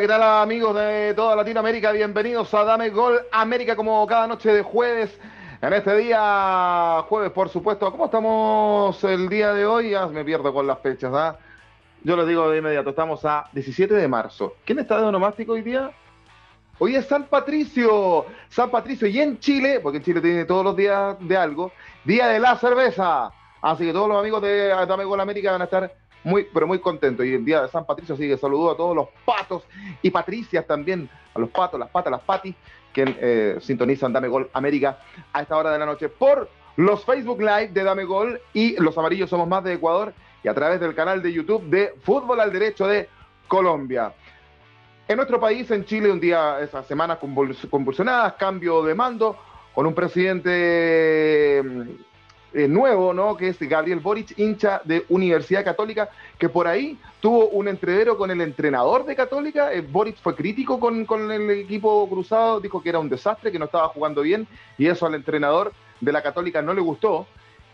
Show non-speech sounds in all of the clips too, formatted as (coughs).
¿qué tal amigos de toda Latinoamérica? Bienvenidos a Dame Gol América como cada noche de jueves. En este día, jueves por supuesto, ¿cómo estamos el día de hoy? Ya me pierdo con las fechas, ¿ah? Yo lo digo de inmediato, estamos a 17 de marzo. ¿Quién está de onomástico hoy día? Hoy es San Patricio, San Patricio, y en Chile, porque en Chile tiene todos los días de algo, Día de la Cerveza. Así que todos los amigos de Dame Gol América van a estar muy, pero muy contento. Y el día de San Patricio, así que saludo a todos los patos y patricias también, a los patos, las patas, las patis, que eh, sintonizan Dame Gol América a esta hora de la noche por los Facebook Live de Dame Gol y los amarillos somos más de Ecuador y a través del canal de YouTube de Fútbol al Derecho de Colombia. En nuestro país, en Chile, un día, esas semanas convulsionadas, cambio de mando, con un presidente eh, nuevo, ¿no? Que es Gabriel Boric, hincha de Universidad Católica, que por ahí tuvo un entrevero con el entrenador de Católica. Eh, Boric fue crítico con, con, el equipo cruzado, dijo que era un desastre, que no estaba jugando bien, y eso al entrenador de la Católica no le gustó.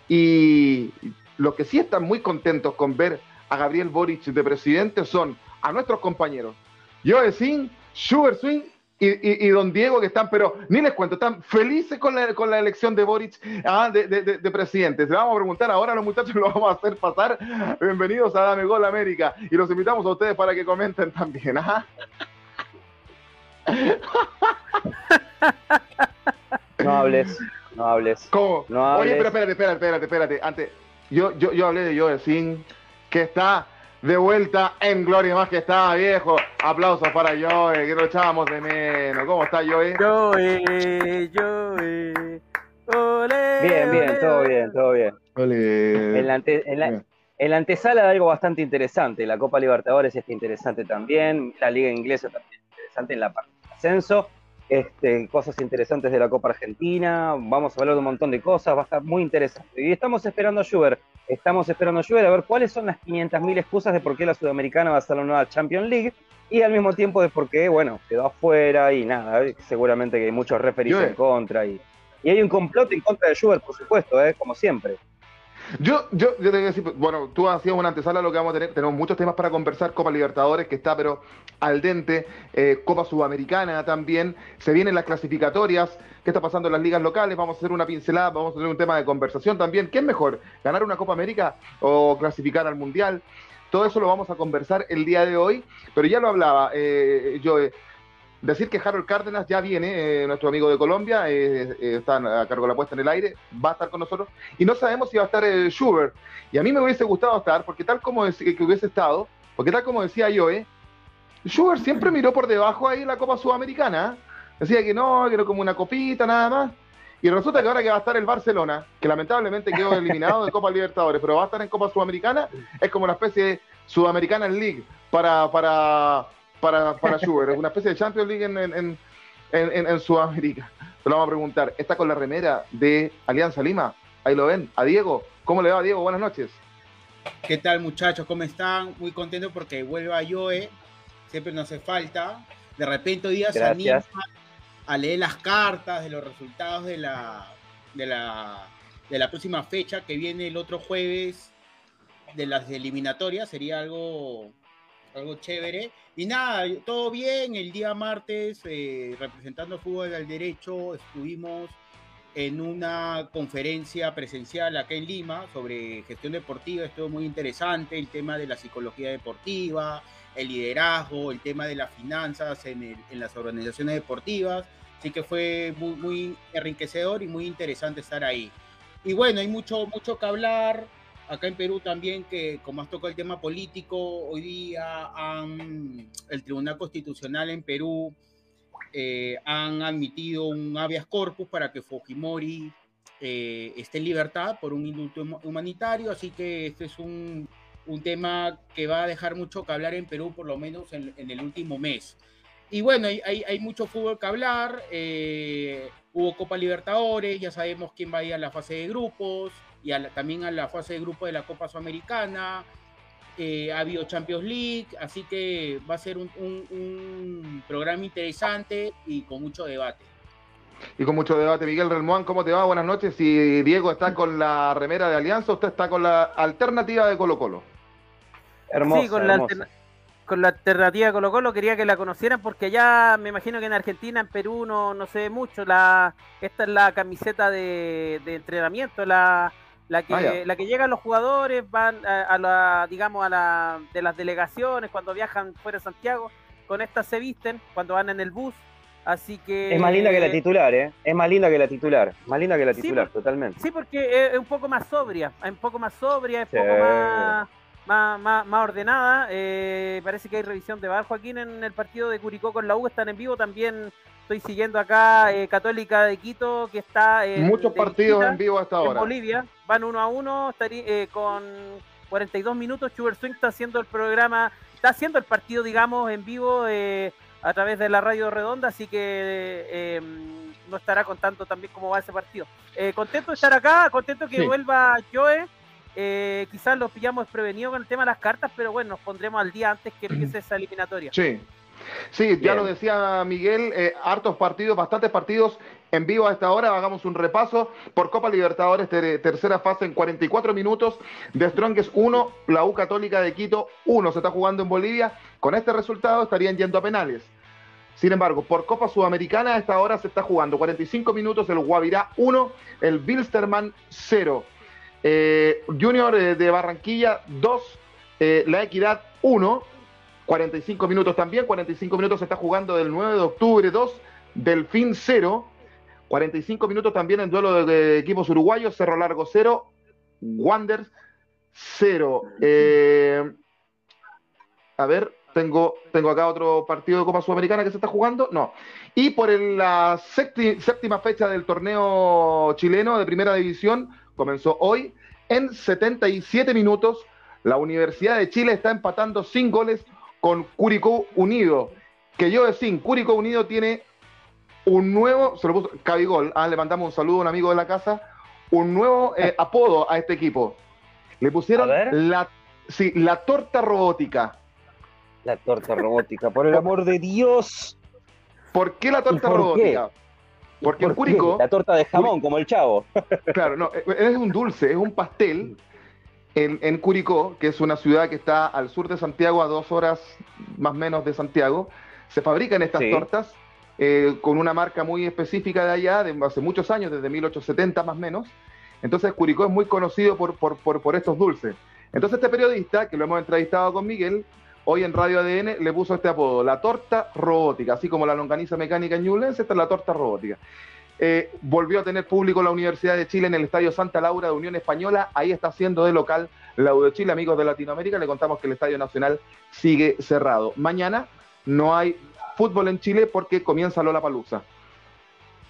Y lo que sí están muy contentos con ver a Gabriel Boric de presidente son a nuestros compañeros Joe Sin, Sugar Swing y, don Diego que están, pero ni les cuento, están felices con la, con la elección de Boric ah, de, de, presidente. Se vamos a preguntar ahora a los muchachos, (laughs) lo vamos a hacer pasar. Bienvenidos a Dame Gol América y los invitamos a ustedes para que comenten también. ¿ah? No hables, no hables. ¿Cómo? Oye, pero espérate, espérate, espérate, espérate. Antes, yo, yo, yo hablé de Joe Sin, que está de vuelta en Gloria más que estaba viejo. Aplausos para Joey, que lo echábamos de menos. ¿Cómo está Joey? Joey, Joey. bien, bien, todo bien, todo bien. En, la en, la, antesala de algo bastante interesante. La Copa Libertadores está interesante también. La Liga Inglesa también interesante en la parte de ascenso. Este, cosas interesantes de la Copa Argentina, vamos a hablar de un montón de cosas, va a estar muy interesante. Y estamos esperando a Schubert, estamos esperando a Schubert a ver cuáles son las 500.000 excusas de por qué la Sudamericana va a ser la nueva Champions League y al mismo tiempo de por qué, bueno, quedó afuera y nada, seguramente que hay muchos referidos en contra y, y hay un complot en contra de Schubert, por supuesto, ¿eh? como siempre. Yo, yo, yo te voy a decir, bueno, tú hacías una antesala lo que vamos a tener. Tenemos muchos temas para conversar. Copa Libertadores, que está, pero al dente. Eh, Copa Sudamericana también. Se vienen las clasificatorias. ¿Qué está pasando en las ligas locales? Vamos a hacer una pincelada, vamos a tener un tema de conversación también. ¿Qué es mejor? ¿Ganar una Copa América o clasificar al Mundial? Todo eso lo vamos a conversar el día de hoy. Pero ya lo hablaba eh, yo. Decir que Harold Cárdenas ya viene, eh, nuestro amigo de Colombia, eh, eh, está a cargo de la puesta en el aire, va a estar con nosotros, y no sabemos si va a estar Schubert. Y a mí me hubiese gustado estar, porque tal como que hubiese estado, porque tal como decía yo, eh, Schubert siempre miró por debajo ahí la Copa Sudamericana. Decía que no, que era como una copita nada más. Y resulta que ahora que va a estar el Barcelona, que lamentablemente quedó (laughs) eliminado de Copa Libertadores, pero va a estar en Copa Sudamericana, es como una especie de Sudamericana League para, para, para, para Schubert, es una especie de Champions League en, en, en, en, Sudamérica. Se lo vamos a preguntar. Está con la remera de Alianza Lima. Ahí lo ven. A Diego. ¿Cómo le va, Diego? Buenas noches. ¿Qué tal, muchachos? ¿Cómo están? Muy contento porque vuelva Joe. Siempre nos hace falta. De repente hoy día se anima a leer las cartas de los resultados de la, de la, de la próxima fecha que viene el otro jueves de las eliminatorias. Sería algo algo chévere. Y nada, todo bien. El día martes, eh, representando fútbol del derecho, estuvimos en una conferencia presencial acá en Lima sobre gestión deportiva. Estuvo muy interesante el tema de la psicología deportiva, el liderazgo, el tema de las finanzas en, en las organizaciones deportivas. Así que fue muy, muy enriquecedor y muy interesante estar ahí. Y bueno, hay mucho, mucho que hablar acá en Perú también, que como has tocado el tema político, hoy día han, el Tribunal Constitucional en Perú eh, han admitido un habeas corpus para que Fujimori eh, esté en libertad por un indulto humanitario, así que este es un, un, tema que va a dejar mucho que hablar en Perú, por lo menos en, en el último mes. Y bueno, hay, hay, mucho fútbol que hablar, eh, hubo Copa Libertadores, ya sabemos quién va a ir a la fase de grupos, y también a la fase de grupo de la Copa Sudamericana. Eh, ha habido Champions League, así que va a ser un, programa interesante y con mucho debate. Y con mucho debate. Miguel Relmuán, ¿cómo te va? Buenas noches. Si Diego está con la remera de Alianza, usted está con la alternativa de Colo Colo. Hermoso. Sí, con, La, con la alternativa de Colo Colo, quería que la conocieran porque ya me imagino que en Argentina, en Perú no, no se ve mucho. La, esta es la camiseta de, entrenamiento, la, la que, ah, la que llegan los jugadores, van a, la, digamos, a la, de las delegaciones cuando viajan fuera de Santiago, con esta se visten cuando van en el bus. Así que. Es más linda que la titular, ¿eh? Es más linda que la titular. Más linda que la titular, totalmente. Sí, porque es, un poco más sobria. Es un poco más sobria, es un poco más más, más, más ordenada. Eh, parece que hay revisión de Bar Joaquín en el partido de Curicó con la U, están en vivo. También estoy siguiendo acá eh, Católica de Quito, que está. en Muchos partidos en vivo hasta ahora. En Bolivia, van uno a uno eh, con 42 minutos. Chuber Swing está haciendo el programa, está haciendo el partido, digamos, en vivo a través de la radio redonda, así que no estará contando también cómo va ese partido. contento de estar acá, contento que vuelva Joe. Eh, quizás los pillamos desprevenidos con el tema de las cartas, pero bueno, nos pondremos al día antes que empiece (clears throat) esa eliminatoria. Sí, Sí, ya lo decía Miguel, eh, hartos partidos, bastantes partidos en vivo a esta hora. Hagamos un repaso por Copa Libertadores, tercera fase en 44 minutos. De Strongest 1, la U Católica de Quito 1 se está jugando en Bolivia. Con este resultado estarían yendo a penales. Sin embargo, por Copa Sudamericana a esta hora se está jugando 45 minutos el Guavirá 1, el Bilsterman 0. Eh, Junior eh, de Barranquilla 2, eh, La Equidad 1, 45 minutos también, 45 minutos se está jugando del 9 de octubre 2, Delfín 0, 45 minutos también en duelo de, equipos uruguayos, Cerro Largo 0, Wanders 0. a ver, tengo, tengo acá otro partido de Copa Sudamericana que se está jugando. No. Y por la séptima fecha del torneo chileno de primera división, comenzó hoy. En 77 minutos, la Universidad de Chile está empatando sin goles con Curicó Unido. Que yo decir, Curicó Unido tiene un nuevo, se lo puso Cabigol, ah, le mandamos un saludo a un amigo de la casa, un nuevo eh, apodo a este equipo. Le pusieron la, sí, la torta robótica. La torta robótica, por el amor de Dios. ¿Por qué la torta robótica? Porque Curicó. La torta de jamón, como el chavo. Claro, no, es un dulce, es un pastel en, en, Curicó, que es una ciudad que está al sur de Santiago, a dos horas más o menos de Santiago. Se fabrican estas tortas eh, con una marca muy específica de allá, de hace muchos años, desde 1870 más o menos. Entonces Curicó es muy conocido por, por, por, por estos dulces. Entonces este periodista, que lo hemos entrevistado con Miguel, hoy en Radio ADN le puso este apodo, la torta robótica, así como la longaniza mecánica en Ñublense, esta es la torta robótica. Eh, volvió a tener público la Universidad de Chile en el Estadio Santa Laura de Unión Española, ahí está siendo de local la U de Chile, amigos de Latinoamérica, le contamos que el Estadio Nacional sigue cerrado. Mañana no hay fútbol en Chile porque comienza Lola Palusa.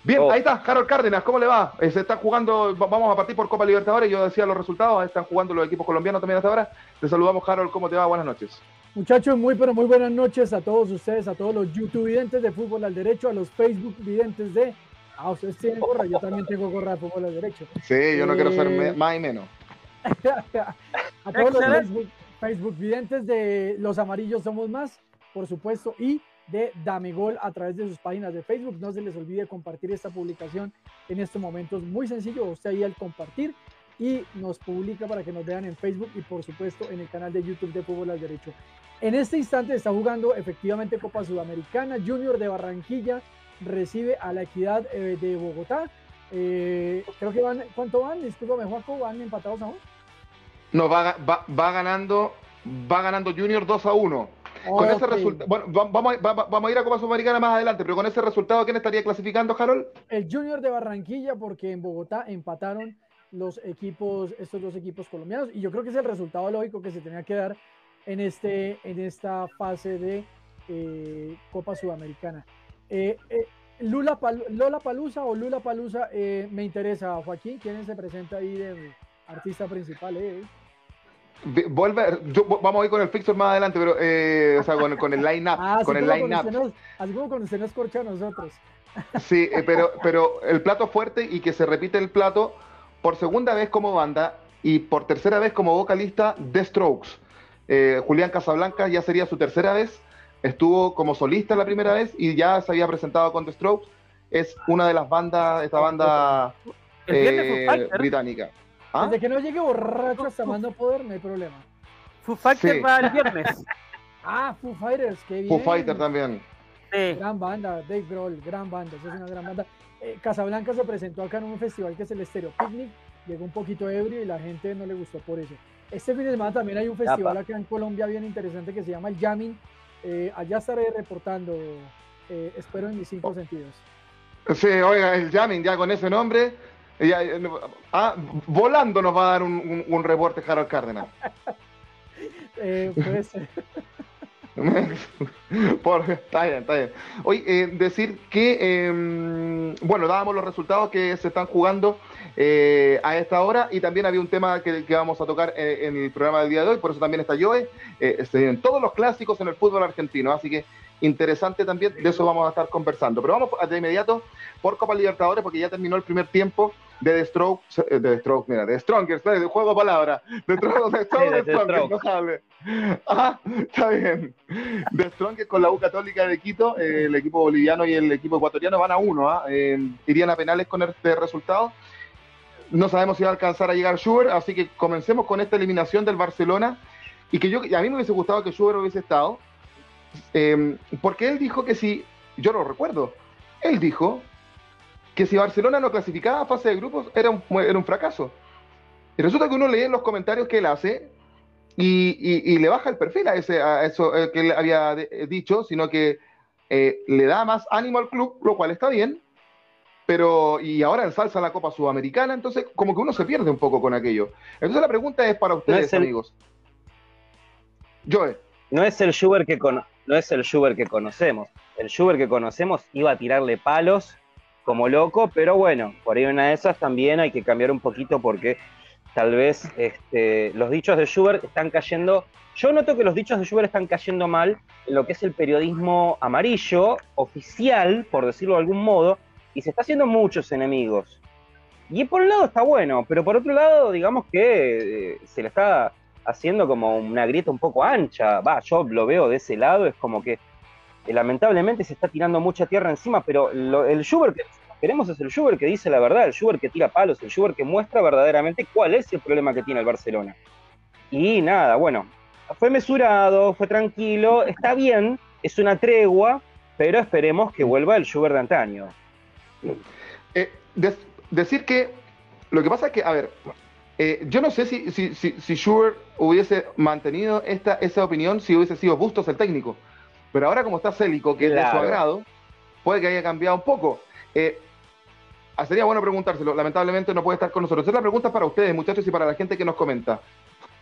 Bien, oh. ahí está, Harold Cárdenas, ¿cómo le va? Eh, se está jugando, vamos a partir por Copa Libertadores, yo decía los resultados, están jugando los equipos colombianos también hasta ahora. Te saludamos, Harold, ¿cómo te va? Buenas noches. Muchachos, muy pero muy buenas noches a todos ustedes, a todos los YouTube videntes de fútbol al derecho, a los Facebook videntes de. Ah, ustedes tienen gorra, yo también tengo gorra de fútbol al derecho. Sí, yo no quiero ser eh, más y menos. (laughs) a todos los Facebook, Facebook videntes de Los Amarillos Somos Más, por supuesto, y de Dame Gol a través de sus páginas de Facebook. No se les olvide compartir esta publicación en estos momentos. Muy sencillo, usted ahí al compartir y nos publica para que nos vean en Facebook y por supuesto en el canal de YouTube de Fútbol al Derecho. En este instante está jugando efectivamente Copa Sudamericana. Junior de Barranquilla recibe a la Equidad eh, de Bogotá. Eh, creo que van, ¿cuánto van? Discúlpame, Juanco, ¿van empatados aún? No, va, va, ganando, va ganando Junior 2 a 1. con ese resultado, bueno, vamos, vamos a ir a Copa Sudamericana más adelante, pero con ese resultado, ¿quién estaría clasificando, Harold? El Junior de Barranquilla, porque en Bogotá empataron los equipos, estos dos equipos colombianos, y yo creo que es el resultado lógico que se tenía que dar en, este, en esta fase de eh, Copa Sudamericana. Eh, eh, Lula Lola Palusa o Lula Palusa me interesa, Joaquín, ¿quién se presenta ahí de artista principal? Vuelve, vamos a ir con el fixture más adelante, pero o sea, con, el line-up. Ah, con el line-up. (laughs) Así como cuando se nos corcha a nosotros. (laughs) Sí, pero, pero el plato fuerte y que se repite el plato por segunda vez como banda y por tercera vez como vocalista The Strokes. Eh, Julián Casablanca ya sería su tercera vez, estuvo como solista la primera vez y ya se había presentado con The Strokes. Es una de las bandas, esta banda eh, británica. ¿Ah? Desde que no llegue borracho hasta más no poder, no hay problema. Foo Fighters va el viernes. (laughs) Ah, Foo Fighters, qué bien. Foo Fighters también. Gran banda, Dave Grohl, gran banda, esa es una gran banda. Eh, Casablanca se presentó acá en un festival que es el Stereo Picnic, llegó un poquito ebrio y la gente no le gustó por eso. Este fin de semana también hay un festival acá en Colombia bien interesante que se llama el Jamming. Eh, allá estaré reportando, eh, espero en mis cinco oh. sentidos. Sí, oiga, el Jamming ya con ese nombre, ah, volando nos va a dar un, un, reporte Harold Cárdenas. (laughs) puede ser. (laughs) Por, está. Hoy eh, decir que, em, bueno, dábamos los resultados que se están jugando eh, a esta hora y también había un tema que, vamos a tocar eh, en, el programa del día de hoy, por eso también está Joe. se vienen todos los clásicos en el fútbol argentino, así que interesante también, de eso vamos a estar conversando. Pero vamos de inmediato por Copa Libertadores porque ya terminó el primer tiempo de The Stroke, de The Stroke, mira, The Strongers, de juego de palabra, The Stroke, Stroke, The no sabe. Ah, está bien. The Strongers con la U Católica de Quito, eh, el equipo boliviano y el equipo ecuatoriano van a uno, ¿ah? eh, irían a penales con este resultado. No sabemos si va a alcanzar a llegar Schubert, así que comencemos con esta eliminación del Barcelona y que yo, a mí me hubiese gustado que Schubert hubiese estado, eh, porque él dijo que si, yo lo recuerdo, él dijo que si Barcelona no clasificaba a fase de grupos era un, era un fracaso. Y resulta que uno lee en los comentarios que él hace y, le baja el perfil a, ese, a eso eh, que él había eh, dicho, sino que eh, le da más ánimo al club, lo cual está bien, pero y ahora ensalza la Copa Sudamericana, entonces como que uno se pierde un poco con aquello. Entonces la pregunta es para ustedes, amigos. Joe. No es el Schubert que no es el Schubert que conocemos. El Schubert que conocemos iba a tirarle palos como loco, pero bueno, por ahí una de esas también hay que cambiar un poquito porque tal vez este, los dichos de Schubert están cayendo. Yo noto que los dichos de Schubert están cayendo mal en lo que es el periodismo amarillo, oficial, por decirlo de algún modo, y se está haciendo muchos enemigos. Y por un lado está bueno, pero por otro lado, digamos que eh, se le está haciendo como una grieta un poco ancha. Va, yo lo veo de ese lado, es como que lamentablemente se está tirando mucha tierra encima, pero el Schubert que queremos es el Schubert que dice la verdad, el Schubert que tira palos, el Schubert que muestra verdaderamente cuál es el problema que tiene el Barcelona. Y nada, bueno, fue mesurado, fue tranquilo, está bien, es una tregua, pero esperemos que vuelva el Schubert de antaño. Eh, decir que lo que pasa es que, a ver, eh, yo no sé si, si, si, Schubert hubiese mantenido esta, esa opinión si hubiese sido Bustos el técnico. Pero ahora como está Célico, que es de su agrado, puede que haya cambiado un poco. Eh, ah, sería bueno preguntárselo. Lamentablemente no puede estar con nosotros. Esa la pregunta para ustedes, muchachos, y para la gente que nos comenta.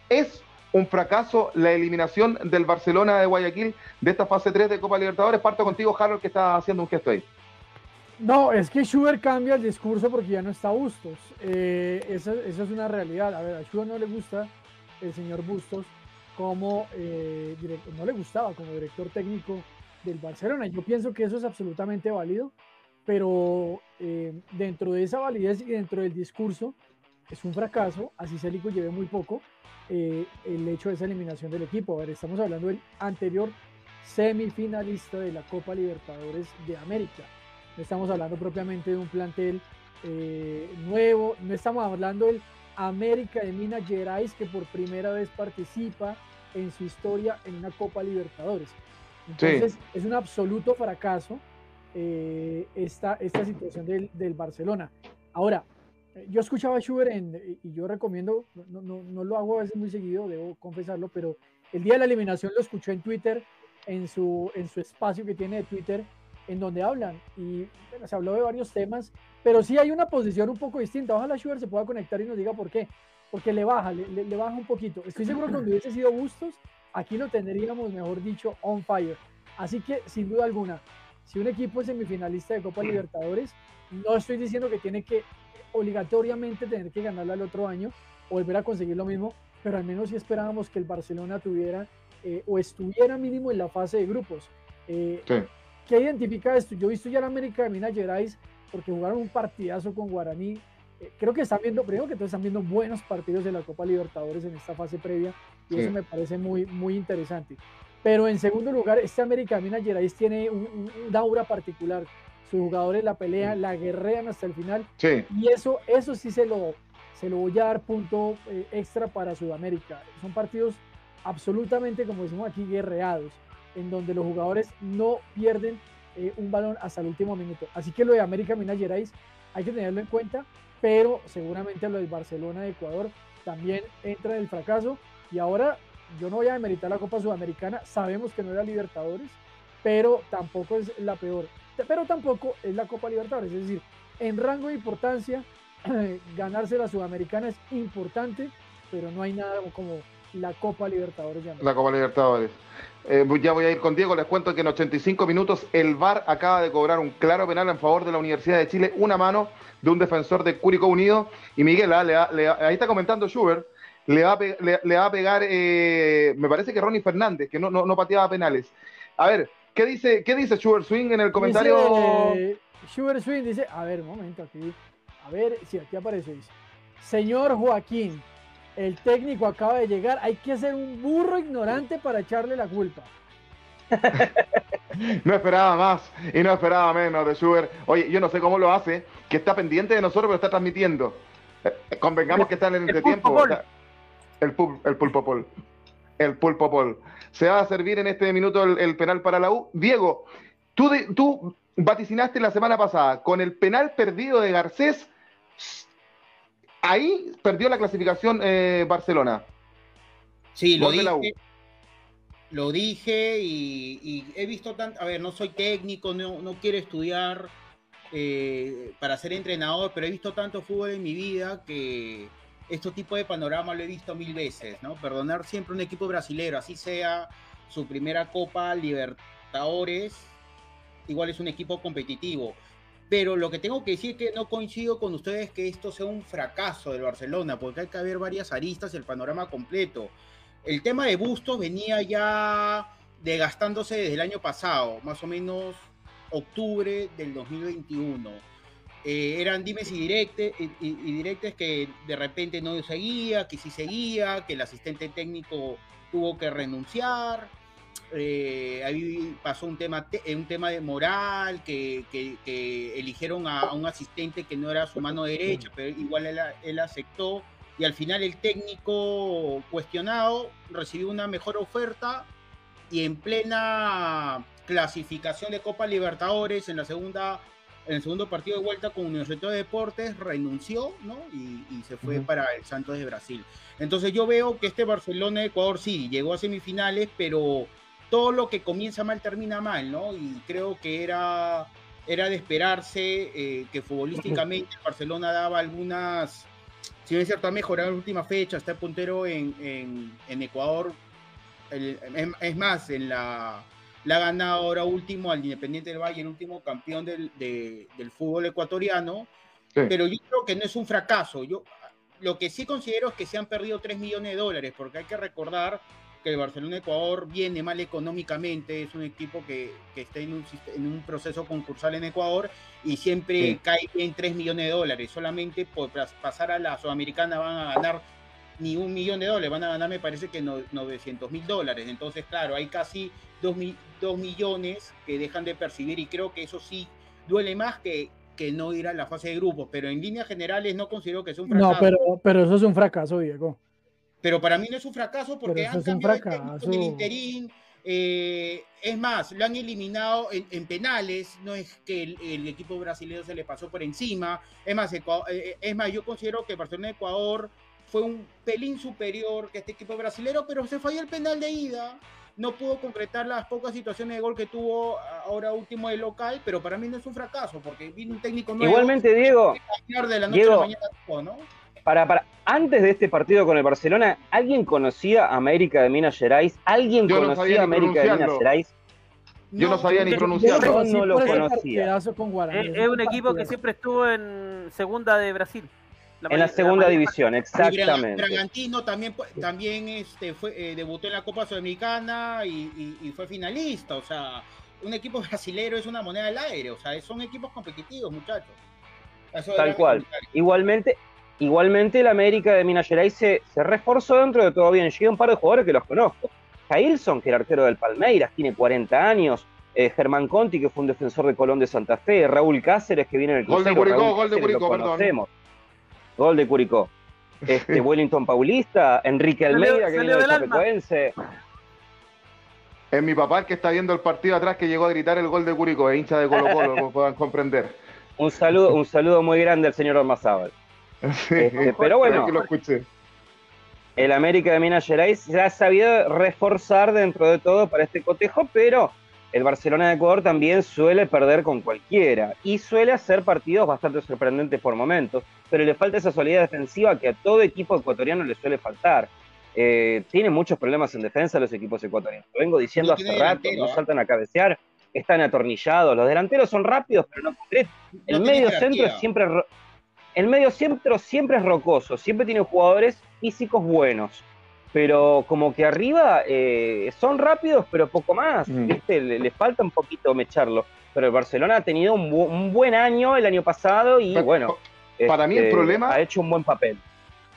¿Es un fracaso la eliminación del Barcelona de Guayaquil de esta fase 3 de Copa Libertadores? Parto contigo, Harold, que está haciendo un gesto ahí. No, es que Schubert cambia el discurso porque ya no está Bustos. Eh, esa, es una realidad. A ver, a Schubert no le gusta el señor Bustos como eh, director, no le gustaba como director técnico del Barcelona. Yo pienso que eso es absolutamente válido, pero eh, dentro de esa validez y dentro del discurso es un fracaso, así Célico lleve muy poco, eh, el hecho de esa eliminación del equipo. A ver, estamos hablando del anterior semifinalista de la Copa Libertadores de América. No estamos hablando propiamente de un plantel nuevo, no estamos hablando del América de Minas Gerais que por primera vez participa en su historia en una Copa Libertadores. Entonces es un absoluto fracaso eh, esta, esta situación del, del, Barcelona. Ahora, yo escuchaba a Schubert y yo recomiendo, no, no, no, lo hago a veces muy seguido, debo confesarlo, pero el día de la eliminación lo escuché en Twitter, en su, en su espacio que tiene de Twitter, en donde hablan y se habló de varios temas, pero sí hay una posición un poco distinta. Ojalá Schubert se pueda conectar y nos diga por qué, porque le baja, le, le, baja un poquito. Estoy seguro que cuando hubiese sido Bustos, aquí lo tendríamos, mejor dicho, on fire. Así que, sin duda alguna, si un equipo es semifinalista de Copa Libertadores, no estoy diciendo que tiene que obligatoriamente tener que ganarla el otro año o volver a conseguir lo mismo, pero al menos si esperábamos que el Barcelona tuviera eh, o estuviera mínimo en la fase de grupos. Eh, sí. ¿Qué identifica esto? Yo he visto ya la América de Minas Gerais porque jugaron un partidazo con Guaraní. Eh, creo que están viendo, primero que todos están viendo buenos partidos de la Copa Libertadores en esta fase previa y eso me parece muy, muy interesante. Pero en segundo lugar, este América de Minas Gerais tiene un, aura particular. Sus jugadores la pelean, la guerrean hasta el final. Y eso, eso sí se lo, se lo voy a dar punto eh, extra para Sudamérica. Son partidos absolutamente, como decimos aquí, guerreados, en donde los jugadores no pierden eh, un balón hasta el último minuto. Así que lo de América Minas Gerais hay que tenerlo en cuenta, pero seguramente lo del Barcelona de Ecuador también entra en el fracaso. Y ahora yo no voy a demeritar la Copa Sudamericana, sabemos que no era Libertadores, pero tampoco es la peor. Pero tampoco es la Copa Libertadores, es decir, en rango de importancia, (clears throat) ganarse la Sudamericana es importante, pero no hay nada como la Copa Libertadores. La Copa Libertadores. Eh, ya voy a ir con Diego, les cuento que en 85 minutos el VAR acaba de cobrar un claro penal en favor de la Universidad de Chile, una mano de un defensor de Curicó Unido, y Miguel, ah, ahí está comentando Schubert, le va a, le, va a pegar, eh, me parece que Ronnie Fernández, que no, no, pateaba penales. A ver, ¿qué dice, qué dice Schubert Swing en el comentario? Schubert Swing dice, a ver, un momento aquí, a ver, si aquí aparece, dice, señor Joaquín, el técnico acaba de llegar, hay que ser un burro ignorante para echarle la culpa. (laughs) no esperaba más y no esperaba menos de Schubert. Oye, yo no sé cómo lo hace, que está pendiente de nosotros, pero está transmitiendo. Eh, convengamos que está en el entretiempo. El, el pulpo pol. El pulpo pol. Se va a servir en este minuto el, penal para la U. Diego, tú, tú vaticinaste la semana pasada con el penal perdido de Garcés ahí perdió la clasificación eh, Barcelona. Sí, lo dije, lo dije y, he visto tanto, a ver, no soy técnico, no, quiero estudiar eh, para ser entrenador, pero he visto tanto fútbol en mi vida que este tipo de panorama lo he visto mil veces, ¿no? Perdonar siempre un equipo brasilero, así sea su primera Copa Libertadores, igual es un equipo competitivo. Pero lo que tengo que decir es que no coincido con ustedes que esto sea un fracaso del Barcelona, porque hay que haber varias aristas el panorama completo. El tema de Bustos venía ya desgastándose desde el año pasado, más o menos octubre del 2021. Eh, eran dimes y directes, y, y directes que de repente no seguía, que sí seguía, que el asistente técnico tuvo que renunciar eh, ahí pasó un tema, eh, un tema de moral, que, eligieron a, un asistente que no era su mano derecha, pero igual él, aceptó. Y al final el técnico cuestionado recibió una mejor oferta y en plena clasificación de Copa Libertadores en la segunda en el segundo partido de vuelta con Universidad de Deportes renunció ¿no? y, se fue para el Santos de Brasil. Entonces yo veo que este Barcelona de Ecuador sí llegó a semifinales, pero todo lo que comienza mal termina mal, ¿no? Y creo que era, era de esperarse eh, que futbolísticamente Barcelona daba algunas, si bien es cierto, ha mejorado en la última fecha, está puntero en, Ecuador, es más, en la, la ha ganado ahora último al Independiente del Valle, el último campeón del, del fútbol ecuatoriano, pero yo creo que no es un fracaso, yo lo que sí considero es que se han perdido 3 millones de dólares, porque hay que recordar que el Barcelona Ecuador viene mal económicamente, es un equipo que, está en un, en un, proceso concursal en Ecuador y siempre cae en 3 millones de dólares. Solamente por pasar a la Sudamericana van a ganar ni un millón de dólares, van a ganar me parece que 900 mil dólares. Entonces, claro, hay casi 2, millones que dejan de percibir y creo que eso sí duele más que, que no ir a la fase de grupos, pero en líneas generales no considero que sea un fracaso. No, pero, pero eso es un fracaso, Diego. Pero para mí no es un fracaso porque han cambiado el interín. Eh, es más, lo han eliminado en, penales, no es que el, equipo brasileño se le pasó por encima. Es más, eh, eh, es más, yo considero que Barcelona Ecuador fue un pelín superior que este equipo brasileño, pero se falló el penal de ida. No pudo concretar las pocas situaciones de gol que tuvo ahora último el local, pero para mí no es un fracaso, porque vino un técnico nuevo. Igualmente, Diego. De la noche a la mañana, ¿no? Para, para, antes de este partido con el Barcelona, ¿alguien conocía a América de Minas Gerais? ¿Alguien conocía a América de Minas Gerais? Yo no, sabía ni pronunciarlo. Yo no lo conocía. Es, un equipo que siempre estuvo en segunda de Brasil. en la segunda división, exactamente. Bragantino también, también este, fue, eh, debutó en la Copa Sudamericana y, y, fue finalista. O sea, un equipo (laughs) brasilero es una moneda al aire. O sea, son equipos competitivos, muchachos. Tal cual. Igualmente, Igualmente, el América de Minas Gerais se, reforzó dentro de todo bien. Llega un par de jugadores que los conozco. Jailson, que era arquero del Palmeiras, tiene 40 años. Eh, Germán Conti, que fue un defensor de Colón de Santa Fe. Raúl Cáceres, que viene en el Gol de Curicó, gol de Curicó, perdón. Gol de Curicó. este, (laughs) Wellington Paulista, Enrique Almeida, que viene de Chapecoense. Es mi papá el que está viendo el partido atrás que llegó a gritar el gol de Curicó, es hincha de Colo Colo, como puedan comprender. Un saludo, un saludo muy grande al señor Ormazábal. (laughs) Este, pero bueno, el América de Minas Gerais ya ha sabido reforzar dentro de todo para este cotejo, pero el Barcelona de Ecuador también suele perder con cualquiera y suele hacer partidos bastante sorprendentes por momentos, pero le falta esa solidez defensiva que a todo equipo ecuatoriano le suele faltar. Eh, tiene muchos problemas en defensa los equipos ecuatorianos. Lo vengo diciendo hace rato, no ¿eh? saltan a cabecear, están atornillados, los delanteros son rápidos, pero no El medio centro siempre el medio centro siempre es rocoso, siempre tiene jugadores físicos buenos pero como que arriba eh, son rápidos, pero poco más, mm. ¿viste? Le, falta un poquito mecharlo. Pero el Barcelona ha tenido un, buen año el año pasado y bueno, para mí el este, problema ha hecho un buen papel.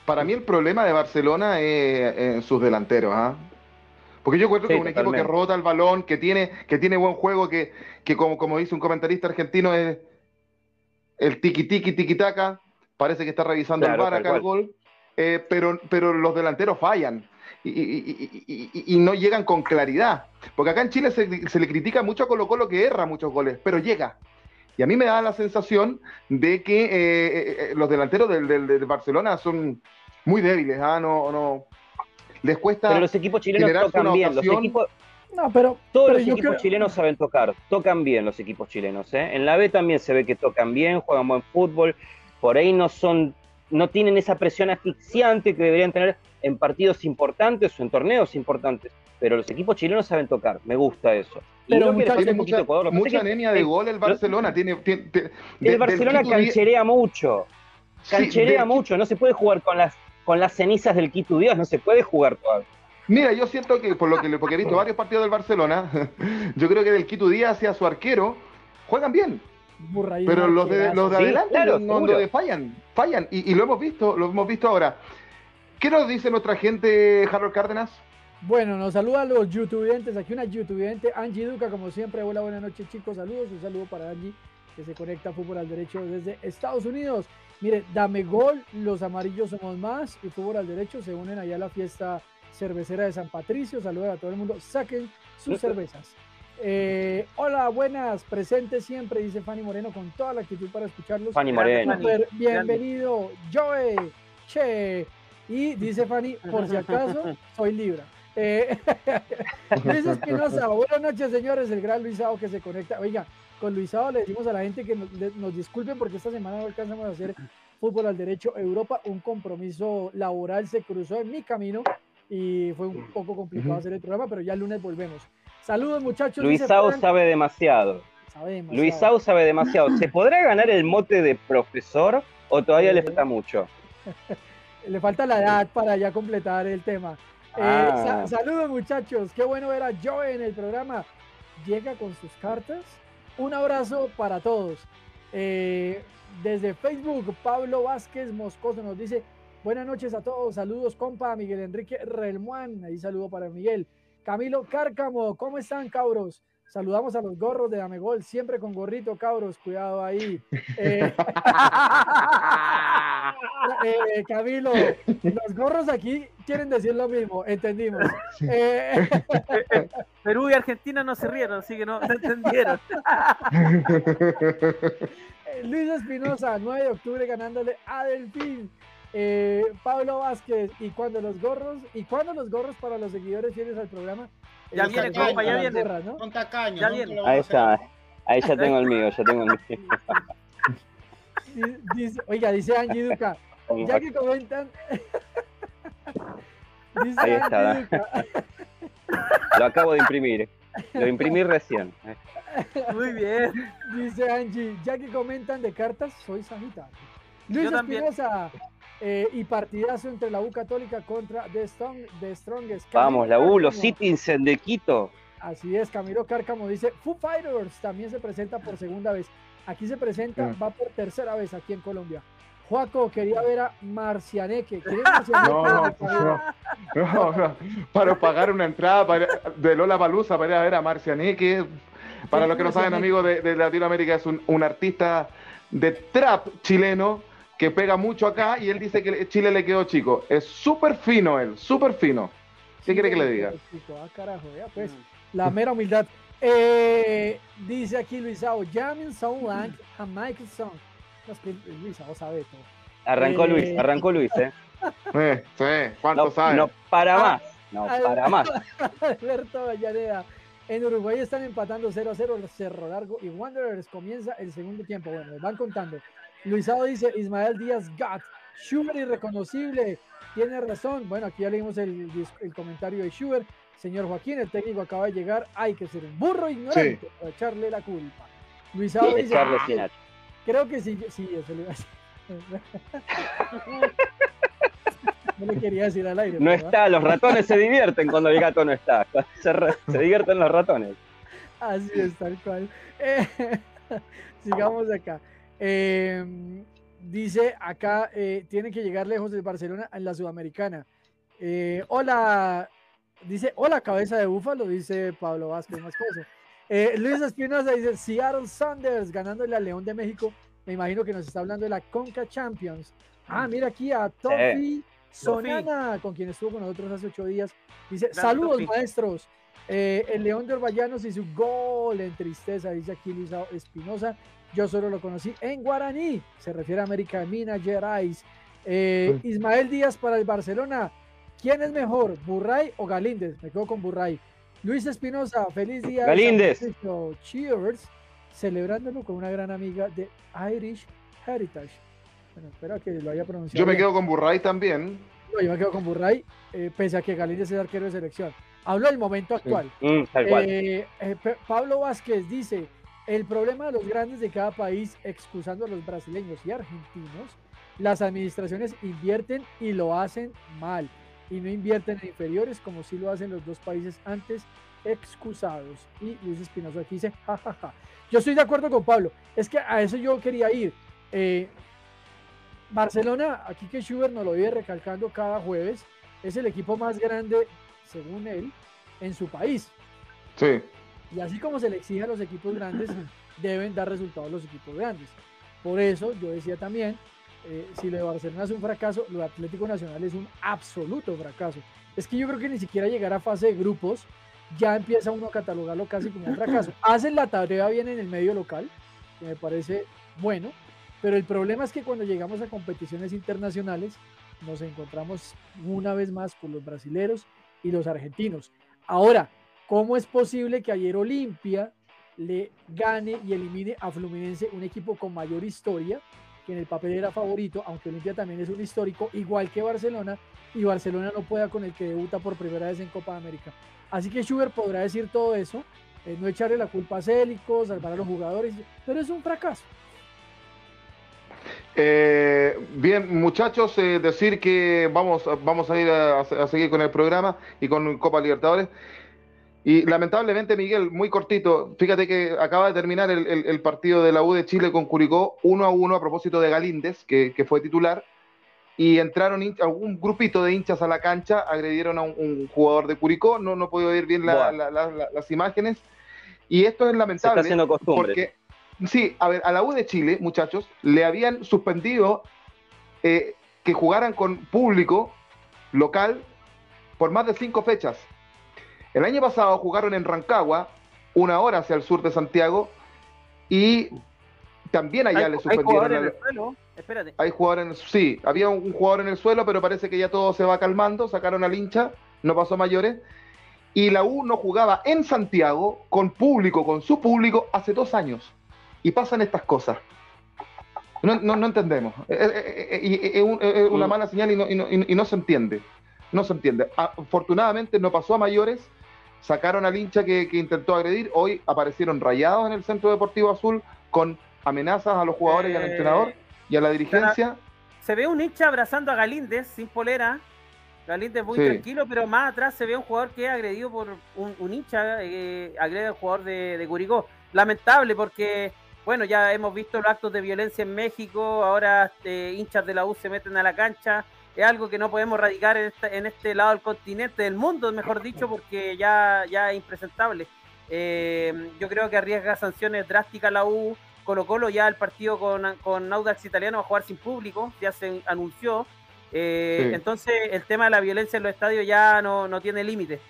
Para mí el problema de Barcelona es en sus delanteros, ¿ah? Porque yo creo que es un equipo que rota el balón, que tiene, que tiene buen juego, que, que como, como dice un comentarista argentino, es el tiki tiki tiki taka. Parece que está revisando el bar acá el gol eh, pero, pero los delanteros fallan. Y, no llegan con claridad. Porque acá en Chile se, le critica mucho a Colo Colo que erra muchos goles, pero llega. Y a mí me da la sensación de que eh, eh, los delanteros del, Barcelona son muy débiles. ¿ah? No, no, les cuesta. Pero los equipos chilenos tocan bien. Los equipos, no, pero, Todos los equipos chilenos saben tocar, tocan bien los equipos chilenos. En la B también se ve que tocan bien, juegan buen fútbol, por ahí no son no tienen esa presión asfixiante que deberían tener en partidos importantes o en torneos importantes. Pero los equipos chilenos saben tocar, me gusta eso. Pero tiene mucha, mucha anemia de gol el Barcelona. Tiene, el Barcelona cancherea mucho. Cancherea mucho. No se puede jugar con las, con las cenizas del Quito Dios, no se puede jugar todavía. Mira, yo siento que, por lo que porque he visto varios partidos del Barcelona, (laughs) yo creo que del Quito Díaz hacia su arquero juegan bien. Pero los de, los de adelante no, fallan, fallan. Y, lo hemos visto, lo hemos visto ahora. ¿Qué nos dice nuestra gente, Harold Cárdenas? Bueno, nos saluda a los youtubers, aquí una youtubente, Angie Duca, como siempre. Hola, buenas noches chicos, saludos, un saludo para Angie, que se conecta a Fútbol al Derecho desde Estados Unidos. Mire, dame gol, los amarillos somos más y Fútbol al Derecho se unen allá a la fiesta cervecera de San Patricio. Saludos a todo el mundo, saquen sus (laughs) cervezas. Eh, hola, buenas, presente siempre, dice Fanny Moreno, con toda la actitud para escucharlos. Fanny Moreno. bienvenido, Joe, che. Y dice Fanny, por si acaso, soy Libra. Eh, (laughs) Luis Espinosa, buenas noches, señores. El gran Luisao que se conecta. Oiga, con Luisao le decimos a la gente que nos, disculpen porque esta semana no alcanzamos a hacer fútbol al derecho Europa. Un compromiso laboral se cruzó en mi camino y fue un poco complicado hacer el programa, pero ya el lunes volvemos. Saludos, muchachos. Luis Sau sabe demasiado. Luis Sau sabe demasiado. ¿Se podrá ganar el mote de profesor o todavía le falta mucho? (laughs) le falta la edad para ya completar el tema. Eh, ah. saludos, muchachos. Qué bueno ver a Joe en el programa. Llega con sus cartas. Un abrazo para todos. Eh, desde Facebook, Pablo Vázquez Moscoso nos dice: Buenas noches a todos. Saludos, compa Miguel Enrique Relmuán. Ahí saludo para Miguel. Camilo Cárcamo, ¿cómo están, cabros? Saludamos a los gorros de Amegol, siempre con gorrito, cabros, cuidado ahí. (laughs) Eh, (laughs) eh, Camilo, los gorros aquí quieren decir lo mismo, entendimos. Eh, (laughs) Perú y Argentina no se rieron, así que no, no entendieron. Luis Espinosa, 9 de octubre ganándole a Delfín. Eh, Pablo Vázquez, ¿y cuando los gorros? ¿Y cuándo los gorros para los seguidores fieles al programa? Ya eh, viene, compa, ya viene. ¿no? Con tacaño, ya viene. Ahí está, ahí ya tengo el mío, ya tengo el mío. (laughs) Dice, oiga, dice Angie Duca, ya que comentan... (laughs) dice ahí está. Duca. (laughs) Lo acabo de imprimir, lo imprimí recién. Muy bien. Dice Angie, ya que comentan de cartas, soy Sagitario. Luis Espinosa, eh, y partidazo entre la U Católica contra The, Strongest. Vamos, la U, los Citizens de Quito. Así es, Camilo Cárcamo dice, Foo Fighters también se presenta por segunda vez. Aquí se presenta, va por tercera vez aquí en Colombia. Juaco, quería ver a Marcianeque. (laughs) No, no, para pagar una entrada de Lola Balusa para ir a ver a Marcianeque. Para los que no saben, amigos de, Latinoamérica, es un, un artista de trap chileno que pega mucho acá y él dice que Chile le quedó chico. Es súper fino él, súper fino. ¿Qué quiere que le diga? Ah, carajo, ya pues. Mm. La mera humildad. Eh, dice aquí Luisao, Jamin Lang a Michael Song. Luisao sabe todo. Arrancó eh, Luis, arrancó Luis, ¿eh? (laughs) eh sí, ¿cuánto no, sabe? No para más, no para más. (laughs) Alberto Vallaneda. En Uruguay están empatando 0 a 0 Cerro Largo y Wanderers comienza el segundo tiempo. Bueno, les van contando. Luisado dice Ismael Díaz Gat, Schubert irreconocible. Tiene razón. Bueno, aquí ya leímos el, el comentario de Schubert. Señor Joaquín, el técnico acaba de llegar. Hay que ser un burro ignorante para echarle la culpa. Luisado dice. Creo que sí, sí, eso le iba a decir. (laughs) No le quería decir al aire. No está, los ratones se divierten cuando el gato no está. (laughs) Se, divierten los ratones. Así es, tal cual. Eh, (laughs) sigamos acá. Em, dice acá, eh, tiene que llegar lejos de Barcelona en la Sudamericana. Eh, hola, dice, hola cabeza de búfalo, dice Pablo Vázquez, más cosas. Luis Espinosa dice, Seattle Sanders ganándole al León de México. Me imagino que nos está hablando de la Conca Champions. Ah, mira aquí a Tofi Sonana, con quien estuvo con nosotros hace ocho días. Dice, saludos maestros. Eh, el León de Orballanos y su gol en tristeza, dice aquí Luis Espinosa. Yo solo lo conocí en Guaraní. Se refiere a América de Minas Gerais. Eh, Ismael Díaz para el Barcelona. ¿Quién es mejor, Burray o Galíndez? Me quedo con Burray. Luis Espinosa, feliz día. Galíndez. Cheers. Celebrándolo con una gran amiga de Irish Heritage. Bueno, espera que lo haya pronunciado. Yo me quedo con Burray también. No, yo me quedo con Burray, eh, pese a que Galíndez es arquero de selección. Hablo del momento actual. Mm, eh, eh, Pablo Vázquez dice: el problema de los grandes de cada país, excusando a los brasileños y argentinos, las administraciones invierten y lo hacen mal. Y no invierten en inferiores como sí lo hacen los dos países antes excusados. Y Luis Espinosa aquí dice, jajaja. Yo estoy de acuerdo con Pablo. Es que a eso yo quería ir. Barcelona, aquí que Schubert nos lo vive recalcando cada jueves, es el equipo más grande, según él, en su país. Sí. Y así como se le exige a los equipos grandes, (coughs) deben dar resultados los equipos grandes. Por eso yo decía también, eh, si lo de Barcelona es un fracaso, lo de Atlético Nacional es un absoluto fracaso. Es que yo creo que ni siquiera llegar a fase de grupos ya empieza uno a catalogarlo casi como un fracaso. (coughs) Hacen la tarea bien en el medio local, que me parece bueno, pero el problema es que cuando llegamos a competiciones internacionales nos encontramos una vez más con los brasileros y los argentinos. Ahora, ¿cómo es posible que ayer Olimpia le gane y elimine a Fluminense, un equipo con mayor historia, que en el papel era favorito, aunque Olimpia también es un histórico, igual que Barcelona, y Barcelona no pueda con el que debuta por primera vez en Copa de América? Así que Schubert podrá decir todo eso, eh, no echarle la culpa a Célico, salvar a los jugadores, pero es un fracaso. Eh, bien, muchachos, eh, decir que vamos, vamos a ir a, seguir con el programa y con Copa Libertadores. Y lamentablemente, Miguel, muy cortito, fíjate que acaba de terminar el, partido de la U de Chile con Curicó, uno a uno a propósito de Galíndez, que, fue titular, y entraron un grupito de hinchas a la cancha, agredieron a un, jugador de Curicó, no, no he podido ver bien las imágenes, y esto es lamentable. Se está haciendo costumbre. Porque Sí, a ver, a la U de Chile, muchachos, le habían suspendido eh, que jugaran con público local por más de cinco fechas. El año pasado jugaron en Rancagua, una hora hacia el sur de Santiago, y también allá le suspendieron. ¿Hay en el suelo? Espérate. Hay jugadores en el, sí, había un, jugador en el suelo, pero parece que ya todo se va calmando, sacaron al hincha, no pasó mayores. Y la U no jugaba en Santiago con público, con su público, hace dos años y pasan estas cosas. No, no, no entendemos. Es, una mm. mala señal y no, y, no, se entiende. No se entiende. Afortunadamente no pasó a mayores. Sacaron al hincha que, intentó agredir. Hoy aparecieron rayados en el Centro Deportivo Azul con amenazas a los jugadores y al eh, entrenador y a la dirigencia. Se ve un hincha abrazando a Galíndez sin polera. Galíndez muy tranquilo, pero más atrás se ve un jugador que es agredido por un, hincha, eh, agrede al jugador de, de Curicó. Lamentable porque bueno, ya hemos visto los actos de violencia en México, ahora este, hinchas de la U se meten a la cancha, es algo que no podemos radicar en, este lado del continente, del mundo, mejor dicho, porque ya, ya es impresentable. Eh, yo creo que arriesga sanciones drásticas la U, Colo Colo ya el partido con, con Audax Italiano va a jugar sin público, ya se anunció. Eh, entonces el tema de la violencia en los estadios ya no, no tiene límite.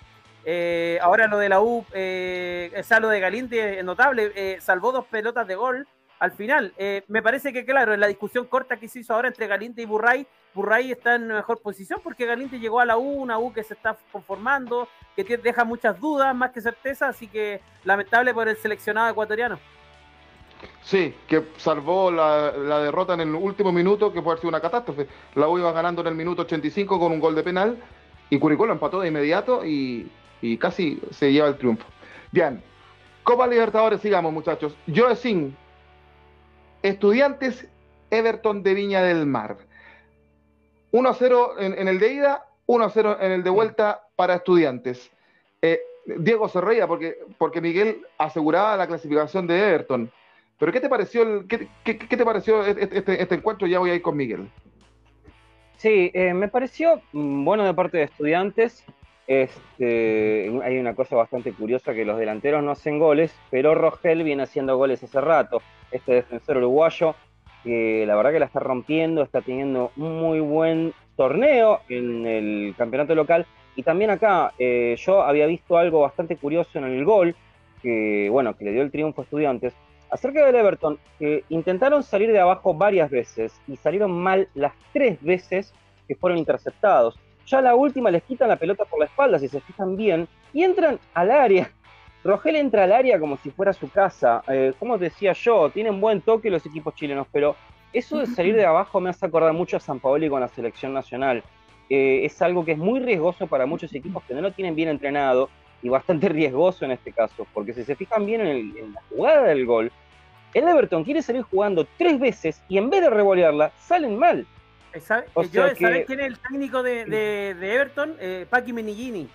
Eh, ahora lo de la U, eh, lo de Galinde es notable, salvó dos pelotas de gol al final. me parece que, claro, en la discusión corta que se hizo ahora entre Galinde y Burray, Burray está en mejor posición porque Galinde llegó a la U, una U que se está conformando, que deja muchas dudas más que certeza, así que lamentable por el seleccionado ecuatoriano. Sí, que salvó la, derrota en el último minuto, que puede ser una catástrofe. La U iba ganando en el minuto 85 con un gol de penal y Curicó lo empató de inmediato y, casi se lleva el triunfo. Bien, Copa Libertadores, sigamos muchachos. Yo Sin, Estudiantes Everton de Viña del Mar. 1 0 en, el de ida, 1 0 en el de vuelta para Estudiantes. Eh, Diego se reía porque, porque Miguel aseguraba la clasificación de Everton. Pero ¿qué te pareció, el, qué, te pareció este, este, encuentro? Ya voy a ir con Miguel. Sí, eh, me pareció mm, bueno de parte de estudiantes. Este, hay una cosa bastante curiosa que los delanteros no hacen goles, pero Rogel viene haciendo goles hace rato. Este defensor uruguayo, que la verdad que la está rompiendo, está teniendo un muy buen torneo en el campeonato local. Y también acá eh, yo había visto algo bastante curioso en el gol, que bueno, que le dio el triunfo a estudiantes, Acerca del Everton, que intentaron salir de abajo varias veces y salieron mal las tres veces que fueron interceptados. Ya la última les quitan la pelota por la espalda, si se fijan bien, y entran al área. Rogel entra al área como si fuera su casa. Eh, como decía yo, tienen buen toque los equipos chilenos, pero eso de salir de abajo me hace acordar mucho a San Paoli con la selección nacional. Eh, es algo que es muy riesgoso para muchos equipos que no lo tienen bien entrenado y bastante (laughs) riesgoso en este caso, porque si se fijan bien en, la jugada del gol, el Everton quiere salir jugando tres veces y en vez de revolearla, salen mal. ¿Sabes quién es el técnico de, Everton? Eh, Paqui Menigini,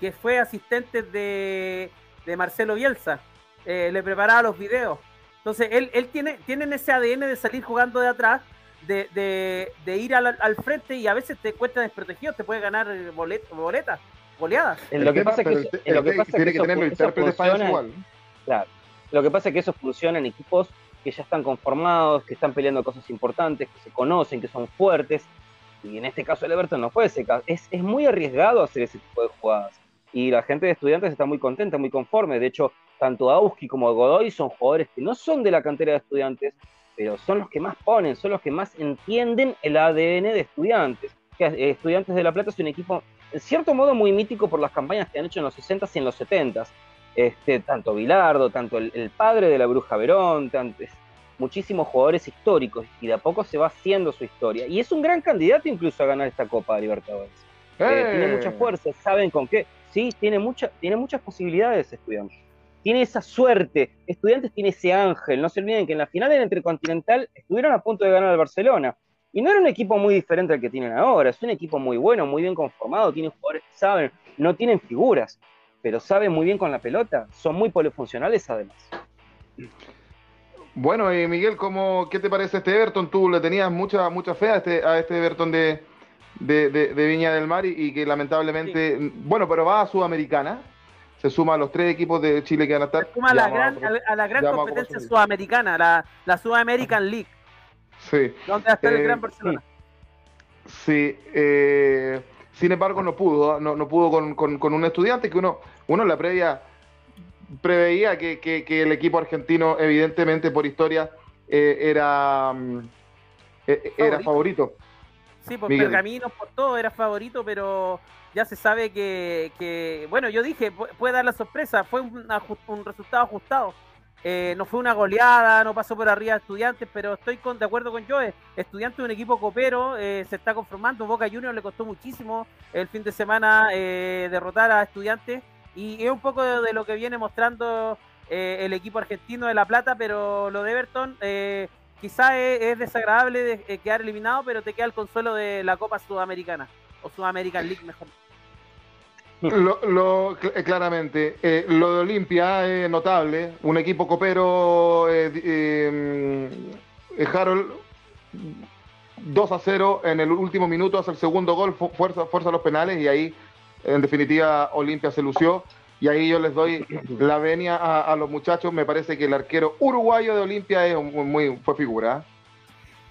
que fue asistente de, Marcelo Bielsa. Eh, le preparaba los videos. Entonces, él, él tiene, tiene ese ADN de salir jugando de atrás, de, ir al, frente y a veces te cuesta desprotegido, te puede ganar boletas goleadas. Lo que pasa es que, lo que, pasa tiene que, tener igual. Claro. Lo que pasa es que eso funciona en equipos que ya están conformados, que están peleando cosas importantes, que se conocen, que son fuertes. Y en este caso el Everton no fue ese caso. Es, es muy arriesgado hacer ese tipo de jugadas. Y la gente de estudiantes está muy contenta, muy conforme. De hecho, tanto Auski como Godoy son jugadores que no son de la cantera de estudiantes, pero son los que más ponen, son los que más entienden el ADN de estudiantes. Que eh, Estudiantes de La Plata es un equipo en cierto modo muy mítico por las campañas que han hecho en los 60s y en los 70s. Este, tanto Bilardo, tanto el, padre de la Bruja Verón, tanto, muchísimos jugadores históricos y de a poco se va haciendo su historia. Y es un gran candidato incluso a ganar esta Copa Libertadores. Eh, tiene mucha fuerza, saben con qué. Sí, tiene, mucha, tiene muchas posibilidades Estudiantes. Tiene esa suerte. Estudiantes tiene ese ángel. No se olviden que en la final del Intercontinental estuvieron a punto de ganar al Barcelona. Y no era un equipo muy diferente al que tienen ahora, es un equipo muy bueno, muy bien conformado, tiene jugadores que saben, no tienen figuras, pero saben muy bien con la pelota, son muy polifuncionales además. Bueno, y Miguel, ¿cómo, ¿qué te parece este Everton? Tú le tenías mucha mucha fe a este, a este Everton de, de, Viña del Mar y, que lamentablemente, bueno, pero va a Sudamericana, se suma a los tres equipos de Chile que van a estar. Se suma a la, gran, a, la gran competencia sudamericana, la, la Sudamerican League. Sí. ¿Dónde está el eh, Gran Barcelona? Sí. Eh, sin embargo, no pudo, no, pudo con, un estudiante que uno, uno en la previa preveía que, el equipo argentino, evidentemente por historia, eh, era, mm, era favorito. Sí, por pergaminos, por todo, era favorito, pero ya se sabe que, bueno, yo dije, puede dar la sorpresa, fue un, un resultado ajustado eh, no fue una goleada, no pasó por arriba de Estudiantes, pero estoy con, de acuerdo con Joe. Estudiantes es un equipo copero, eh, se está conformando. Boca Juniors le costó muchísimo el fin de semana eh, derrotar a Estudiantes y es un poco de, lo que viene mostrando el equipo argentino de La Plata, pero lo de Everton quizás es, desagradable de, quedar eliminado, pero te queda el consuelo de la Copa Sudamericana o Sudamerican League mejor. Lo, eh, claramente, eh, lo de Olimpia es notable, un equipo copero, eh, Harold 2 a 0 en el último minuto hace el segundo gol, fuerza, fuerza los penales y ahí en definitiva Olimpia se lució. Y ahí yo les doy la venia a, los muchachos. Me parece que el arquero uruguayo de Olimpia es muy, fue figura.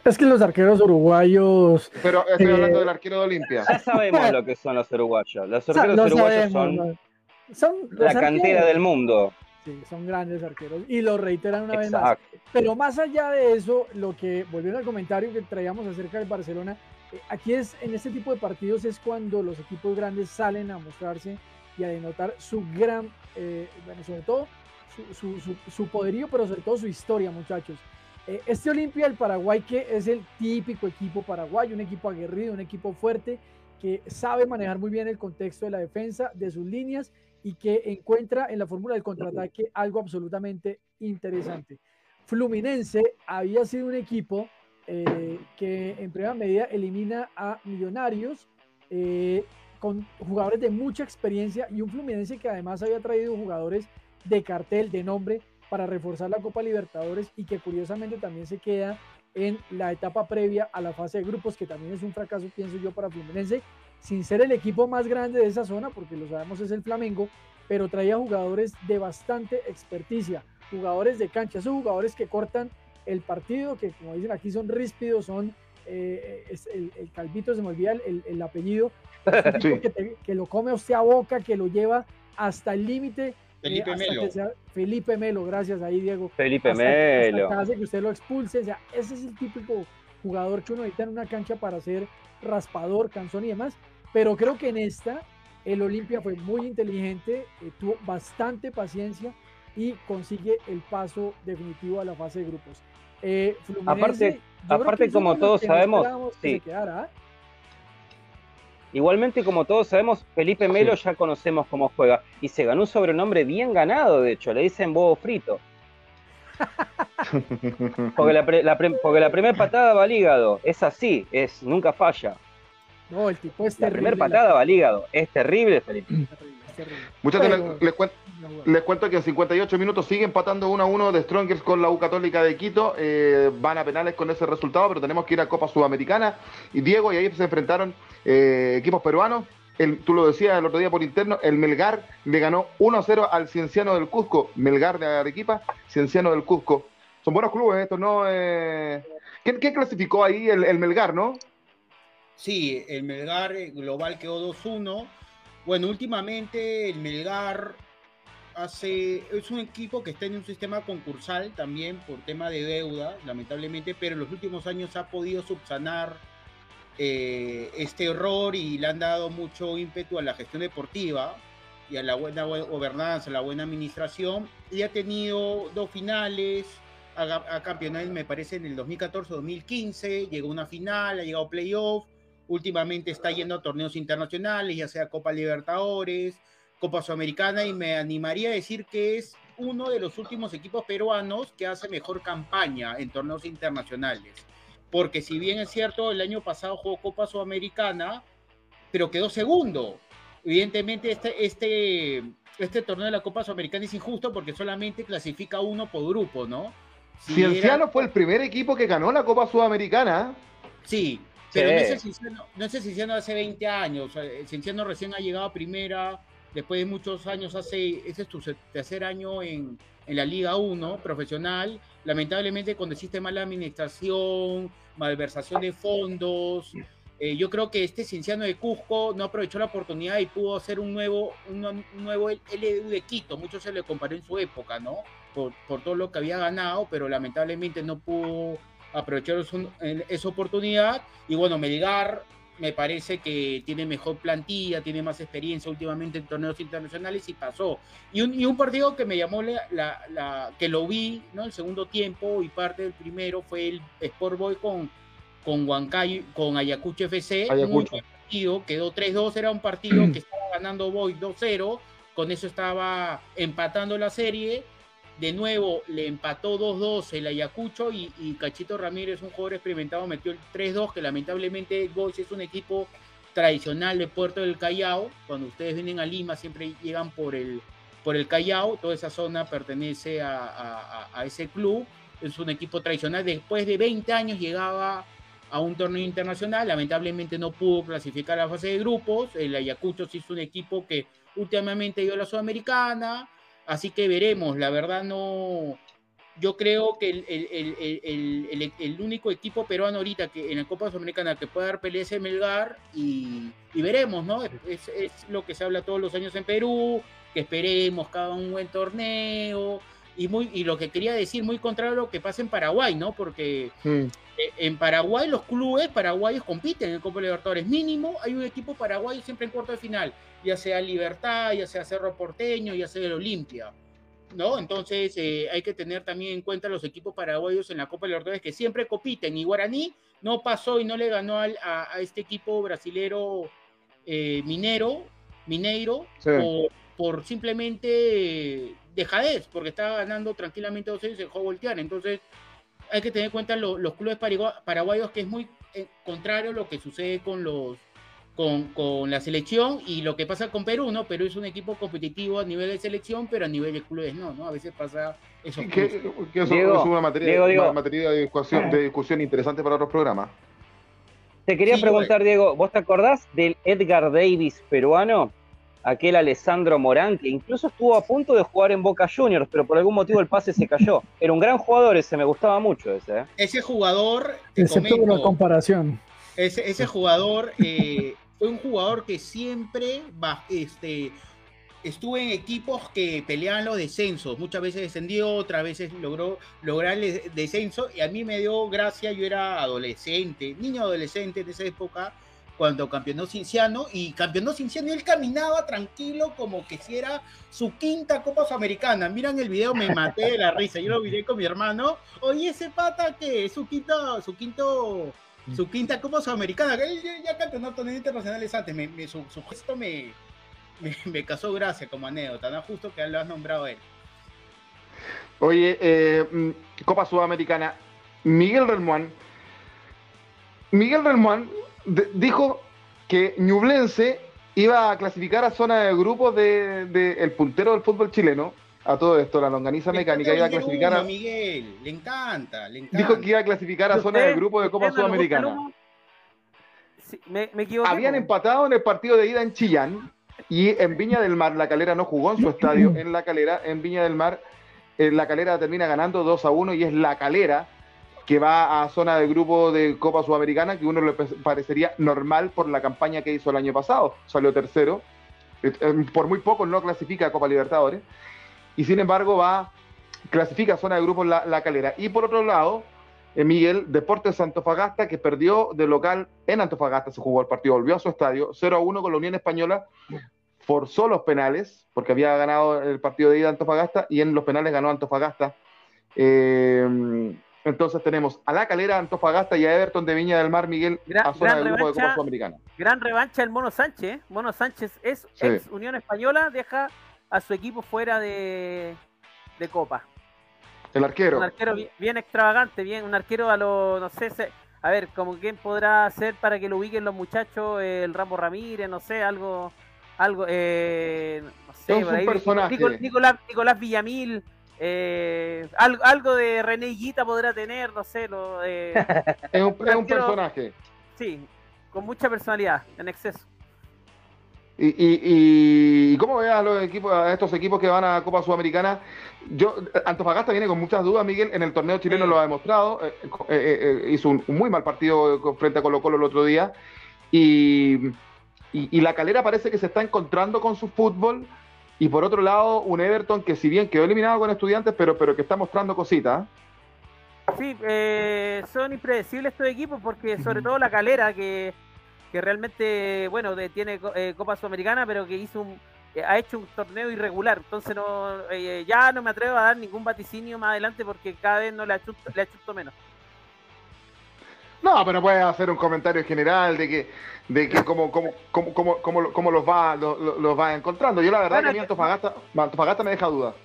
Es que los arqueros uruguayos. Pero estoy hablando eh, del arquero de Olimpia. Ya sabemos (laughs) lo que son los uruguayos. Los arqueros uruguayos son, son la cantera del mundo. Sí, son grandes arqueros. Y lo reiteran una vez más. Pero más allá de eso, lo que, volviendo al comentario que traíamos acerca del Barcelona, eh, aquí es, en este tipo de partidos es cuando los equipos grandes salen a mostrarse y a denotar su gran, eh, bueno, sobre todo su, su, su, poderío, pero sobre todo su historia, muchachos. Eh, este Olimpia del Paraguay, que es el típico equipo paraguayo, un equipo aguerrido, un equipo fuerte, que sabe manejar muy bien el contexto de la defensa, de sus líneas y que encuentra en la fórmula del contraataque algo absolutamente interesante. Fluminense había sido un equipo eh, que en primera medida elimina a Millonarios, con jugadores de mucha experiencia y un Fluminense que además había traído jugadores de cartel, de nombre, para reforzar la Copa Libertadores y que curiosamente también se queda en la etapa previa a la fase de grupos, que también es un fracaso, pienso yo, para Fluminense, sin ser el equipo más grande de esa zona, porque lo sabemos es el Flamengo, pero traía jugadores de bastante experticia, jugadores de cancha, esos jugadores que cortan el partido, que como dicen aquí son ríspidos, son eh, el, Calvito, se me olvida el, apellido, (laughs) que, lo come usted a boca, que lo lleva hasta el límite. Eh, Felipe Melo. Felipe Melo, gracias ahí, Diego. Felipe Melo. Que, hace que usted lo expulse. O sea, ese es el típico jugador que uno necesita en una cancha para ser raspador, canzón y demás. Pero creo que en esta, el Olimpia fue muy inteligente, eh, tuvo bastante paciencia y consigue el paso definitivo a la fase de grupos. aparte, aparte como todos sabemos, sí. Igualmente, como todos sabemos, Felipe Melo ya conocemos cómo juega y se ganó un sobrenombre bien ganado, de hecho, le dicen bobo frito. (laughs) porque, la, primera patada va al hígado, es así, es nunca falla. No, el tipo es La primera patada va al hígado, es terrible, Felipe. Muchachos, les, cuento, que en 58 minutos sigue empatando 1 a 1 de Strongers con la U Católica de Quito. Eh, van a penales con ese resultado, pero tenemos que ir a Copa Sudamericana. Y Diego, y ahí se enfrentaron eh, equipos peruanos. El, tú lo decías el otro día por interno, el Melgar le ganó 1 a 0 al Cienciano del Cusco. Melgar de Arequipa, Cienciano del Cusco. Son buenos clubes estos, ¿no? Eh, ¿qué, clasificó ahí el, el Melgar, no? Sí, el Melgar global quedó 2-1 bueno, últimamente el Melgar hace, es un equipo que está en un sistema concursal también por tema de deuda, lamentablemente, pero en los últimos años ha podido subsanar eh, este error y le han dado mucho ímpetu a la gestión deportiva y a la buena gobernanza, a la buena administración, y ha tenido dos finales, ha, campeonado, me parece, en el 2014-2015, llegó a una final, ha llegado a playoff, últimamente está yendo a torneos internacionales, ya sea Copa Libertadores, Copa Sudamericana, y me animaría a decir que es uno de los últimos equipos peruanos que hace mejor campaña en torneos internacionales. Porque si bien es cierto, el año pasado jugó Copa Sudamericana, pero quedó segundo. Evidentemente, este, este, este torneo de la Copa Sudamericana es injusto porque solamente clasifica uno por grupo, ¿no? Cienciano fue el primer equipo que ganó la Copa Sudamericana. Sí, pero no, es Cienciano, no es Cienciano hace 20 años. El Cienciano recién ha llegado a primera, después de muchos años, hace, ese es tu tercer año en, en la Liga 1 profesional. Lamentablemente, cuando existe mala administración, malversación de fondos, eh, yo creo que este Cienciano de Cusco no aprovechó la oportunidad y pudo hacer un nuevo, un, nuevo LDU de Quito. Mucho se le comparó en su época, ¿no? Por, por todo lo que había ganado, pero lamentablemente no pudo aprovechar esa oportunidad. Y bueno, Melgar me parece que tiene mejor plantilla, tiene más experiencia últimamente en torneos internacionales y pasó. Y un, y un partido que me llamó la, la, que lo vi, ¿no? El segundo tiempo y parte del primero fue el Sport Boy con, con Huancayo, con Ayacucho FC. Ayacucho. partido, quedó 3-2, era un partido (clears throat) que estaba ganando Boy 2-0, con eso estaba empatando la serie de nuevo le empató 2-2 el Ayacucho y, Cachito Ramírez, un jugador experimentado, metió el 3-2, que lamentablemente Boys es un equipo tradicional de Puerto del Callao. Cuando ustedes vienen a Lima siempre llegan por el, por el Callao, toda esa zona pertenece a, ese club, es un equipo tradicional. Después de 20 años llegaba a un torneo internacional. Lamentablemente no pudo clasificar a la fase de grupos. El Ayacucho sí es un equipo que últimamente dio la Sudamericana. Así que veremos. La verdad no. Yo creo que el, único equipo peruano ahorita que en la Copa Sudamericana que puede dar pelea es el Melgar y, veremos, ¿no? Es, es, lo que se habla todos los años en Perú, que esperemos cada un buen torneo y, muy, y lo que quería decir, muy contrario a lo que pasa en Paraguay, ¿no? Porque mm. eh, en Paraguay los clubes paraguayos compiten en el Copa Libertadores. Mínimo hay un equipo paraguayo siempre en cuarto de final, ya sea Libertad, ya sea Cerro Porteño, ya sea el Olimpia. ¿No? Entonces eh, hay que tener también en cuenta los equipos paraguayos en la Copa Libertadores que siempre compiten. Y Guaraní no pasó y no le ganó a, este equipo brasilero eh, minero, Mineiro, por simplemente dejadez, porque estaba ganando tranquilamente dos años y dejó voltear. Entonces, hay que tener en cuenta los clubes paraguayos, que es muy eh, contrario a lo que sucede con los con, la selección y lo que pasa con Perú, ¿no? Perú es un equipo competitivo a nivel de selección, pero a nivel de clubes no, ¿no? A veces pasa eso. Que, eso es una materia, de, discusión, de discusión interesante para otros programas. Te quería preguntar, Diego, ¿vos te acordás del Edgar Davis peruano? aquel Alessandro Morán, que incluso estuvo a punto de jugar en Boca Juniors, pero por algún motivo el pase se cayó. Era un gran jugador ese, me gustaba mucho ese. ¿eh? Ese jugador... Excepto una comparación. Ese, ese jugador eh, un jugador que siempre este, estuvo en equipos que peleaban los descensos. Muchas veces descendió, otras veces logró lograr el descenso. Y a mí me dio gracia, yo era adolescente, niño adolescente en esa época cuando campeonó Cinciano y campeonó Cinciano y él caminaba tranquilo como que si era su quinta Copa Sudamericana. Miran el video, me maté de la risa. Yo lo vi con mi hermano. Oye, ese pata que es su quinto, su quinto, su quinta Copa Sudamericana. Él ya campeonó torneos internacionales antes. Me, su, gesto me, me, causó gracia como anécdota, ¿no? Justo que lo has nombrado él. Oye, eh, mm, Copa Sudamericana. Miguel Relmuán. Miguel Relmuán dijo que Ñublense iba a clasificar a zona de grupos del de, el puntero del fútbol chileno. A todo esto, la longaniza mecánica iba a clasificar a. Miguel, le encanta, le encanta. Dijo que iba a clasificar a zona de grupo de Copa Sudamericana. me, Habían empatado en el partido de ida en Chillán y en Viña del Mar, la calera no jugó en su estadio (clears throat) en la calera. En Viña del Mar, eh, la calera termina ganando 2 a 1 y es la calera que va a zona de grupo de Copa Sudamericana, que uno le parecería normal por la campaña que hizo el año pasado. Salió tercero, eh, por muy poco no clasifica a Copa Libertadores, y sin embargo va, clasifica a zona de grupo la, la calera. Y por otro lado, eh, Miguel, Deportes Antofagasta, que perdió de local en Antofagasta, se jugó el partido, volvió a su estadio, 0 a 1 con la Unión Española, forzó los penales, porque había ganado el partido de ida Antofagasta, y en los penales ganó Antofagasta. Eh, entonces tenemos a La Calera, Antofagasta y a Everton de Viña del Mar, Miguel, a zona del grupo de Copa Sudamericana. Gran revancha el Mono Sánchez. ¿eh? Mono Sánchez es ex Unión Española, deja a su equipo fuera de, Copa. El arquero. Un arquero bien, extravagante, bien, un arquero a lo, no sé, a ver, como quién podrá hacer para que lo ubiquen los muchachos, el Rambo Ramírez, no sé, algo, algo, eh, no sé, es un personaje. Nicolás, Nicolás Villamil, eh, algo, de René Guita podrá tener, no sé. Lo, eh, (laughs) es, un, personaje. Sí, con mucha personalidad, en exceso. ¿Y, y, cómo ve a los equipos, a estos equipos que van a Copa Sudamericana? Yo, Antofagasta viene con muchas dudas, Miguel, en el torneo chileno lo ha demostrado, eh, eh, hizo un, muy mal partido frente a Colo Colo el otro día, y, y, la calera parece que se está encontrando con su fútbol, y por otro lado, un Everton que si bien quedó eliminado con estudiantes, pero, pero que está mostrando cositas. Sí, eh, son impredecibles estos equipos porque sobre todo la calera que, realmente, bueno, tiene eh, Copa Sudamericana, pero que hizo un, eh, ha hecho un torneo irregular. Entonces no ya no me atrevo a dar ningún vaticinio más adelante porque cada vez no le achusto, le menos. No, pero puedes hacer un comentario general de que de que cómo, cómo, cómo, cómo, cómo los, va, los, va encontrando. Yo la verdad que a mí Antofagasta, Antofagasta me deja dudas.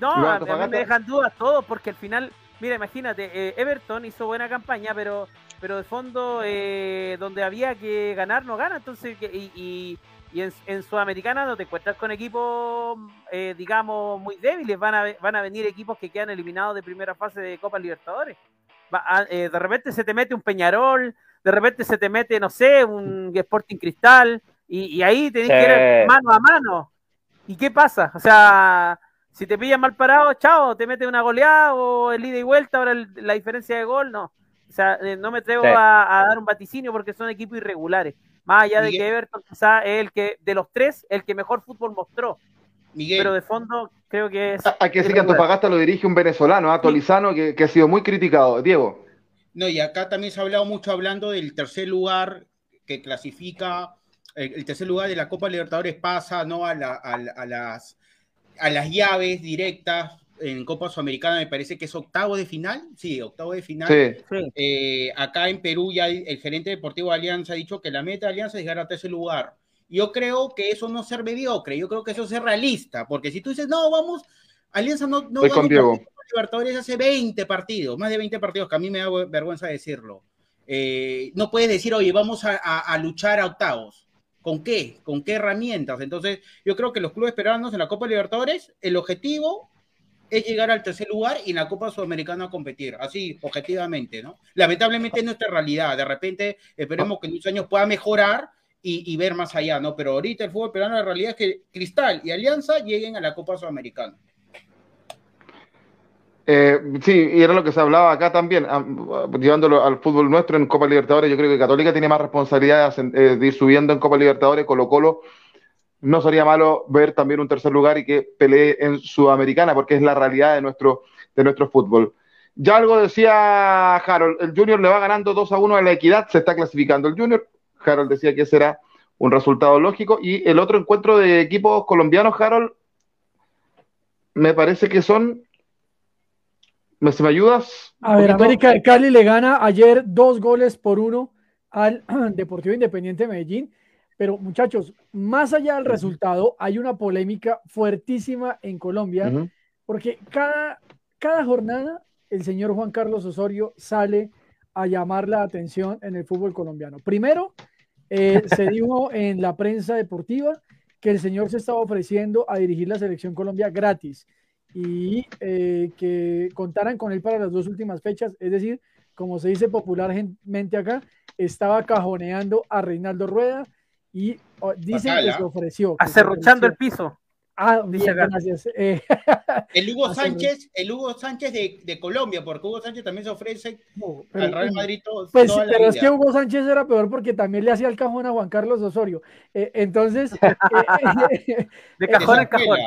No, a mí me dejan dudas todos porque al final, mira, imagínate, eh, Everton hizo buena campaña, pero pero de fondo eh, donde había que ganar no gana, entonces y, y, y en, en, Sudamericana no te encuentras con equipos, eh, digamos, muy débiles, van a, van a venir equipos que quedan eliminados de primera fase de Copa Libertadores. eh, de repente se te mete un Peñarol, de repente se te mete, no sé, un Sporting Cristal, y, ahí tenés que ir mano a mano. ¿Y qué pasa? O sea, si te pillan mal parado, chao, te mete una goleada o el ida y vuelta, ahora la diferencia de gol, no. O sea, eh, no me atrevo a, dar un vaticinio porque son equipos irregulares. Más allá de que Everton quizá es el que, de los tres, el que mejor fútbol mostró. Pero de fondo creo que es. Hay que decir que Antofagasta lo dirige un venezolano, Atolizano, que, ha sido muy criticado. Diego. No, y acá también se ha hablado mucho hablando del tercer lugar que clasifica, el, tercer lugar de la Copa Libertadores pasa ¿no? a, a, las, a las llaves directas en Copa Sudamericana, me parece que es octavo de final. Sí, octavo de final. Eh, acá en Perú ya el, gerente deportivo de Alianza ha dicho que la meta de Alianza es llegar a tercer lugar. Yo creo que eso no es ser mediocre, yo creo que eso es ser realista, porque si tú dices, no, vamos, Alianza no, no va a Libertadores hace 20 partidos, más de 20 partidos, que a mí me da vergüenza decirlo. Eh, no puedes decir, oye, vamos a, luchar a octavos. ¿Con qué? ¿Con qué herramientas? Entonces, yo creo que los clubes peruanos en la Copa Libertadores, el objetivo es llegar al tercer lugar y en la Copa Sudamericana a competir, así, objetivamente, ¿no? Lamentablemente es nuestra realidad, de repente esperemos que en unos años pueda mejorar y, ver más allá, ¿no? Pero ahorita el fútbol peruano la realidad es que Cristal y Alianza lleguen a la Copa Sudamericana. Eh, sí, y era lo que se hablaba acá también, llevándolo al fútbol nuestro en Copa Libertadores. Yo creo que Católica tiene más responsabilidad eh, de ir subiendo en Copa Libertadores. Colo Colo no sería malo ver también un tercer lugar y que pelee en Sudamericana, porque es la realidad de nuestro, de nuestro fútbol. Ya algo decía Harold, el Junior le va ganando 2 a 1 a la equidad, se está clasificando el Junior. Harold decía que será un resultado lógico. Y el otro encuentro de equipos colombianos, Harold, me parece que son. ¿Me, me ayudas? A ver, América de Cali le gana ayer dos goles por uno al (clears throat) Deportivo Independiente de Medellín. Pero muchachos, más allá del resultado, hay una polémica fuertísima en Colombia, porque cada, cada jornada el señor Juan Carlos Osorio sale a llamar la atención en el fútbol colombiano. Primero, eh, (laughs) se dijo en la prensa deportiva que el señor se estaba ofreciendo a dirigir la selección Colombia gratis y eh, que contaran con él para las dos últimas fechas, es decir, como se dice popularmente acá, estaba cajoneando a Reinaldo Rueda y oh, dice que se ofreció. Acerrochando el piso. Ah, dice gracias. Eh, (laughs) el Hugo Sánchez, el Hugo Sánchez de, Colombia, porque Hugo Sánchez también se ofrece al Real Madrid todo, Pues pero es que Hugo Sánchez era peor porque también le hacía el cajón a Juan Carlos Osorio. Eh, entonces. Eh, (laughs) de cajón a cajón.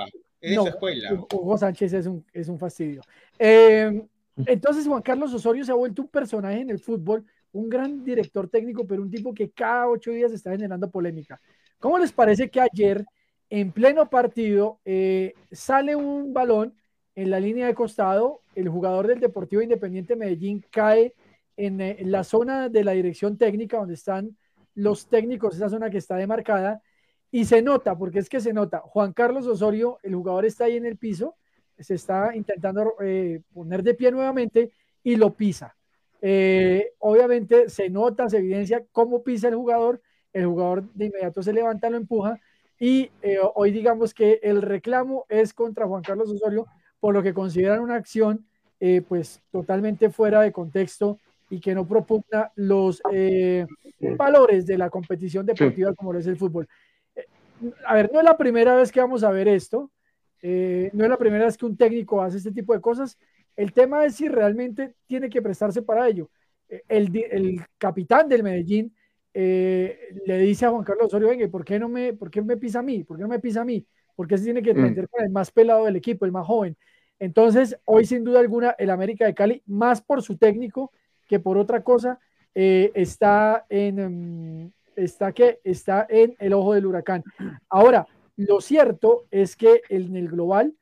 Es escuela. Hugo Sánchez es un, es un fastidio. entonces, Juan Carlos Osorio se ha vuelto un personaje en el fútbol, un gran director técnico, pero un tipo que cada ocho días está generando polémica. ¿Cómo les parece que ayer? en pleno partido eh, sale un balón en la línea de costado, el jugador del Deportivo Independiente Medellín cae en, eh, la zona de la dirección técnica donde están los técnicos, esa zona que está demarcada, y se nota, porque es que se nota, Juan Carlos Osorio, el jugador está ahí en el piso, se está intentando eh, poner de pie nuevamente y lo pisa. Obviamente se nota, se evidencia cómo pisa el jugador, el jugador de inmediato se levanta, lo empuja, y eh, hoy digamos que el reclamo es contra Juan Carlos Osorio por lo que consideran una acción eh, pues totalmente fuera de contexto y que no propugna los eh, valores de la competición deportiva como lo es el fútbol. a ver, no es la primera vez que vamos a ver esto, no es la primera vez que un técnico hace este tipo de cosas. El tema es si realmente tiene que prestarse para ello. El, el capitán del Medellín eh, le dice a Juan Carlos Osorio, venga, ¿por qué no me, por qué me pisa a mí? ¿Por qué no me pisa a mí? Porque se tiene que mm. meter con el más pelado del equipo, el más joven. Entonces, hoy sin duda alguna, el América de Cali, más por su técnico que por otra cosa, eh, está en, mm, está que está en el ojo del huracán. Ahora, lo cierto es que en el global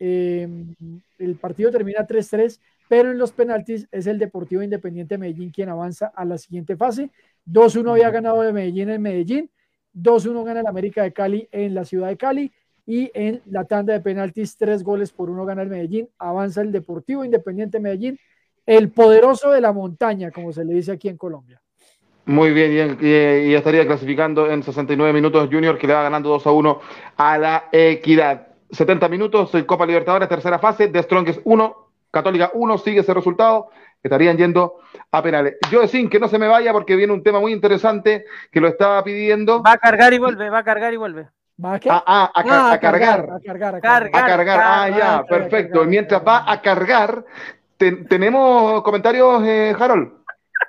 em, el partido termina 3-3, pero en los penaltis es el Deportivo Independiente Medellín quien avanza a la siguiente fase. 2-1 había ganado de Medellín en Medellín, 2-1 gana el América de Cali en la ciudad de Cali y en la tanda de penaltis, tres goles por uno gana el Medellín, avanza el Deportivo Independiente Medellín, el poderoso de la montaña, como se le dice aquí en Colombia. Muy bien, y, estaría clasificando en 69 minutos Junior, que le va ganando 2 a 1 a la Equidad. 70 minutos, Copa Libertadores, tercera fase, de Strongest 1, Católica 1, sigue ese resultado, estarían yendo a penales. Yo decía que no se me vaya porque viene un tema muy interesante que lo estaba pidiendo. Va a cargar y vuelve, va a cargar y vuelve. ¿Va a, ah, ah, a, cargar. A cargar, a cargar. Ah, ya, perfecto. Mientras va a cargar, ¿tenemos comentarios, eh, Harold?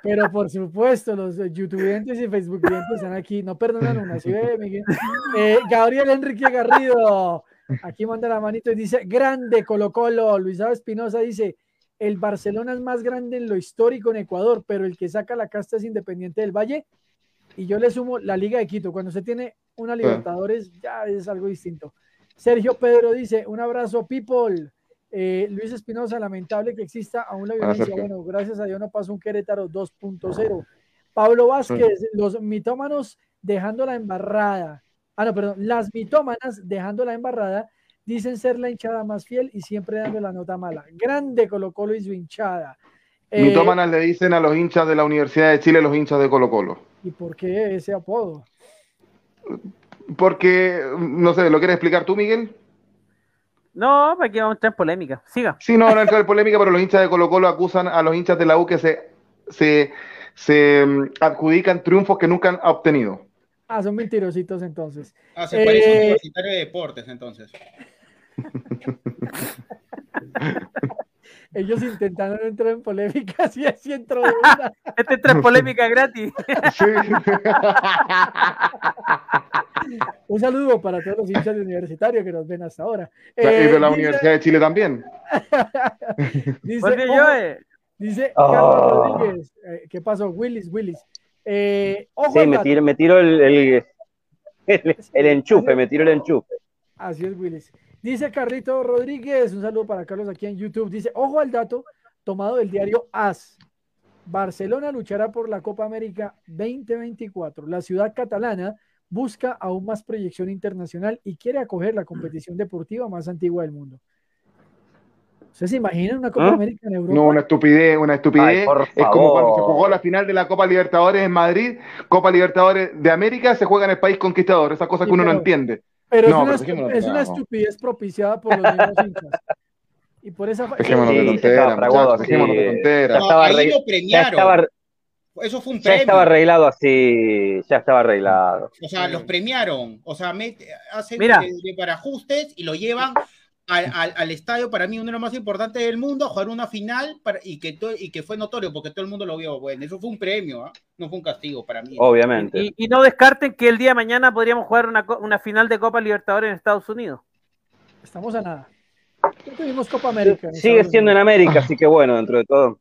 Pero por supuesto, los youtubers y facebook están aquí. No perdonan una, ¿sí Miguel? Eh, Gabriel Enrique Garrido, aquí manda la manito y dice, grande Colo Colo. Luisado Espinosa dice, el Barcelona es más grande en lo histórico en Ecuador, pero el que saca la casta es Independiente del Valle. Y yo le sumo la Liga de Quito. Cuando se tiene una Libertadores, ya es algo distinto. Sergio Pedro dice, un abrazo, people. Eh, Luis Espinosa, lamentable que exista aún la violencia. Bueno, gracias a Dios no pasó un Querétaro 2.0. Pablo Vázquez, los mitómanos dejando la embarrada. Ah, no, perdón, las mitómanas dejando la embarrada dicen ser la hinchada más fiel y siempre dando la nota mala. Grande Colo Colo y su hinchada. Eh, mitómanas le dicen a los hinchas de la Universidad de Chile los hinchas de Colo Colo. ¿Y por qué ese apodo? Porque, no sé, ¿lo quieres explicar tú, Miguel? No, aquí vamos a entrar en polémica. Siga. Sí, no a entrar en polémica, pero los hinchas de Colo Colo acusan a los hinchas de la U que se, se, se mm, adjudican triunfos que nunca han obtenido. Ah, son mentirositos entonces. Ah, se parece un eh, universitario de deportes entonces. (laughs) Ellos intentaron entrar en polémica, (laughs) y así entró una. Este entra en polémica gratis. Sí. Un saludo para todos los hinchas universitarios que nos ven hasta ahora. y de la eh, Universidad de Chile también. (laughs) dice, eh. dice Carlos Rodríguez, eh, ¿qué pasó? Willis, Willis. Sí, me tiro, me tiro el, el, el, enchufe, me tiro el enchufe. Así es, Willis. Dice Carlito Rodríguez, un saludo para Carlos aquí en YouTube. Dice, ojo al dato tomado del diario AS. Barcelona luchará por la Copa América 2024. La ciudad catalana busca aún más proyección internacional y quiere acoger la competición deportiva más antigua del mundo. ¿Ustedes se imaginan una Copa ¿Ah? América en Europa? No, una estupidez, una estupidez. es como cuando se jugó la final de la Copa Libertadores en Madrid, Copa Libertadores de América, se juega en el país conquistador, esa cosa que uno no entiende. Pero es, una, estupidez propiciada por los mismos hinchas. Y por esa Dejémonos de tonteras, dejémonos de tonteras. ahí lo premiaron. Eso fue un premio. Ya estaba arreglado así, ya estaba arreglado. O sea, los premiaron. O sea, hacen Mira. para ajustes y lo llevan al, estadio, para mí uno de los más importantes del mundo, a jugar una final para, y, que y que fue notorio porque todo el mundo lo vio. Bueno, eso fue un premio, ¿ah? no fue un castigo para mí. Obviamente. Y, no descarten que el día de mañana podríamos jugar una, final de Copa Libertadores en Estados Unidos. Estamos a nada. tuvimos Copa América. Sigue siendo en América, así que bueno, dentro de todo.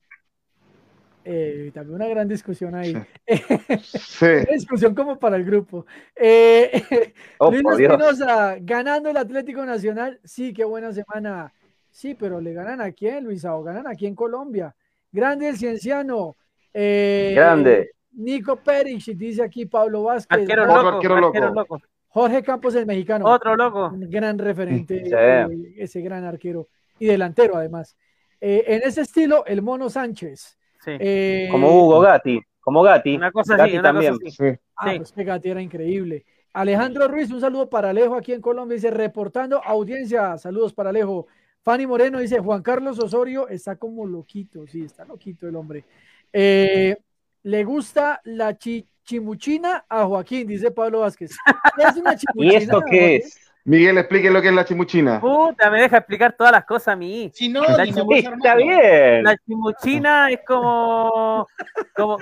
Eh, también una gran discusión ahí. (laughs) Sí. una discusión como para el grupo. Eh, (laughs) oh, Luis Espinosa, ganando el Atlético Nacional. Sí, qué buena semana. Sí, pero le ganan aquí en Luisao, ganan aquí en Colombia. Grande el cienciano. Eh, Grande. Nico Perich, dice aquí Pablo Vázquez. Arquero loco, Jorge Campos, el mexicano. Otro loco. Un gran referente, ese gran arquero y delantero además. en ese estilo, el Mono Sánchez. Eh, como Hugo Gatti, como Gatti. Una cosa así, también. Ah, pues que Gatti era increíble. Alejandro Ruiz, un saludo para Alejo aquí en Colombia, dice, reportando audiencia, saludos para Alejo. Fanny Moreno dice, Juan Carlos Osorio está como loquito, sí, está loquito el hombre. Eh, le gusta la chimuchina a Joaquín, dice Pablo Vázquez. (laughs) ¿Y esto qué es? Miguel, explique lo que es la chimuchina. Puta, me deja explicar todas las cosas a mí. Si no, la está bien. La chimuchina es como,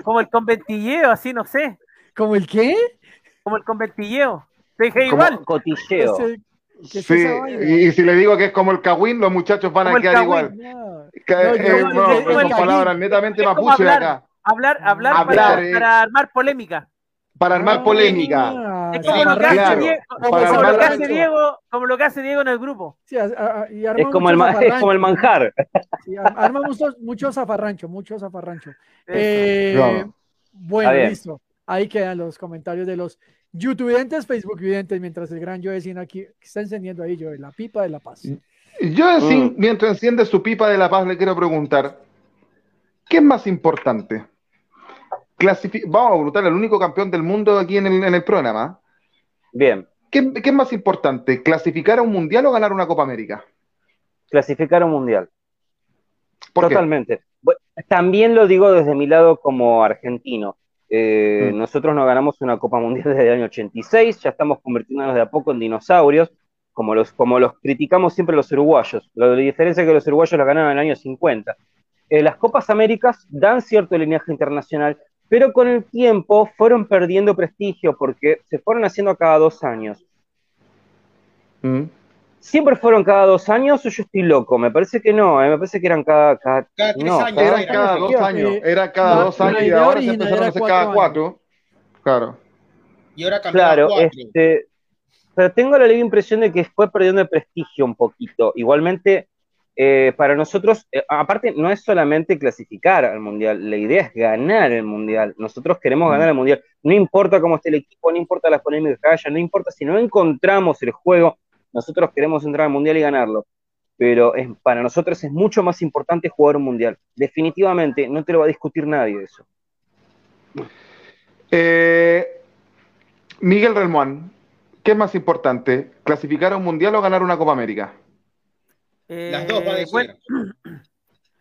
como, el conventilleo, así no sé. ¿Como el qué? Como el conventilleo. Te dije igual. Cotilleo. sí, y, si le digo que es como el cagüín, los muchachos van a quedar igual. No, eh, son palabras netamente mapuche acá. Hablar, hablar, hablar para, para armar polémica para armar polémica. Es como, lo que, hace Diego, como, lo que hace Diego, en el grupo. Sí, es, como el, es como el manjar. (laughs) Sí, armamos mucho, zafarrancho, mucho zafarrancho. Eh, bueno, listo. Ahí quedan los comentarios de los youtubers, Facebook videntes, mientras el gran Joe aquí está encendiendo ahí, Joe, la pipa de la paz. Yo, mm. mientras enciende su pipa de la paz, le quiero preguntar, ¿qué es más importante? Vamos a preguntarle al único campeón del mundo aquí en el, programa. Bien. ¿Qué, es más importante, clasificar a un mundial o ganar una Copa América? Clasificar a un mundial. Totalmente. También lo digo desde mi lado como argentino. Eh, mm. Nosotros no ganamos una Copa Mundial desde el año 86, ya estamos convirtiéndonos de a poco en dinosaurios, como los, como los criticamos siempre los uruguayos. La diferencia es que los uruguayos la ganaron en el año 50. Eh, las Copas Américas dan cierto lineaje internacional, pero con el tiempo fueron perdiendo prestigio porque se fueron haciendo cada dos años. Mm. ¿Siempre fueron cada dos años o yo estoy loco? Me parece que no, eh, me parece que eran cada, cada, tres años. Eran cada, dos años, era cada dos años y ahora se empezaron a hacer cada cuatro. Claro. Y ahora claro, Este, pero tengo la leve impresión de que fue perdiendo el prestigio un poquito. Igualmente, eh, para nosotros, eh, aparte, no es solamente clasificar al Mundial, la idea es ganar el Mundial. Nosotros queremos ganar el Mundial. No importa cómo esté el equipo, no importa las polémicas que haya, no importa si no encontramos el juego, nosotros queremos entrar al Mundial y ganarlo, pero es, para nosotros es mucho más importante jugar un Mundial. Definitivamente, no te lo va a discutir nadie eso. Eh, Miguel Relmuán, ¿qué es más importante? ¿Clasificar a un Mundial o ganar una Copa América? Eh, las dos va a decir. (clears throat)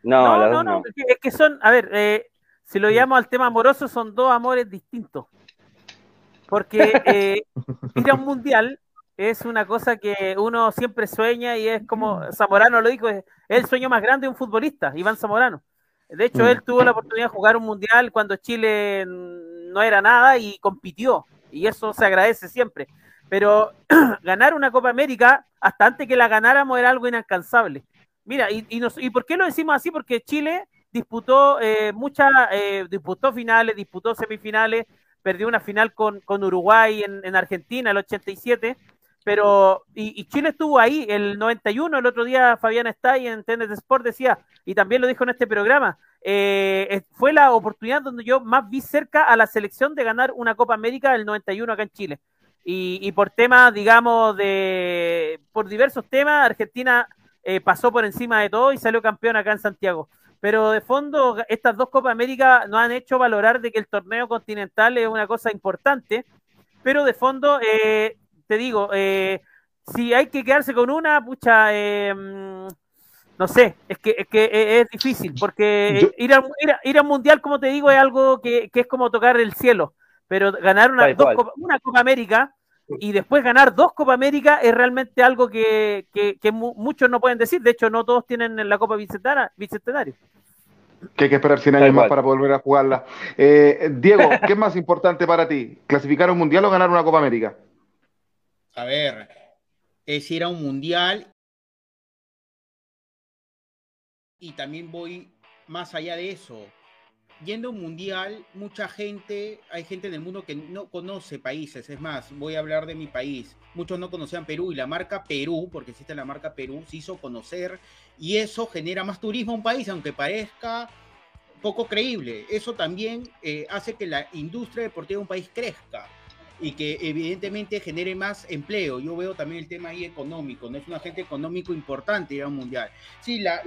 No, no, no, Es, que, son, a ver, eh, si lo llamo al tema amoroso, son dos amores distintos. Porque (laughs) ir a un mundial es una cosa que uno siempre sueña y es como Zamorano lo dijo, es el sueño más grande de un futbolista, Iván Zamorano. De hecho, él tuvo la oportunidad de jugar un mundial cuando Chile no era nada y compitió, y eso se agradece siempre. Pero (clears throat) ganar una Copa América, hasta antes que la ganáramos, era algo inalcanzable. Mira, y, y, por qué lo decimos así? Porque Chile disputó eh, muchas, eh, disputó finales, disputó semifinales, perdió una final con, Uruguay en, en Argentina, el 87, pero y, Chile estuvo ahí el 91, el otro día Fabián está en Tennis Sport decía, y también lo dijo en este programa, eh, fue la oportunidad donde yo más vi cerca a la selección de ganar una Copa América el 91 acá en Chile. Y, por temas, digamos, de por diversos temas, Argentina eh, pasó por encima de todo y salió campeón acá en Santiago. Pero de fondo, estas dos Copas América nos han hecho valorar de que el torneo continental es una cosa importante, pero de fondo eh, te digo, eh, si hay que quedarse con una, pucha, eh, no sé, es que, es, que es difícil, porque ir, a, ir, a, un mundial, como te digo, es algo que, es como tocar el cielo, pero ganar una, Copa, una Copa América (laughs) y después ganar dos Copa América es realmente algo que, muchos no pueden decir, de hecho no todos tienen la Copa Bicentenario. Que hay que esperar 100 años más para volver a jugarla. Eh, Diego, (laughs) ¿qué es más importante para ti? ¿Clasificar un mundial o ganar una Copa América? a ver, es ir a un mundial y también voy más allá de eso. Yendo mundial, mucha gente, hay gente en el mundo que no conoce países. Es más, voy a hablar de mi país. Muchos no conocían Perú y la marca Perú, porque existe la marca Perú, se hizo conocer y eso genera más turismo a un país, aunque parezca poco creíble. Eso también eh, hace que la industria deportiva de un país crezca y que evidentemente genere más empleo. Yo veo también el tema ahí económico, no es un agente económico importante ir a un mundial. Sí, la,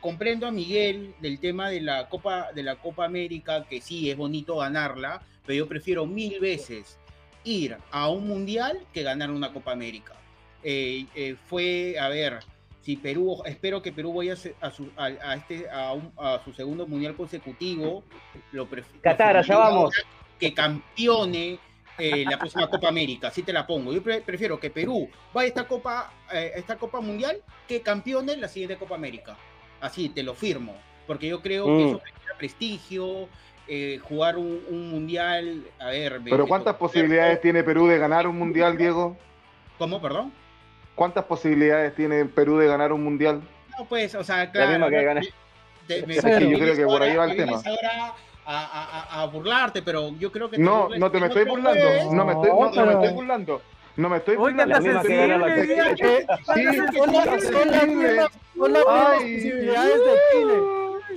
comprendo a Miguel del tema de la Copa de la Copa América, que sí es bonito ganarla, pero yo prefiero mil veces ir a un mundial que ganar una Copa América. Eh, eh, fue, a ver, si Perú, espero que Perú vaya a su, a, este, a, a su segundo mundial consecutivo. Lo Qatar, allá vamos. Que campeone eh, la próxima Copa América, así te la pongo. Yo prefiero que Perú vaya a esta Copa, eh, esta Copa Mundial que campeone la siguiente Copa América. Así te lo firmo, porque yo creo que eso genera prestigio, eh, jugar un, mundial, a ver. Pero ¿cuántas posibilidades tiene Perú de ganar un mundial, Diego? ¿Cómo, perdón? ¿Cuántas posibilidades tiene Perú de ganar un mundial? No, pues, o sea, claro. Yo creo que por ahí va el tema a, burlarte, pero yo creo que... No, no te me estoy burlando, no me estoy, no, me estoy burlando. Son las posibilidades de Chile.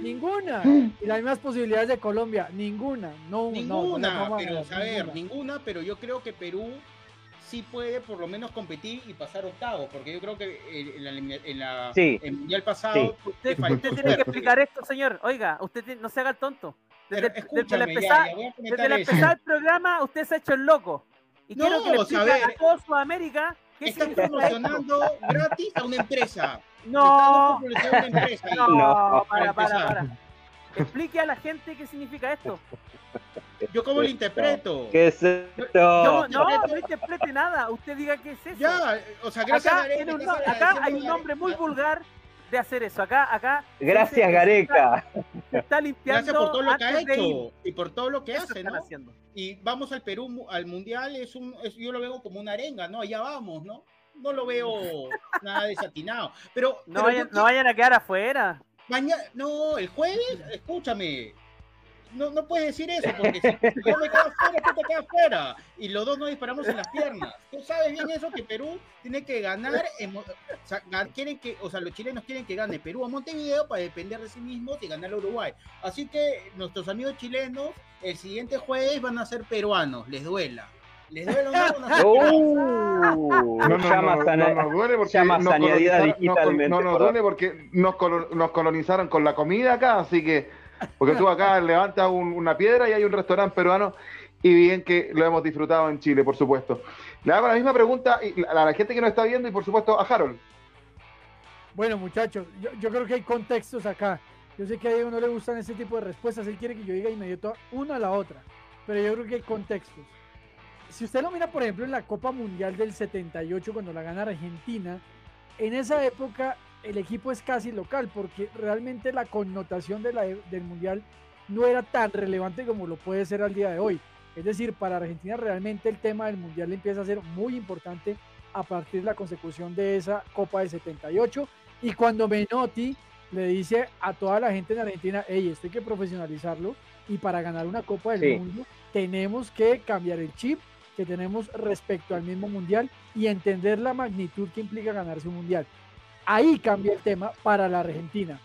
Ninguna. Y las mismas posibilidades de Colombia. Ninguna. No, ninguna. pero, a ver, ninguna, pero yo creo que Perú sí puede por lo menos competir y pasar octavos, porque yo creo que en, la, en la el mundial pasado. Usted, usted tiene que explicar esto, señor. Oiga, usted no se haga el tonto. Desde, desde la empezada, desde la empezada del programa, usted se ha hecho el loco. Y no, quiero que le a, a toda Sudamérica que está promocionando gratis a una empresa. No, no, para, para, para. Explique a la gente qué significa esto. ¿Yo cómo lo interpreto? ¿Qué es esto? no, no interprete nada. Usted diga qué es eso. Ya, o sea, gracias acá, acá hay un nombre muy vulgar de hacer eso. Acá, acá. Gracias, Gareca. está limpiando. Gracias por todo lo que ha hecho y por todo lo que hace, ¿no? Haciendo. Y vamos al Perú, al Mundial, es un, yo lo veo como una arenga, ¿no? Allá vamos, ¿no? No lo veo (laughs) nada desatinado. Pero, no, vayan, no vayan a quedar afuera. Mañana, no, el jueves, escúchame, no, no puedes decir eso, porque si yo me quedo afuera, tú te quedas afuera. Y los dos nos disparamos en las piernas. Tú sabes bien eso, que Perú tiene que ganar. o sea, quieren que, o sea, los chilenos quieren que gane Perú a Montevideo para depender de sí mismos y ganar a Uruguay. Así que nuestros amigos chilenos, el siguiente jueves van a ser peruanos, les duela. Les duela uh, no, no, no, duele porque no nos duele porque nos colonizaron con la comida acá, así que porque tú acá levantas una piedra y hay un restaurante peruano y bien que lo hemos disfrutado en Chile, por supuesto. Le hago la misma pregunta a la gente que nos está viendo y por supuesto a Harold. Bueno, muchachos, yo, creo que hay contextos acá. Yo sé que a Diego no le gustan ese tipo de respuestas, él quiere que yo diga inmediato una a la otra, pero yo creo que hay contextos. Si usted lo mira, por ejemplo, en la Copa Mundial del 78, cuando la gana Argentina, en esa época el equipo es casi local, porque realmente la connotación de la, del Mundial no era tan relevante como lo puede ser al día de hoy. Es decir, para Argentina realmente el tema del Mundial empieza a ser muy importante a partir de la consecución de esa Copa del 78. Y cuando Menotti le dice a toda la gente en Argentina, hey, esto hay que profesionalizarlo y para ganar una Copa del Mundo tenemos que cambiar el chip que tenemos respecto al mismo Mundial y entender la magnitud que implica ganarse un Mundial. Ahí cambia el tema para la Argentina.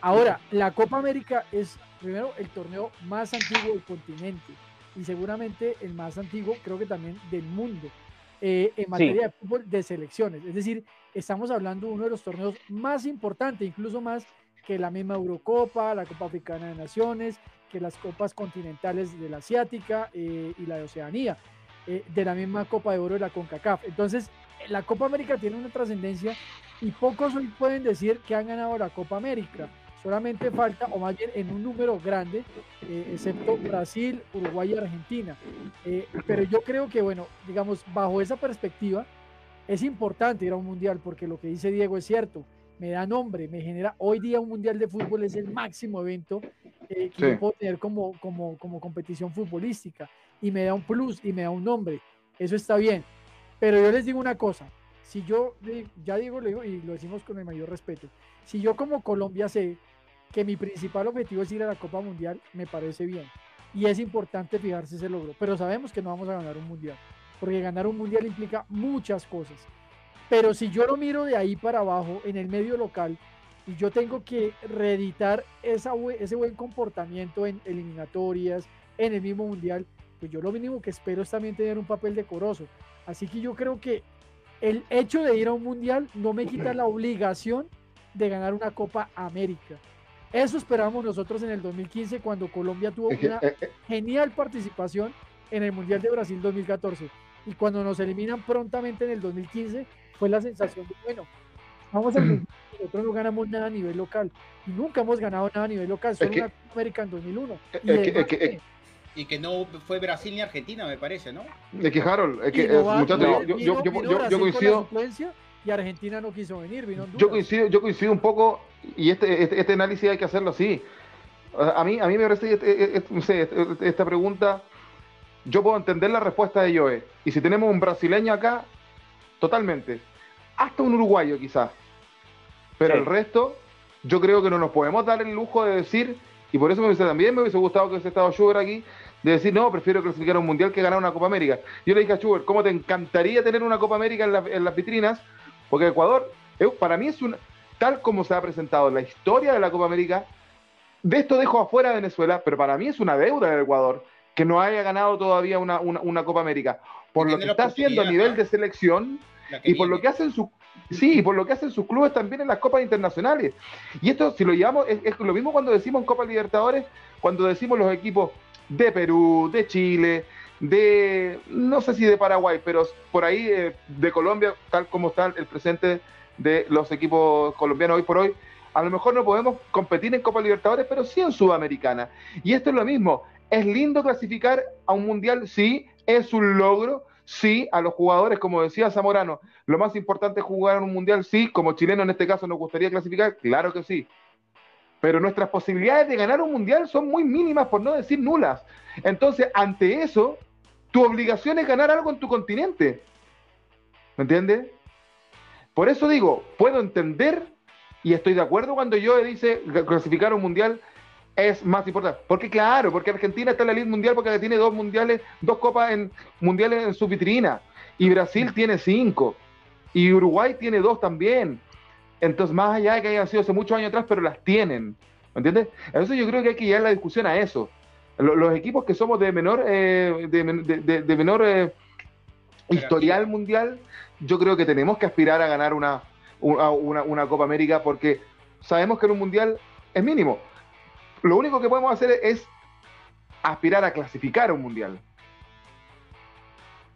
Ahora, la Copa América es primero el torneo más antiguo del continente y seguramente el más antiguo, creo que también del mundo, eh, en materia de fútbol de selecciones. Es decir, estamos hablando de uno de los torneos más importantes, incluso más que la misma Eurocopa, la Copa Africana de Naciones, que las copas continentales de la Asiática eh, y la de Oceanía, eh, de la misma Copa de Oro de la CONCACAF. Entonces, la Copa América tiene una trascendencia y pocos hoy pueden decir que han ganado la Copa América. Solamente falta, o más bien en un número grande, eh, excepto Brasil, Uruguay y Argentina. Eh, pero yo creo que, bueno, digamos, bajo esa perspectiva, es importante ir a un mundial porque lo que dice Diego es cierto. Me da nombre, me genera. Hoy día un mundial de fútbol es el máximo evento eh, que yo puedo tener como, como, como competición futbolística y me da un plus y me da un nombre. Eso está bien. Pero yo les digo una cosa, si yo, ya digo, digo, y lo decimos con el mayor respeto, si yo como Colombia sé que mi principal objetivo es ir a la Copa Mundial, me parece bien. Y es importante fijarse ese logro, pero sabemos que no vamos a ganar un Mundial, porque ganar un Mundial implica muchas cosas. Pero si yo lo miro de ahí para abajo, en el medio local, y yo tengo que reeditar ese buen comportamiento en eliminatorias, en el mismo Mundial, pues yo lo mínimo que espero es también tener un papel decoroso. Así que yo creo que el hecho de ir a un mundial no me quita la obligación de ganar una Copa América. Eso esperamos nosotros en el 2015 cuando Colombia tuvo una eh, eh. genial participación en el Mundial de Brasil 2014. Y cuando nos eliminan prontamente en el 2015 fue la sensación de, bueno, vamos a (clears throat) nosotros no ganamos nada a nivel local. Y nunca hemos ganado nada a nivel local, solo una Copa América en 2001. Y y que no fue Brasil ni Argentina, me parece, ¿no? Es que Harold, es que muchachos, yo, yo, yo, yo, coincido. Y Argentina no quiso venir, vino Yo coincido, yo coincido un poco, y este, este, este análisis hay que hacerlo así. A mí, a mí me parece este, este, esta pregunta, yo puedo entender la respuesta de Joe. Y si tenemos un brasileño acá, totalmente. Hasta un uruguayo quizás. Pero el resto, yo creo que no nos podemos dar el lujo de decir y por eso me hubiese, también me hubiese gustado que hubiese estado Schubert aquí, de decir, no, prefiero clasificar un mundial que ganar una Copa América. Yo le dije a Schubert, ¿cómo te encantaría tener una Copa América en, las vitrinas? Porque Ecuador, para mí es un, tal como se ha presentado la historia de la Copa América, de esto dejo afuera a Venezuela, pero para mí es una deuda del Ecuador que no haya ganado todavía una, una Copa América. Por lo que está haciendo a nivel de selección y por lo que hacen su Sí, por lo que hacen sus clubes también en las copas internacionales. Y esto, si lo llevamos, es, lo mismo cuando decimos en Copa Libertadores, cuando decimos los equipos de Perú, de Chile, de, no sé si de Paraguay, pero por ahí eh, de Colombia, tal como está el presente de los equipos colombianos hoy por hoy. A lo mejor no podemos competir en Copa Libertadores, pero sí en Sudamericana. Y esto es lo mismo. Es lindo clasificar a un mundial, sí, es un logro, sí, a los jugadores, como decía Zamorano, lo más importante es jugar en un mundial, sí, como chileno en este caso nos gustaría clasificar, claro que sí. Pero nuestras posibilidades de ganar un mundial son muy mínimas, por no decir nulas. Entonces, ante eso, tu obligación es ganar algo en tu continente. ¿Me entiendes? Por eso digo, puedo entender y estoy de acuerdo cuando yo dice clasificar un mundial es más importante. Porque claro, porque Argentina está en la lista mundial porque tiene dos mundiales, dos copas en mundiales en su vitrina. Y Brasil tiene cinco. Y Uruguay tiene dos también. Entonces, más allá de que hayan sido hace muchos años atrás, pero las tienen. ¿Me entiendes? Entonces yo creo que hay que llevar la discusión a eso. Los, equipos que somos de menor, eh, de, menor eh, historial mundial, yo creo que tenemos que aspirar a ganar una, una, una Copa América porque sabemos que en un mundial es mínimo. Lo único que podemos hacer es aspirar a clasificar un mundial.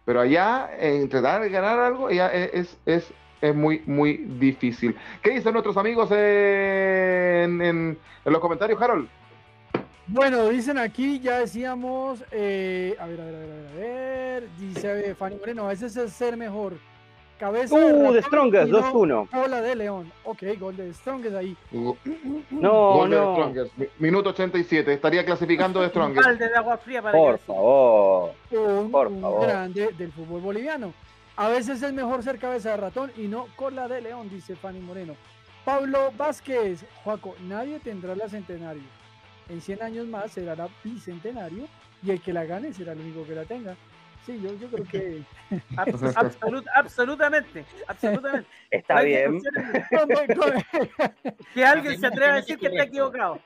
Pero allá, eh, tratar de ganar algo, ya es, es, es, muy, muy difícil. ¿Qué dicen nuestros amigos en, en, los comentarios, Harold? Bueno, dicen aquí, ya decíamos, eh, a ver, a ver, a ver, a ver, dice Fanny Moreno, a veces es ser mejor Cabeza uh, de, Strongest, 2-1. Hola de León. Ok, gol de Strongest ahí. No, (clears throat) gol no. De Strongest. Minuto 87. Estaría clasificando de (laughs) Strongest. de agua fría para Por favor. Un, Por favor. grande del fútbol boliviano. A veces es mejor ser cabeza de ratón y no cola de león, dice Fanny Moreno. Pablo Vázquez. Juaco, nadie tendrá la centenario. En 100 años más será la bicentenario y el que la gane será el único que la tenga. Sí, yo, yo creo que. (laughs) absolutamente, absolutamente. (laughs) Está bien. (laughs) Que alguien se atreva a decir que está equivocado.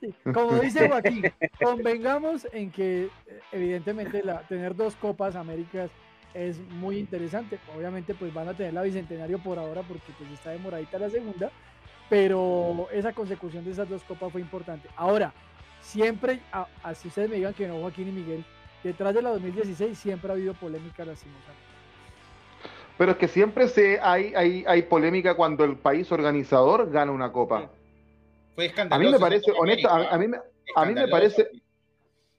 Sí, como dice Joaquín, convengamos en que, evidentemente, la, tener dos Copas Américas es muy interesante. Obviamente, pues van a tener la bicentenario por ahora porque pues está demoradita la segunda, pero esa consecución de esas dos copas fue importante. Ahora, siempre, así ustedes me digan que no, Joaquín y Miguel, detrás de la 2016 siempre ha habido polémica lastimosamente. Pero es que siempre se hay, hay, hay polémica cuando el país organizador gana una copa. Fue escandaloso. A mí me parece, honesto, a, mí, a mí me parece,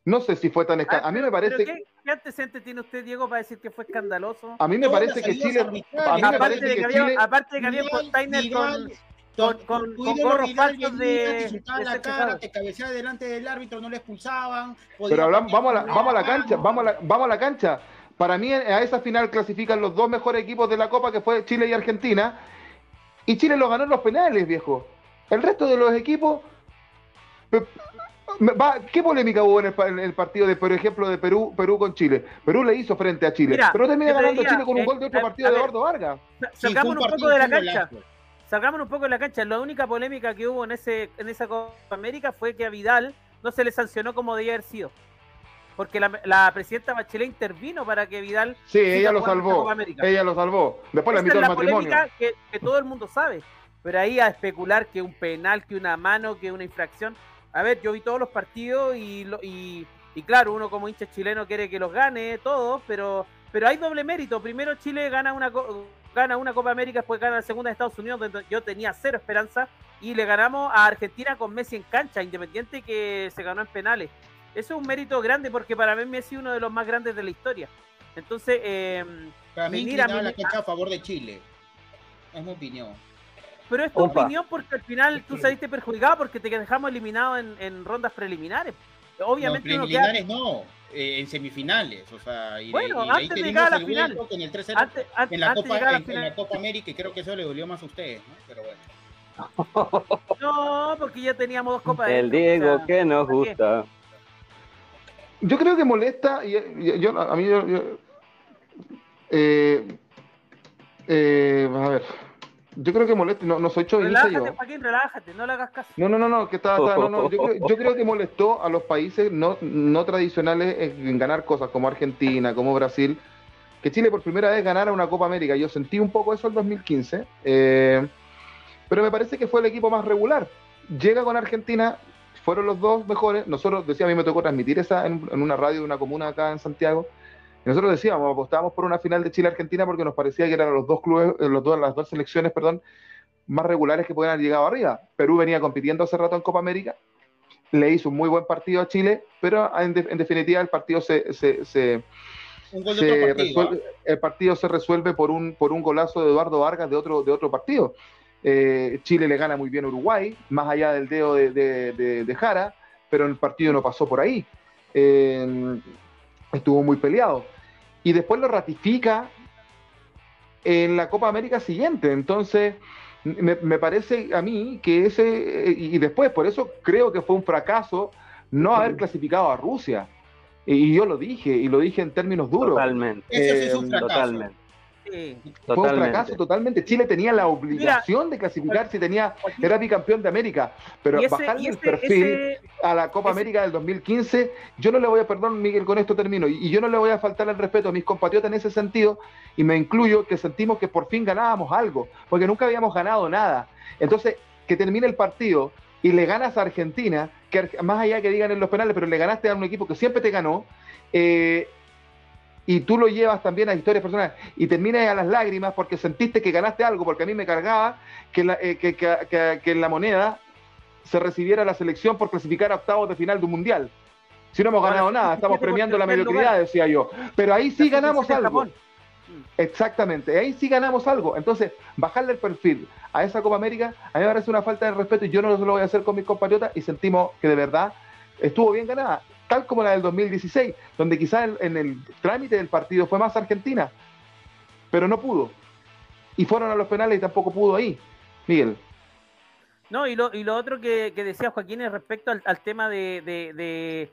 no sé si fue tan escandaloso. A mí me parece. Qué, ¿Qué antecedente tiene usted, Diego, para decir que fue escandaloso? A mí me parece que Chile. aparte, de que había, aparte de que había container con con, con, con gorros falsos de, la cara, te cabeceaba delante del árbitro, no le expulsaban. Pero hablamos, vamos a la, vamos a la cancha, vamos a la, vamos a la cancha. Para mí a esa final clasifican los dos mejores equipos de la Copa, que fue Chile y Argentina. Y Chile lo ganó en los penales, viejo. El resto de los equipos... ¿Qué polémica hubo en el, partido de, por ejemplo, de Perú, Perú con Chile? Perú le hizo frente a Chile, pero termina ganando Chile con un gol de otro partido de Eduardo Vargas. Sacamos un poco de la cancha salgamos un poco de la cancha. La única polémica que hubo en ese en esa Copa América fue que a Vidal no se le sancionó como debía haber sido. Porque la, presidenta Bachelet intervino para que Vidal. Sí, ella lo salvó. Ella lo salvó. Después le invitó al matrimonio. Que, que todo el mundo sabe. Pero ahí a especular que un penal, que una mano, que una infracción. A ver, yo vi todos los partidos y, y, y claro, uno como hincha chileno quiere que los gane todos, pero, pero hay doble mérito. Primero Chile gana una, gana una Copa América, después gana la segunda de Estados Unidos, donde yo tenía cero esperanza, y le ganamos a Argentina con Messi en cancha, independiente que se ganó en penales. Eso es un mérito grande porque para mí Messi es uno de los más grandes de la historia. Entonces, eh, para mí, mira, la cancha a favor de Chile. Es mi opinión. Pero es tu opinión porque al final tú saliste perjudicado porque te dejamos eliminado en, rondas preliminares. Obviamente no, preliminares no. Eh, en semifinales. O sea, y, bueno, antes de llegar a la final. En, el 3 antes, en, la Copa, en, la Copa América, y creo que eso le dolió más a ustedes, ¿no? Pero bueno. (laughs) No, porque ya teníamos dos copas. El Diego que nos gusta. Yo creo que molesta, y, yo, a mí, yo, eh, eh, a ver, yo creo que molesta, no, no soy chovista yo. Joaquín, relájate, no le hagas caso. No, no, no, no, que está, no, no, yo, creo, yo, creo, que molestó a los países no, no tradicionales en ganar cosas como Argentina, como Brasil, que Chile por primera vez ganara una Copa América. Yo sentí un poco eso el 2015, eh, pero me parece que fue el equipo más regular. Llega con Argentina, fueron los dos mejores. Nosotros, decía, a mí me tocó transmitir esa en, en una radio de una comuna acá en Santiago nosotros decíamos, apostábamos por una final de Chile-Argentina porque nos parecía que eran los dos clubes, eh, los dos, las dos selecciones, perdón, más regulares que podían haber llegado arriba. Perú venía compitiendo hace rato en Copa América, le hizo un muy buen partido a Chile, pero en, definitiva el partido se, se, resuelve, el partido se resuelve por un, por un golazo de Eduardo Vargas de otro, de otro partido. Eh, Chile le gana muy bien a Uruguay, más allá del dedo de, de, Jara, pero el partido no pasó por ahí. Eh, estuvo muy peleado. Y después lo ratifica en la Copa América siguiente. Entonces, me, me, parece a mí que ese, y después, por eso creo que fue un fracaso no haber clasificado a Rusia. Y yo lo dije, y lo dije en términos duros. Totalmente. Eso es un fracaso. Totalmente. Fue un fracaso totalmente. Chile tenía la obligación de clasificar si tenía, era bicampeón de América, pero bajarle el perfil a la Copa América del 2015, yo no le voy a, perdón Miguel, con esto termino, y, yo no le voy a faltar el respeto a mis compatriotas en ese sentido, y me incluyo que sentimos que por fin ganábamos algo, porque nunca habíamos ganado nada. Entonces, que termine el partido y le ganas a Argentina, que más allá que digan en los penales, pero le ganaste a un equipo que siempre te ganó, eh, y tú lo llevas también a historias personales y terminas a las lágrimas porque sentiste que ganaste algo, porque a mí me cargaba que, la, eh, que, en la moneda se recibiera la selección por clasificar a octavos de final de un mundial. Si no hemos ganado nada, estamos premiando la mediocridad, decía yo. Pero ahí sí ganamos algo. Exactamente, ahí sí ganamos algo. Entonces, bajarle el perfil a esa Copa América, a mí me parece una falta de respeto y yo no lo voy a hacer con mis compatriotas y sentimos que de verdad estuvo bien ganada tal como la del 2016, donde quizás en, el trámite del partido fue más Argentina, pero no pudo. Y fueron a los penales y tampoco pudo ahí. Miguel. No, y lo, y lo otro que, decía Joaquín es respecto al, tema de, de,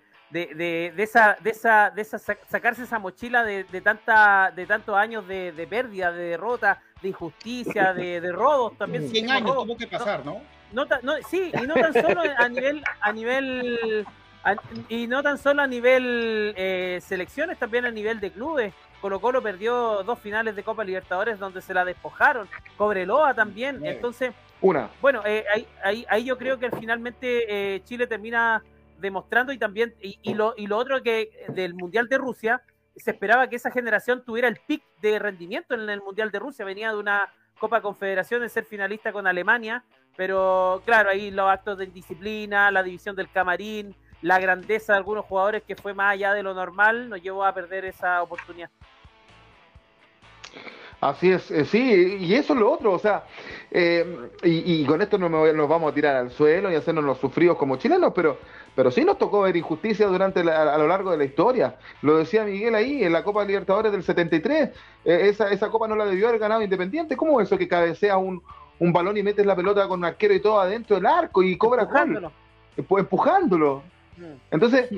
esa, de esa, de esa, sacarse esa mochila de, tanta, de tantos años de, pérdida, de derrota, de injusticia, de, de robos también. 100 años tuvo que pasar, ¿no? No, no, sí, y no tan solo a nivel, a nivel y no tan solo a nivel eh, selecciones, también a nivel de clubes. Colo Colo perdió dos finales de Copa Libertadores donde se la despojaron. Cobreloa también. Entonces, una. Bueno, eh, ahí, ahí, yo creo que finalmente eh, Chile termina demostrando y también, y, lo, y lo otro que del Mundial de Rusia, se esperaba que esa generación tuviera el pic de rendimiento en el Mundial de Rusia. Venía de una Copa Confederación de ser finalista con Alemania, pero claro, ahí los actos de indisciplina, la división del camarín, la grandeza de algunos jugadores que fue más allá de lo normal nos llevó a perder esa oportunidad. Así es, eh, sí, y eso es lo otro, o sea, eh, y, con esto no nos vamos a tirar al suelo y hacernos los sufridos como chilenos, pero, pero sí nos tocó ver injusticia durante a lo largo de la historia. Lo decía Miguel ahí, en la Copa Libertadores del 73, eh, esa, esa Copa no la debió haber ganado Independiente. ¿Cómo es eso que cabecea un, un balón y metes la pelota con un arquero y todo adentro del arco y cobra gol? Empujándolo. Entonces,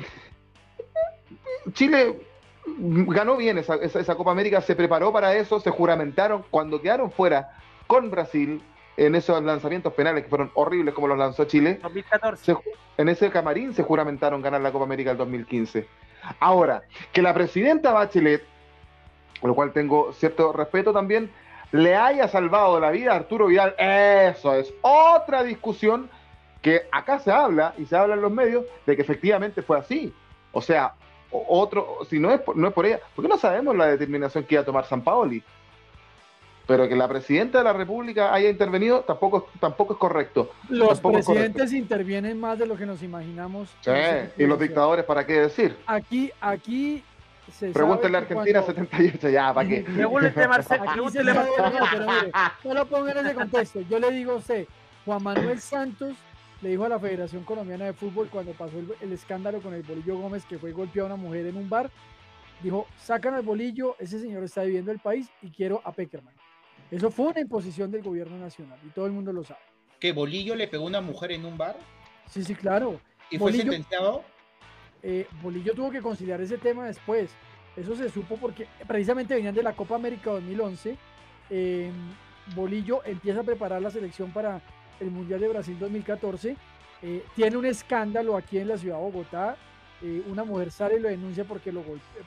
Chile ganó bien esa, esa, Copa América, se preparó para eso, se juramentaron cuando quedaron fuera con Brasil en esos lanzamientos penales que fueron horribles como los lanzó Chile. 2014. en ese camarín se juramentaron ganar la Copa América del 2015. Ahora, que la presidenta Bachelet, lo cual tengo cierto respeto también, le haya salvado la vida a Arturo Vidal, eso es otra discusión que acá se habla y se habla en los medios de que efectivamente fue así. O sea, otro, si no es, por, no es por ella, porque no sabemos la determinación que iba a tomar San Paoli. Pero que la presidenta de la República haya intervenido tampoco, tampoco es correcto. Los presidentes intervienen más de lo que nos imaginamos. Sí, y los dictadores, ¿para qué decir? Aquí, aquí se Pregúntale a Argentina 78, ya, ¿para qué? (laughs) Pregúntale a Marcelo. No lo pongo en ese contexto. Yo le digo a usted, Juan Manuel Santos le dijo a la Federación Colombiana de Fútbol cuando pasó el, escándalo con el Bolillo Gómez que fue golpeado a una mujer en un bar, dijo, sacan al Bolillo, ese señor está viviendo el país y quiero a Peckerman. Eso fue una imposición del gobierno nacional y todo el mundo lo sabe. ¿Que Bolillo le pegó a una mujer en un bar? Sí, sí, claro. ¿Y fue sentenciado? Eh, Bolillo tuvo que conciliar ese tema después. Eso se supo porque precisamente venían de la Copa América 2011. Eh, Bolillo empieza a preparar la selección para el Mundial de Brasil 2014. Eh, tiene un escándalo aquí en la ciudad de Bogotá. Eh, una mujer sale y lo denuncia porque, lo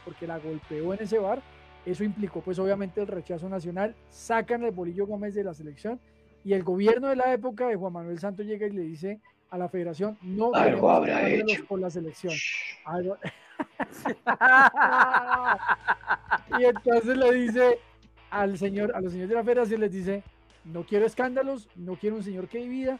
porque la golpeó en ese bar. Eso implicó pues obviamente el rechazo nacional. Sacan el Bolillo Gómez de la selección y el gobierno de la época de Juan Manuel Santos llega y le dice a la federación no algo habrá hecho por la selección. (laughs) y entonces le dice al señor, a los señores de la federación les dice, no quiero escándalos, no quiero un señor que divida.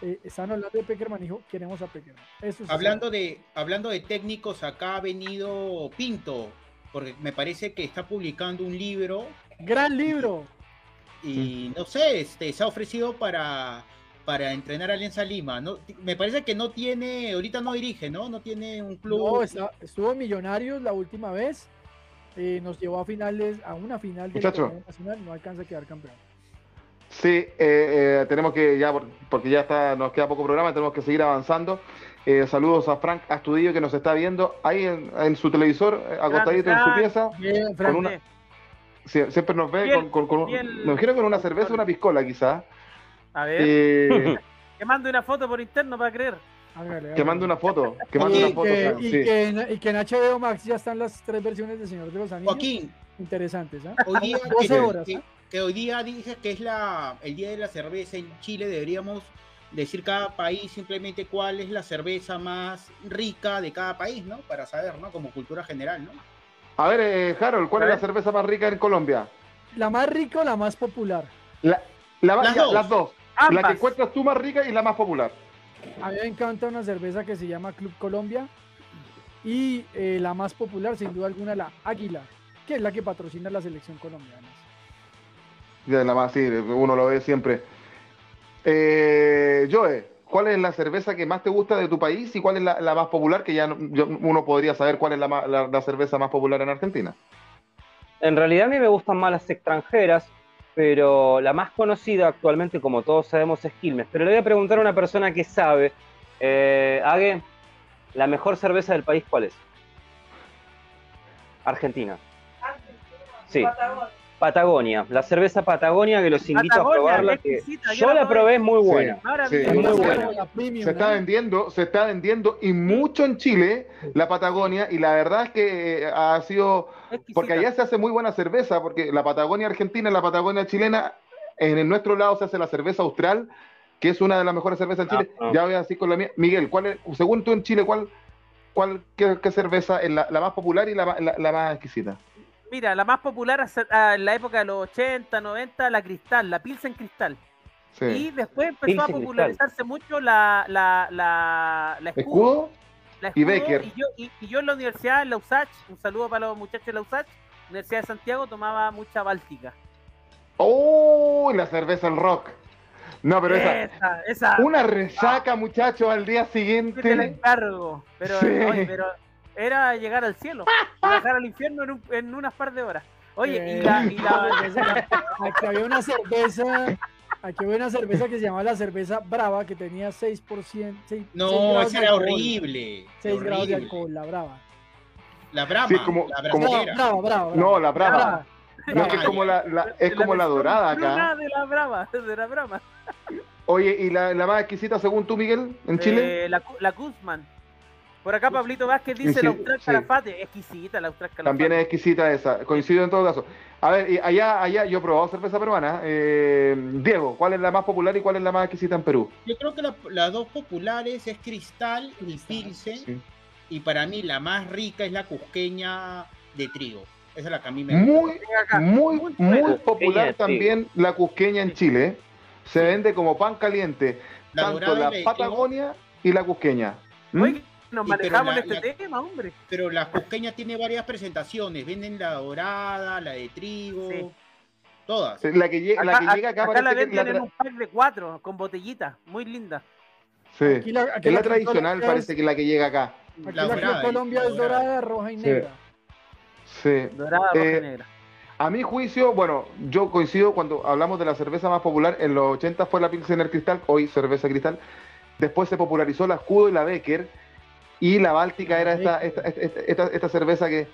Eh, están hablando de Peckerman, dijo, queremos a Peckerman. hablando, de, hablando de técnicos, acá ha venido Pinto, porque me parece que está publicando un libro. Gran libro. Y no sé, este, se ha ofrecido para, para entrenar a Alianza Lima. No, me parece que no tiene, ahorita no dirige, ¿no? No tiene un club. No, estuvo en Millonarios la última vez. Eh, nos llevó a finales, a una final de nacional, no alcanza a quedar campeón. Sí, eh, eh, tenemos que ya, porque ya está, nos queda poco programa, tenemos que seguir avanzando. saludos a Frank Astudillo que nos está viendo ahí en, su televisor, acostadito en su pieza. con una, siempre nos ve con, con, nos con una cerveza, una piscola quizás. A ver. Eh, (laughs) que mande una foto por interno para creer. Que mande una foto. Que mande una foto. y, que en, y, que en, HBO Max ya están las tres versiones de Señor de los Anillos. Joaquín. Interesantes, ¿eh? Hoy día, 12 horas, que, que, hoy día dije que es la, el día de la cerveza en Chile. Deberíamos decir cada país simplemente cuál es la cerveza más rica de cada país, ¿no? Para saber, ¿no? Como cultura general, ¿no? A ver, eh, Harold, ¿cuál es la cerveza más rica en Colombia? La más rica o la más popular. La, las, dos. las dos. La que encuentras tú más rica y la más popular. A mí me encanta una cerveza que se llama Club Colombia. Y eh, la más popular, sin duda alguna, la Águila, que es la que patrocina la selección colombiana. Ya, la más, sí, uno lo ve siempre. Eh, Joe, ¿cuál es la cerveza que más te gusta de tu país y cuál es la, más popular? Que ya uno podría saber cuál es la, cerveza más popular en Argentina. En realidad a mí me gustan más las extranjeras, pero la más conocida actualmente, como todos sabemos, es Quilmes. Pero le voy a preguntar a una persona que sabe, eh, Ague, ¿la mejor cerveza del país cuál es? Argentina. Sí. Patagonia, la cerveza Patagonia que los invito a probarla. Que yo, la probé, es muy buena. muy buena. Se está vendiendo, se está vendiendo y mucho en Chile la Patagonia y la verdad es que eh, ha sido porque allá se hace muy buena cerveza, porque la Patagonia argentina y la Patagonia chilena, en nuestro lado se hace la cerveza austral, que es una de las mejores cervezas en Chile. Ah, ah. Ya voy así con la mía. Miguel, ¿cuál es, según tú en Chile, cuál, cuál qué, cerveza es la, más popular y la, más exquisita? Mira, la más popular ah, en la época de los 80, 90, la cristal, la Pilsen cristal. Y después empezó a popularizarse mucho la, la, la, escudo y Becker. Y yo, en la universidad, en la USACH, un saludo para los muchachos de la USACH, Universidad de Santiago, tomaba mucha báltica. ¡Oh! La cerveza el rock. No, pero esa, esa, una resaca, muchachos, al día siguiente. Te la encargo, pero, pero era llegar al cielo, bajar al infierno en, un, en unas par de horas. Oye, y la, y la... (laughs) Aquí había una cerveza Aquí había una cerveza que se llamaba la cerveza Brava, que tenía 6%. 6, no, esa era horrible. 6 grados de alcohol, la Brava. La Brava. Sí, como, la como, no, brava, brava, No, la Brava. No, es como la, la es como la, dorada acá. de la Brava, (laughs) de la Brava. Oye, ¿y la, la más exquisita según tú, Miguel, en Chile? Eh, la, la Guzmán. Por acá Pablito Vázquez dice la Austral Calafate, exquisita la Austral Calafate. También es exquisita esa, coincido en todo caso. A ver, allá, allá yo he probado cerveza peruana. Eh, Diego, ¿cuál es la más popular y cuál es la más exquisita en Perú? Yo creo que las dos populares es Cristal y Pilsen. Y para mí la más rica es la cusqueña de trigo. Esa es la que a mí me gusta. Muy, muy, muy, popular también la cusqueña en Chile. Se vende como pan caliente. tanto la Patagonia y la cusqueña. ¿Mm? Nos manejamos en este tema, hombre. Pero la cusqueña tiene varias presentaciones. Venden la dorada, la de trigo. Todas. La que, llega, la que llega acá, acá la venden en un pack de cuatro, con botellita, muy linda. Sí. Aquí la, es la, tradicional, parece que es la que llega acá. Aquí la, la Colombia es dorada, roja y negra. Sí. Dorada, roja y eh, negra. A mi juicio, bueno, yo coincido cuando hablamos de la cerveza más popular, en los 80 fue la Pilsener Cristal, hoy cerveza Cristal. Después se popularizó la Escudo y la Becker y la Báltica era esta, esta, esta, cerveza que.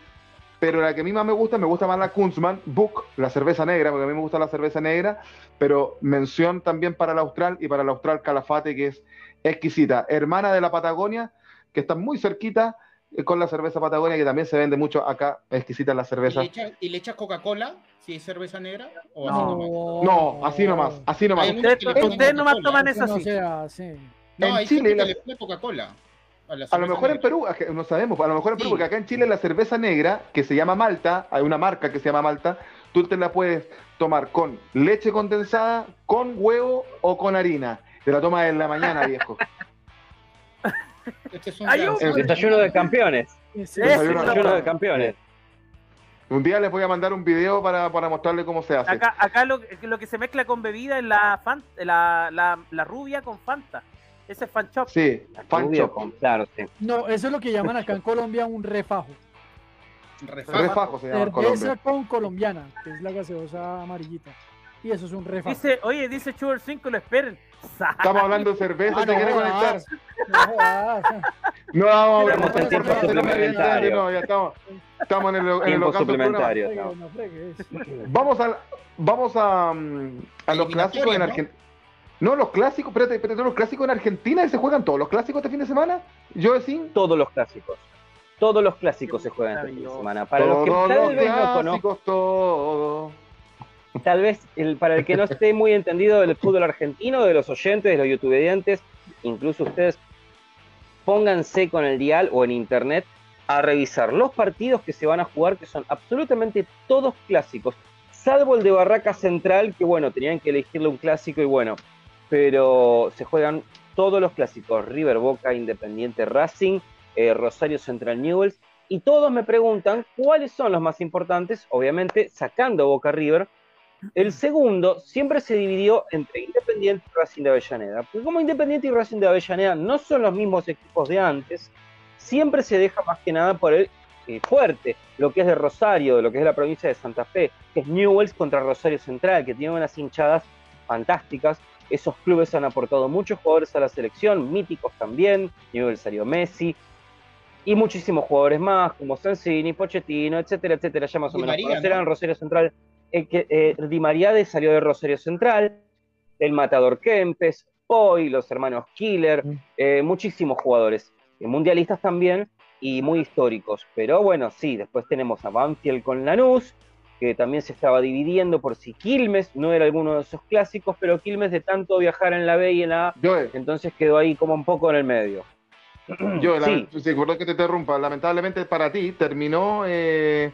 Pero la que a mí más me gusta, me gusta más la Kunzmann Book, la cerveza negra, porque a mí me gusta la cerveza negra, pero mención también para la Austral y para la Austral Calafate, que es exquisita. Hermana de la Patagonia, que está muy cerquita eh, con la cerveza Patagonia, que también se vende mucho acá, exquisita la cerveza. ¿Y le echas Coca-Cola si es cerveza negra? ¿O no, así no, así nomás, así nomás. Ustedes nomás toman eso así. No, en Chile, le Coca-Cola. A, lo mejor en Perú, no sabemos, a lo mejor en Perú, porque acá en Chile la cerveza negra, que se llama Malta, hay una marca que se llama Malta, tú te la puedes tomar con leche condensada, con huevo o con harina. Te la tomas en la mañana, (laughs) viejo. Este es un el desayuno de campeones. desayuno, de campeones. Un día les voy a mandar un video para, para mostrarles cómo se hace. Acá, acá lo, lo, que se mezcla con bebida es la, la, la, la rubia con Fanta. Ese es fan shop. Sí, fan shop. Claro, sí. No, eso es lo que llaman acá en Colombia un refajo. Refajo, refajo se llama Cerveza con colombiana, que es la gaseosa amarillita. Y eso es un refajo. Dice, oye, dice Sugar 5, lo esperen. Estamos hablando de cerveza, ah, ¿te quiere conectar? No, vamos a ver. tiempo suplementario. No, ya estamos, estamos en el, en el suplementario. Vamos a, vamos a, mm, a los clásicos en Argentina. No, los clásicos, espérate, espérate, los clásicos en Argentina se juegan todos los clásicos este fin de semana. Yo decía. Todos los clásicos. Todos los clásicos se juegan este fin de semana. Para los que tal vez no conozcan. Tal vez el, para el que no esté muy entendido del fútbol argentino, de los oyentes, de los youtuberiantes, incluso ustedes, pónganse con el dial o en internet a revisar los partidos que se van a jugar, que son absolutamente todos clásicos, salvo el de Barraca Central, que bueno, tenían que elegirle un clásico y bueno, pero se juegan todos los clásicos, River, Boca, Independiente, Racing, eh, Rosario Central Newells, y todos me preguntan cuáles son los más importantes, obviamente sacando Boca River. El segundo siempre se dividió entre Independiente y Racing de Avellaneda, porque como Independiente y Racing de Avellaneda no son los mismos equipos de antes, siempre se deja más que nada por el eh, fuerte, lo que es de Rosario, lo que es la provincia de Santa Fe, que es Newells contra Rosario Central, que tiene unas hinchadas fantásticas, esos clubes han aportado muchos jugadores a la selección, míticos también, nivel Sario Messi, y muchísimos jugadores más, como Sensini, Pochettino, etcétera, etcétera, ya más o menos conocerán Rosario Central. Eh, que, eh, Di Mariade salió de Rosario Central, el Matador Kempes, hoy los hermanos Killer, mm. eh, muchísimos jugadores, mundialistas también y muy históricos. Pero bueno, sí, después tenemos a Banfield con Lanús, que también se estaba dividiendo por si Quilmes no era alguno de esos clásicos, pero Quilmes de tanto viajar en la B y en la A, entonces quedó ahí como un poco en el medio. (clears throat) Yo, sí. que te interrumpa, lamentablemente para ti terminó eh,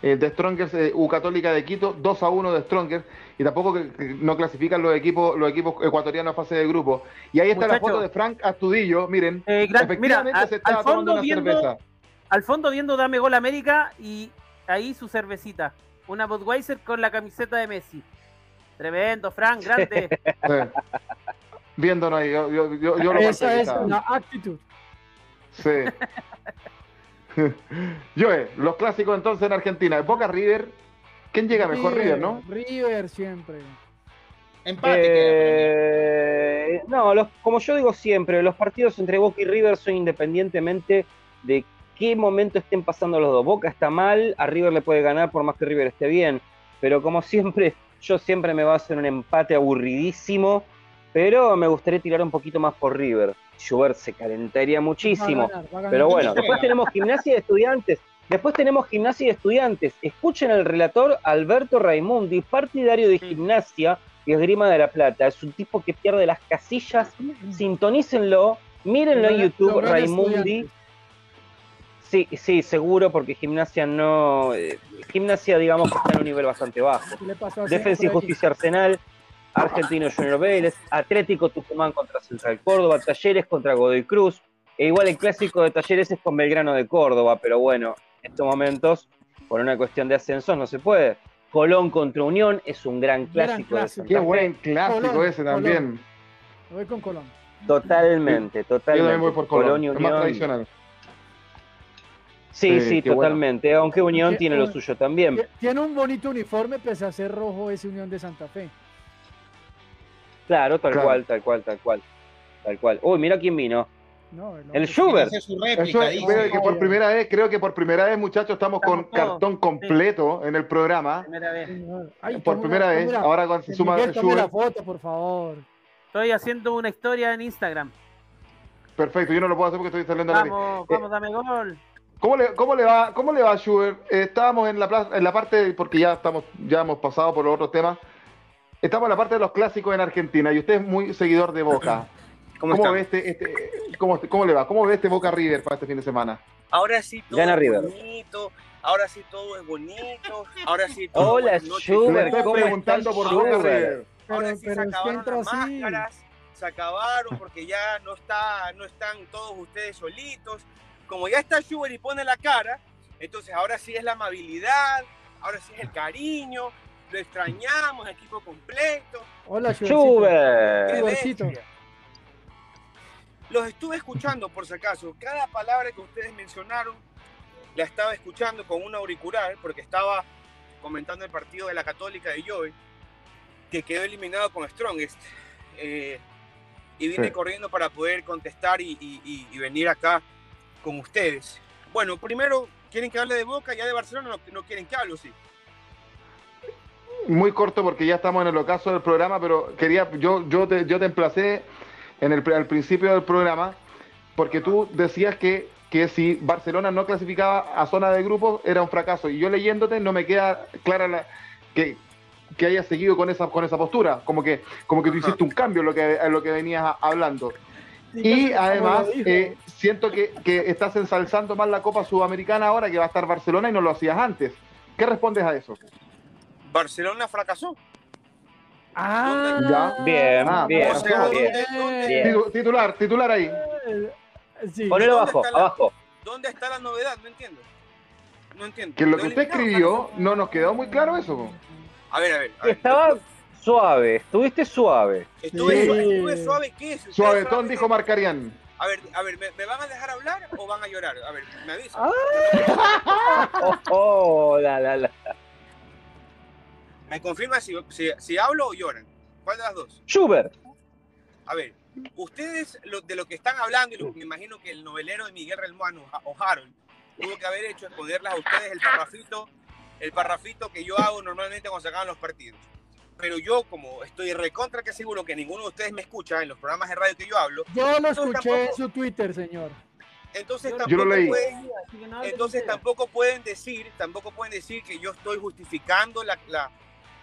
eh de Strongers eh, U Católica de Quito 2 a 1 de Strongers y tampoco que, no clasifican los equipos los equipos ecuatorianos a fase de grupo. Y ahí está la foto de Frank Astudillo, miren, eh, efectivamente se está tomando una cerveza. Al fondo viendo Dame Gol América y ahí su cervecita una Budweiser con la camiseta de Messi. Tremendo, Frank, grande. (laughs) Viéndonos ahí, yo, yo, yo, lo Esa es una actitud. Sí. (laughs) Joe, los clásicos entonces en Argentina. Boca River. ¿Quién llega mejor? River, ¿no? River siempre. Empate. Eh, no, los, como yo digo siempre, los partidos entre Boca y River son independientemente de qué momento estén pasando los dos. Boca está mal, a River le puede ganar por más que River esté bien. Pero como siempre, (laughs) yo siempre me baso en un empate aburridísimo. Pero me gustaría tirar un poquito más por River. Schubert se calentaría muchísimo. Pero bueno, después tenemos gimnasia de estudiantes. Después tenemos gimnasia de estudiantes. Escuchen al relator Alberto Raimundi, partidario de gimnasia y esgrima de la plata. Es un tipo que pierde las casillas. Sintonícenlo, mírenlo en YouTube, Raimundi. Sí, sí, seguro, porque gimnasia no. Eh, gimnasia, digamos, está en un nivel bastante bajo. Defensa y Justicia Arsenal, Argentino Junior Vélez, Atlético Tucumán contra Central Córdoba, Talleres contra Godoy Cruz. E igual el clásico de Talleres es con Belgrano de Córdoba, pero bueno, en estos momentos, por una cuestión de ascensos, no se puede. Colón contra Unión es un gran clásico. Qué buen clásico ese también. Voy con Colón. Totalmente, totalmente. Yo también voy por Colón, es más tradicional. Sí, sí, totalmente. Aunque Unión tiene lo suyo también. Tiene un bonito uniforme, pese a ser rojo, ese Unión de Santa Fe. Claro, tal cual, tal cual, tal cual. Tal cual. Uy, mira quién vino. el Schubert. creo que por primera vez, creo que por primera vez, muchachos, estamos, con cartón completo en el programa. por primera vez. Ahora con se suma Schubert. la foto, por favor. Estoy haciendo una historia en Instagram. Perfecto, yo no lo puedo hacer porque estoy saliendo Vamos, vamos, dame gol. ¿Cómo le, cómo le va, cómo le va Schubert? Eh, estábamos en la, en la parte, porque ya estamos, ya hemos pasado por los otros temas. Estamos en la parte de los clásicos en Argentina y usted es muy seguidor de Boca. (clears throat) ¿Cómo, ve este, este cómo, cómo, le va? ¿Cómo ve este Boca River para este fin de semana? Ahora sí todo es bonito, ahora sí todo es bonito, ahora sí todo Hola, Schubert, ¿cómo preguntando por Boca River. Ahora sí se acabaron las máscaras, se acabaron porque ya no está, no están todos ustedes solitos. Como ya está Schubert y pone la cara, entonces ahora sí es la amabilidad, ahora sí es el cariño, lo extrañamos, equipo completo. Hola, Schubert. Los estuve escuchando, por si acaso. Cada palabra que ustedes mencionaron la estaba escuchando con un auricular, porque estaba comentando el partido de la Católica de Joey, que quedó eliminado con Strongest. Eh, y vine corriendo para poder contestar y, venir acá con ustedes. Bueno, primero, ¿quieren que hable de Boca? Ya de Barcelona no, no quieren que hable, ¿sí? Muy corto porque ya estamos en el ocaso del programa, pero quería, yo, yo, te, yo te emplacé en el, al principio del programa, porque tú decías que, que si Barcelona no clasificaba a zona de grupos era un fracaso. Y yo leyéndote no me queda clara la, que, que hayas seguido con esa, con esa postura, como que, como que tú hiciste un cambio en lo que, en lo que venías hablando. Y además, eh, siento que, que, estás ensalzando más la Copa Sudamericana ahora que va a estar Barcelona y no lo hacías antes. ¿Qué respondes a eso? Barcelona fracasó. Ah, ya. Bien, ah, bien, Titular, titular ahí. Sí. Ponelo abajo, abajo. ¿Dónde está la novedad? No entiendo. No entiendo. Que lo que usted escribió no nos quedó muy claro eso. A ver, a ver. Estaba suave, estuviste suave. Estuve, suave, estuve suave, ¿qué es? Suavetón, dijo Marcarian. A ver, a ver, ¿me, van a dejar hablar o van a llorar? A ver, me avisan. Ah. (laughs) oh, la, la, la. ¿Me confirma si, si, hablo o lloran? ¿Cuál de las dos? Schubert. A ver, ustedes de lo que están hablando, y me imagino que el novelero de Miguel Relmuano o Harold tuvo que haber hecho es ponerles a ustedes el parrafito, el parrafito que yo hago normalmente cuando se acaban los partidos. Pero yo, como estoy recontra que seguro que ninguno de ustedes me escucha en los programas de radio que yo hablo. Yo lo escuché en su Twitter, señor. Entonces tampoco, Pueden, entonces tampoco pueden decir, tampoco pueden decir que yo estoy justificando la,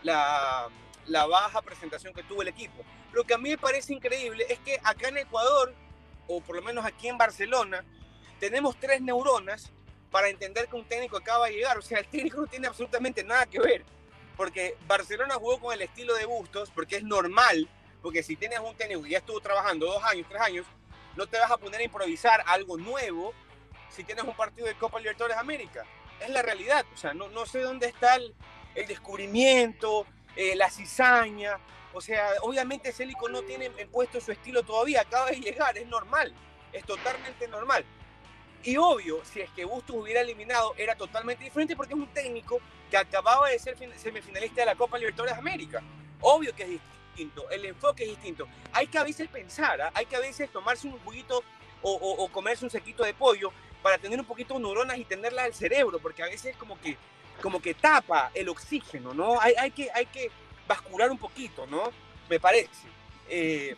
la, baja presentación que tuvo el equipo. Lo que a mí me parece increíble es que acá en Ecuador, o por lo menos aquí en Barcelona, tenemos tres neuronas para entender que un técnico acaba de llegar. O sea, el técnico no tiene absolutamente nada que ver. Porque Barcelona jugó con el estilo de Bustos, porque es normal, porque si tienes un técnico que ya estuvo trabajando dos años, tres años, no te vas a poner a improvisar algo nuevo si tienes un partido de Copa Libertadores América. Es la realidad. O sea, no, no sé dónde está el, el descubrimiento, eh, la cizaña. O sea, obviamente Célico no tiene puesto su estilo todavía, acaba de llegar, es normal, es totalmente normal. Y obvio, si es que Bustos hubiera eliminado, era totalmente diferente porque es un técnico que acababa de ser semifinalista de la Copa Libertadores de América. Obvio que es distinto, el enfoque es distinto. Hay que a veces pensar, ¿ah? hay que a veces tomarse un juguito o, comerse un sequito de pollo para tener un poquito de neuronas y tenerlas al cerebro, porque a veces es como que como que tapa el oxígeno, ¿no? Hay, hay, que, hay que bascular un poquito, ¿no? Me parece. Eh,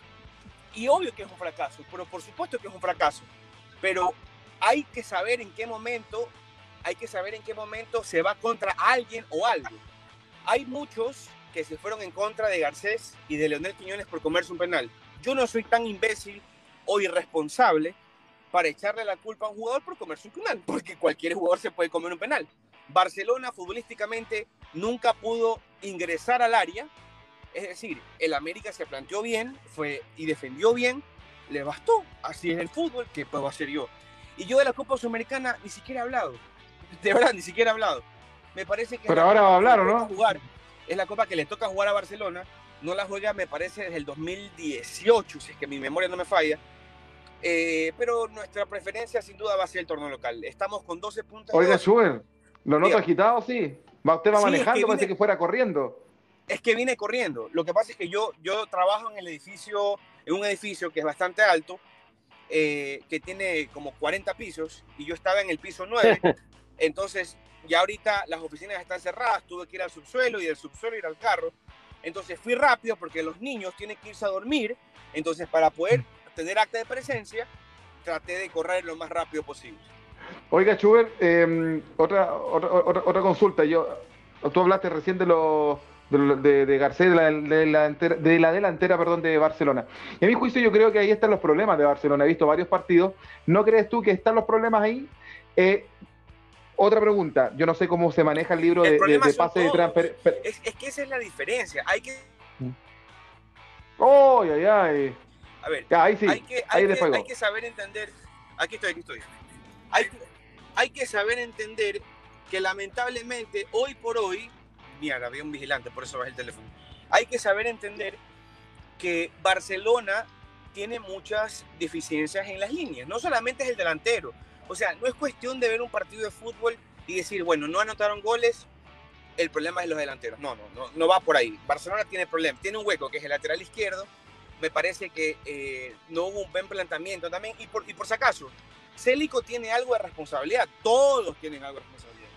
y obvio que es un fracaso, pero por supuesto que es un fracaso. Pero hay que saber en qué momento, hay que saber en qué momento se va contra alguien o algo. Hay muchos que se fueron en contra de Garcés y de Leonel Quiñones por comerse un penal. Yo no soy tan imbécil o irresponsable para echarle la culpa a un jugador por comerse un penal, porque cualquier jugador se puede comer un penal. Barcelona futbolísticamente nunca pudo ingresar al área, es decir, el América se planteó bien fue, y defendió bien, le bastó, así es el fútbol, que puedo hacer yo? Y yo de la Copa Sudamericana ni siquiera he hablado, (laughs) de verdad, ni siquiera he hablado. Me parece que... Pero ahora va a hablar, ¿o no? Jugar, es la Copa que le toca jugar a Barcelona, no la juega, me parece, desde el 2018, si es que mi memoria no me falla. Eh, pero nuestra preferencia sin duda va a ser el torneo local. Estamos con 12 puntos. Oiga, Schubert, ¿Lo noto agitado? Sí. ¿Usted va manejando? parece que fuera corriendo. Es que viene corriendo. Lo que pasa es que yo, yo trabajo en el edificio, en un edificio que es bastante alto, eh, que tiene como 40 pisos, y yo estaba en el piso 9. (laughs) entonces, ya ahorita las oficinas están cerradas, tuve que ir al subsuelo y del subsuelo ir al carro. Entonces fui rápido porque los niños tienen que irse a dormir. Entonces, para poder tener acta de presencia, traté de correr lo más rápido posible. Oiga, Schubert, em, otra, otra, otra, consulta. Yo, tú hablaste recién de los, de, Garcés, de la, de, la, de la delantera perdón, de Barcelona. Y a mi juicio yo creo que ahí están los problemas de Barcelona. He visto varios partidos. ¿No crees tú que están los problemas ahí? Eh, otra pregunta, yo no sé cómo se maneja el libro de, pase de transfer. Es, que esa es la diferencia. Hay que. ¡Oh, ay, ay! A ver, ahí sí. Hay que, hay, que, hay que, saber entender. Aquí estoy, aquí estoy. Hay, hay que saber entender que lamentablemente hoy por hoy. Mira, había un vigilante, por eso bajé el teléfono. Hay que saber entender que Barcelona tiene muchas deficiencias en las líneas. No solamente es el delantero, o sea, no es cuestión de ver un partido de fútbol y decir, bueno, no anotaron goles, el problema es los delanteros. No, no, no, va por ahí. Barcelona tiene problemas, tiene un hueco que es el lateral izquierdo. Me parece que eh, no hubo un buen planteamiento también. Y por, y por si acaso, Célico tiene algo de responsabilidad. Todos tienen algo de responsabilidad.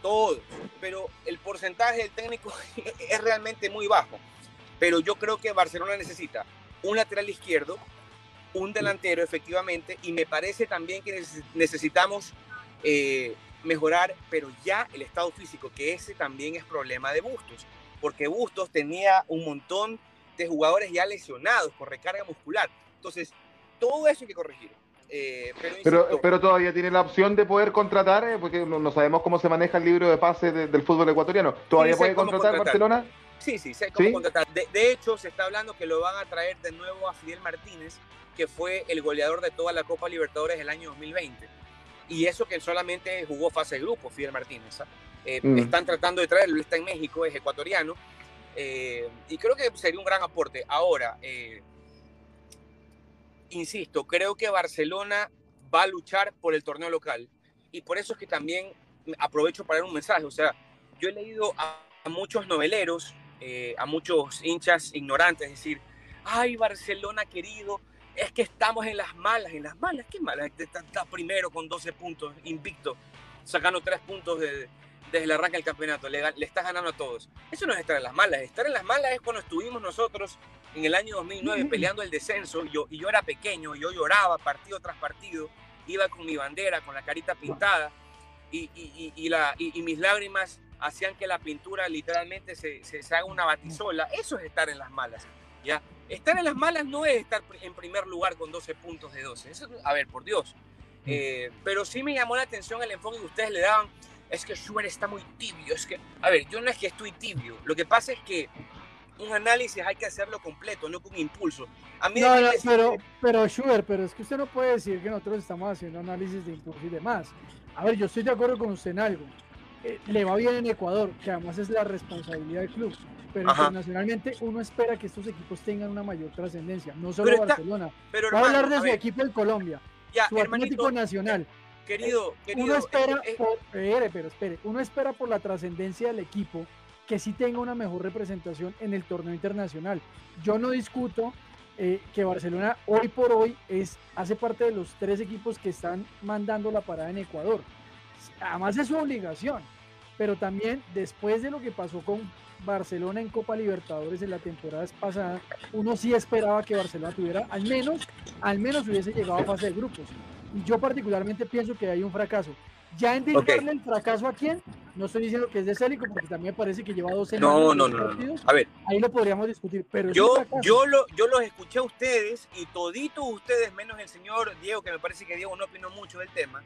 Todos. Pero el porcentaje del técnico (laughs) es realmente muy bajo. Pero yo creo que Barcelona necesita un lateral izquierdo un delantero efectivamente y me parece también que necesitamos eh, mejorar, pero ya el estado físico, que ese también es problema de Bustos, porque Bustos tenía un montón de jugadores ya lesionados con recarga muscular. Entonces, todo eso hay que corregir. Eh, pero, pero, todavía tiene la opción de poder contratar, eh, porque no, sabemos cómo se maneja el libro de pase del fútbol ecuatoriano. ¿Todavía puede contratar, Barcelona? Sí, sí, sé cómo contratar. De, de, hecho, se está hablando que lo van a traer de nuevo a Fidel Martínez, que fue el goleador de toda la Copa Libertadores el año 2020. Y eso que solamente jugó fase de grupo, Fidel Martínez. ¿ah? Eh, mm. Están tratando de traerlo, está en México, es ecuatoriano. Eh, y creo que sería un gran aporte. Ahora, eh, insisto, creo que Barcelona va a luchar por el torneo local. Y por eso es que también aprovecho para dar un mensaje. O sea, yo he leído a, a muchos noveleros, a muchos hinchas ignorantes decir, ay, Barcelona querido, es que estamos en las malas, en las malas, ¿qué malas? Está, primero con 12 puntos, invicto, sacando 3 puntos desde el arranque del campeonato, le, le, estás ganando a todos. Eso no es estar en las malas, estar en las malas es cuando estuvimos nosotros en el año 2009 peleando el descenso, y yo, y yo era pequeño, yo lloraba partido tras partido, iba con mi bandera, con la carita pintada, y, y, y, la, y, mis lágrimas hacían que la pintura literalmente se, se, se haga una batisola. Eso es estar en las malas. ¿ya? Estar en las malas no es estar en primer lugar con 12 puntos de 12. a ver, por Dios. Mm. Eh, pero sí me llamó la atención el enfoque que ustedes le daban. Es que Schubert está muy tibio. Es que, a ver, yo no es que estoy tibio. Lo que pasa es que un análisis hay que hacerlo completo, no con impulso. A mí no, no, pero, pero Schubert, pero es que usted no puede decir que nosotros estamos haciendo análisis de impulso y demás. A ver, yo estoy de acuerdo con usted en algo. Eh, le va bien en Ecuador, que además es la responsabilidad del club pero internacionalmente uno espera que estos equipos tengan una mayor trascendencia, no solo Barcelona. Pero a hablar de su equipo en Colombia, ya, su Atlético Nacional. Querido, querido, uno espera, eh, eh, pero espere, uno espera por la trascendencia del equipo que sí tenga una mejor representación en el torneo internacional. Yo no discuto eh, que Barcelona hoy por hoy es, hace parte de los tres equipos que están mandando la parada en Ecuador. Además es su obligación, pero también después de lo que pasó con Barcelona en Copa Libertadores en la temporada pasada, uno sí esperaba que Barcelona tuviera al menos, al menos hubiese llegado a fase de grupos. Y yo particularmente pienso que hay un fracaso. Ya en el fracaso a quién, no estoy diciendo que es de Célico, porque también me parece que lleva dos semanas. No, no, no, no, A ver. Ahí lo podríamos discutir, pero yo, yo, lo, yo los escuché a ustedes y toditos ustedes, menos el señor Diego, que me parece que Diego no opinó mucho del tema,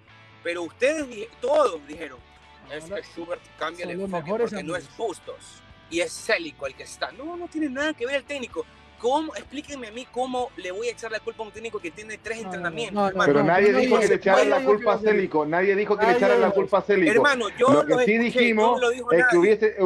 pero ustedes todos dijeron, es que Schubert cambia de enfoque porque no es Bustos y es Célico el que está. No, no tiene nada que ver el técnico. ¿Cómo? Explíquenme a mí cómo le voy a echar la culpa a un técnico que tiene tres entrenamientos. pero nadie dijo que le echaran la culpa a Célico. Nadie dijo que le echaran la culpa a Célico. Hermano, yo lo que sí dijimos es que hubiese,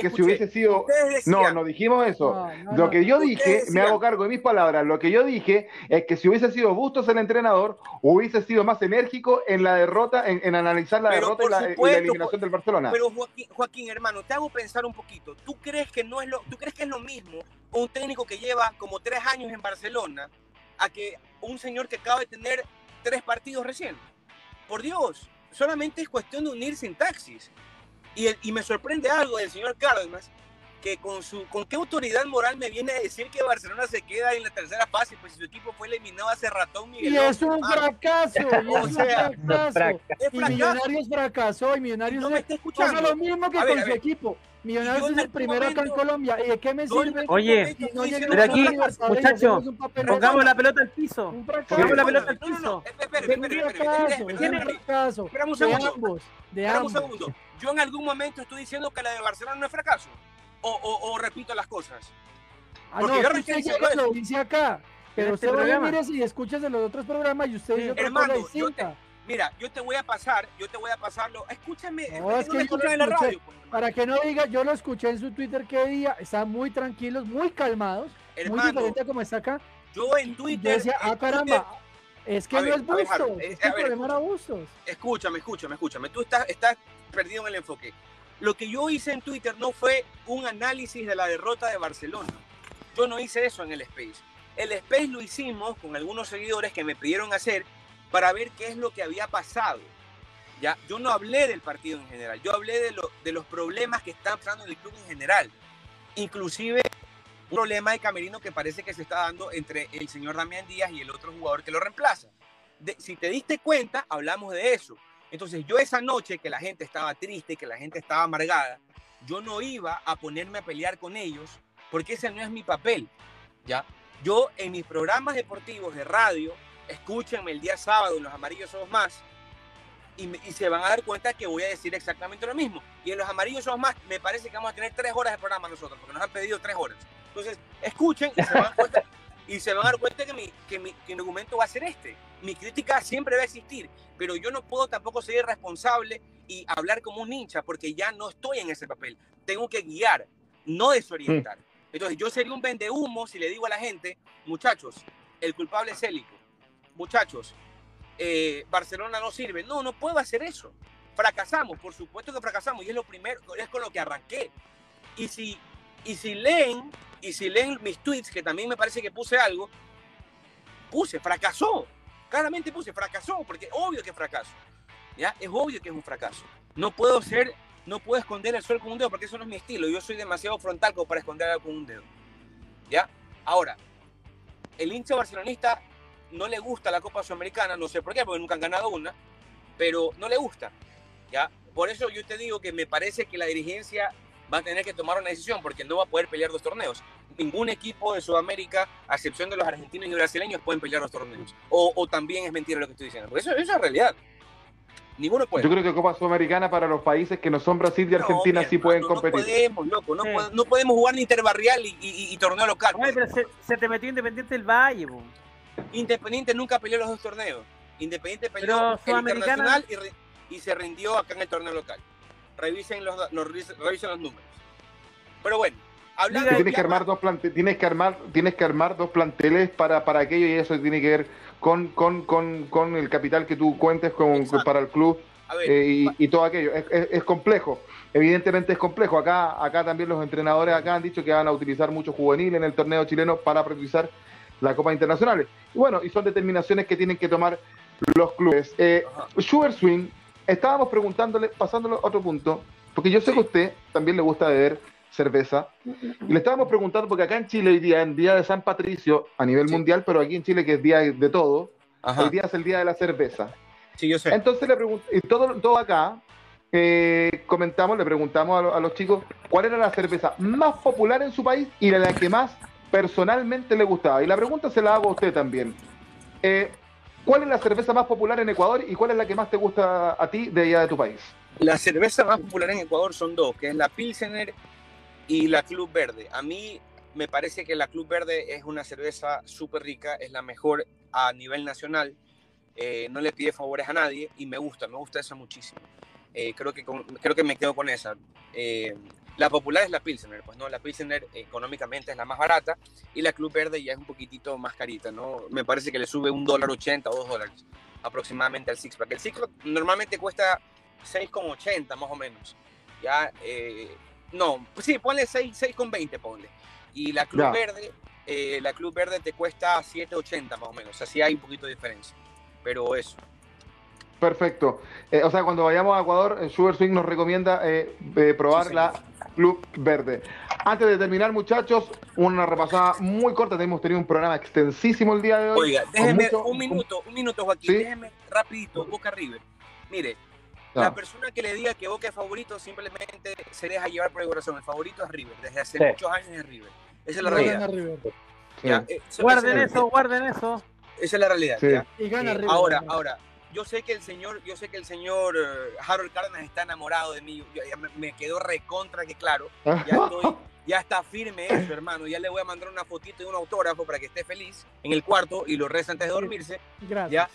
que, si hubiese sido. No, no dijimos eso. lo que yo dije, me hago cargo de mis palabras. Lo que yo dije es que si hubiese sido Bustos el entrenador, hubiese sido más enérgico en la derrota, en, analizar la derrota y la, eliminación del Barcelona. Pero Joaquín, Joaquín, hermano, te hago pensar un poquito. ¿Tú crees que no es lo, tú crees que es lo mismo un técnico que lleva como tres años en Barcelona a que un señor que acaba de tener tres partidos recién. Por Dios, solamente es cuestión de unir sintaxis. Y, y me sorprende algo del señor Cárdenas, que con, su, con qué autoridad moral me viene a decir que Barcelona se queda en la tercera fase, pues su equipo fue eliminado hace ratón. Miguel (laughs) y es un fracaso, o sea, Es fracaso. Y Millonarios fracasó y Millonarios no me está escuchando. lo mismo que con su equipo. Millonarios es el primero acá en Colombia. ¿Y de qué me sirve? Oye, pero aquí, muchachos, pongamos la pelota al piso. Pongamos la pelota al piso. Espera un segundo. Espera un segundo. Yo en algún momento estoy diciendo que la de Barcelona no es fracaso. O, o, o repito las cosas. Ah, Porque no, yo usted lo dice acá. Pero este usted mire si escuchas de los otros programas y usted dice otra Hermano, cosa distinta. Mira, yo te voy a pasar, yo te voy a pasarlo. Escúchame, no, es que en la radio. Pues, para que no diga, yo lo escuché en su Twitter que día, están muy tranquilos, muy calmados, muy diferente a como está acá. Yo en Twitter. decía, ah, caramba, es que no es Bustos, es que el problema era Bustos. Escúchame, escúchame, escúchame. Tú estás, estás perdido en el enfoque. Lo que yo hice en Twitter no fue un análisis de la derrota de Barcelona. Yo no hice eso en el Space. El Space lo hicimos con algunos seguidores que me pidieron hacer para ver qué es lo que había pasado. Ya, yo no hablé del partido en general, yo hablé de, de los problemas que están pasando en el club en general. Inclusive un problema de camerino que parece que se está dando entre el señor Damián Díaz y el otro jugador que lo reemplaza. si te diste cuenta, hablamos de eso. Entonces yo esa noche que la gente estaba triste, que la gente estaba amargada, yo no iba a ponerme a pelear con ellos porque ese no es mi papel. ¿ya? Yo en mis programas deportivos de radio escúchenme el día sábado en Los Amarillos Somos Más y, se van a dar cuenta que voy a decir exactamente lo mismo. Y en Los Amarillos Somos Más me parece que vamos a tener tres horas de programa nosotros, porque nos han pedido tres horas. Entonces, escuchen y se van a dar cuenta, (laughs) y se van a dar cuenta que, mi, que, mi, que mi argumento va a ser este. Mi crítica siempre va a existir, pero yo no puedo tampoco ser responsable y hablar como un hincha, porque ya no estoy en ese papel. Tengo que guiar, no desorientar. Entonces, yo sería un vende humo si le digo a la gente, muchachos, el culpable es Célico muchachos, eh, Barcelona no sirve. No, no puedo hacer eso. Fracasamos, por supuesto que fracasamos y es lo primero, es con lo que arranqué. Y si, y si leen, y si leen mis tweets, que también me parece que puse algo, puse, fracasó. Claramente puse, fracasó, porque obvio que fracaso. ¿Ya? Es obvio que es un fracaso. No puedo ser, no puedo esconder el sol con un dedo, porque eso no es mi estilo. Yo soy demasiado frontal como para esconder algo con un dedo. ¿Ya? Ahora, el hincha barcelonista no le gusta la Copa Sudamericana, no sé por qué, porque nunca han ganado una, pero no le gusta. ¿ya? Por eso yo te digo que me parece que la dirigencia va a tener que tomar una decisión porque no va a poder pelear dos torneos. Ningún equipo de Sudamérica, a excepción de los argentinos y brasileños, pueden pelear dos torneos. O, también es mentira lo que estoy diciendo. Porque eso, eso es realidad. Ninguno puede. Yo creo que Copa Sudamericana para los países que no son Brasil y Argentina sí pueden competir. No podemos, loco, no, podemos jugar ni interbarrial y, torneo local. pero se, te metió Independiente del Valle. Independiente nunca peleó los dos torneos. Independiente peleó el internacional y, se rindió acá en el torneo local. Revisen los, revisen los números. Pero bueno, tienes que armar dos tienes que armar tienes que armar dos planteles para, para aquello y eso tiene que ver con, con, con, con el capital que tú cuentes con, para el club eh, y, todo aquello es, es, complejo evidentemente es complejo acá acá también los entrenadores acá han dicho que van a utilizar mucho juvenil en el torneo chileno para priorizar la Copa Internacional. Y bueno, y son determinaciones que tienen que tomar los clubes. Eh, Sugar Swing, estábamos preguntándole, pasándole a otro punto, porque yo sé que a usted también le gusta beber cerveza, y le estábamos preguntando, porque acá en Chile hoy día, en Día de San Patricio, a nivel mundial, pero aquí en Chile que es día de todo, hoy día es el Día de la Cerveza. Sí, yo sé. Entonces le pregunto, y todo, todo acá, eh, comentamos, le preguntamos a, a, los chicos cuál era la cerveza más popular en su país y la que más personalmente le gustaba. Y la pregunta se la hago a usted también. Eh, ¿Cuál es la cerveza más popular en Ecuador y cuál es la que más te gusta a ti de allá de tu país? La cerveza más popular en Ecuador son dos, que es la Pilsener y la Club Verde. A mí me parece que la Club Verde es una cerveza súper rica, es la mejor a nivel nacional, eh, no le pide favores a nadie y me gusta, me gusta esa muchísimo. Eh, creo, que creo que me quedo con esa. La popular es la Pilsener, pues no, la Pilsener económicamente es la más barata y la Club Verde ya es un poquitito más carita, ¿no? Me parece que le sube un dólar ochenta o dos dólares aproximadamente al six pack. El ciclo normalmente cuesta 6,80 más o menos. Ya, eh, no, pues sí, ponle 6, 6,20 ponle. Y la Club Verde, eh, la Club Verde te cuesta 7,80 más o menos. Así hay un poquito de diferencia. Pero eso. Perfecto. Eh, o sea, cuando vayamos a Ecuador, Sugar Swing nos recomienda probar la Club Verde. Antes de terminar, muchachos, una repasada muy corta. Hemos tenido un programa extensísimo el día de hoy. Oiga, déjeme un minuto, un minuto, Joaquín. Déjeme rapidito, Boca River. Mire, la persona que le diga que Boca es favorito simplemente se deja llevar por el corazón. El favorito es River, desde hace muchos años es River. Esa es la realidad. Eh, guarden eso, guarden eso. Esa es la realidad. Y gana River, ahora, ahora, yo sé que el señor, yo sé que el señor eh, Harold Cárdenas está enamorado de mí. me, quedó recontra que claro. Ya, estoy, ya está firme eso, hermano. Ya le voy a mandar una fotito y un autógrafo para que esté feliz en el cuarto y lo reza antes de dormirse. Gracias. ¿ya?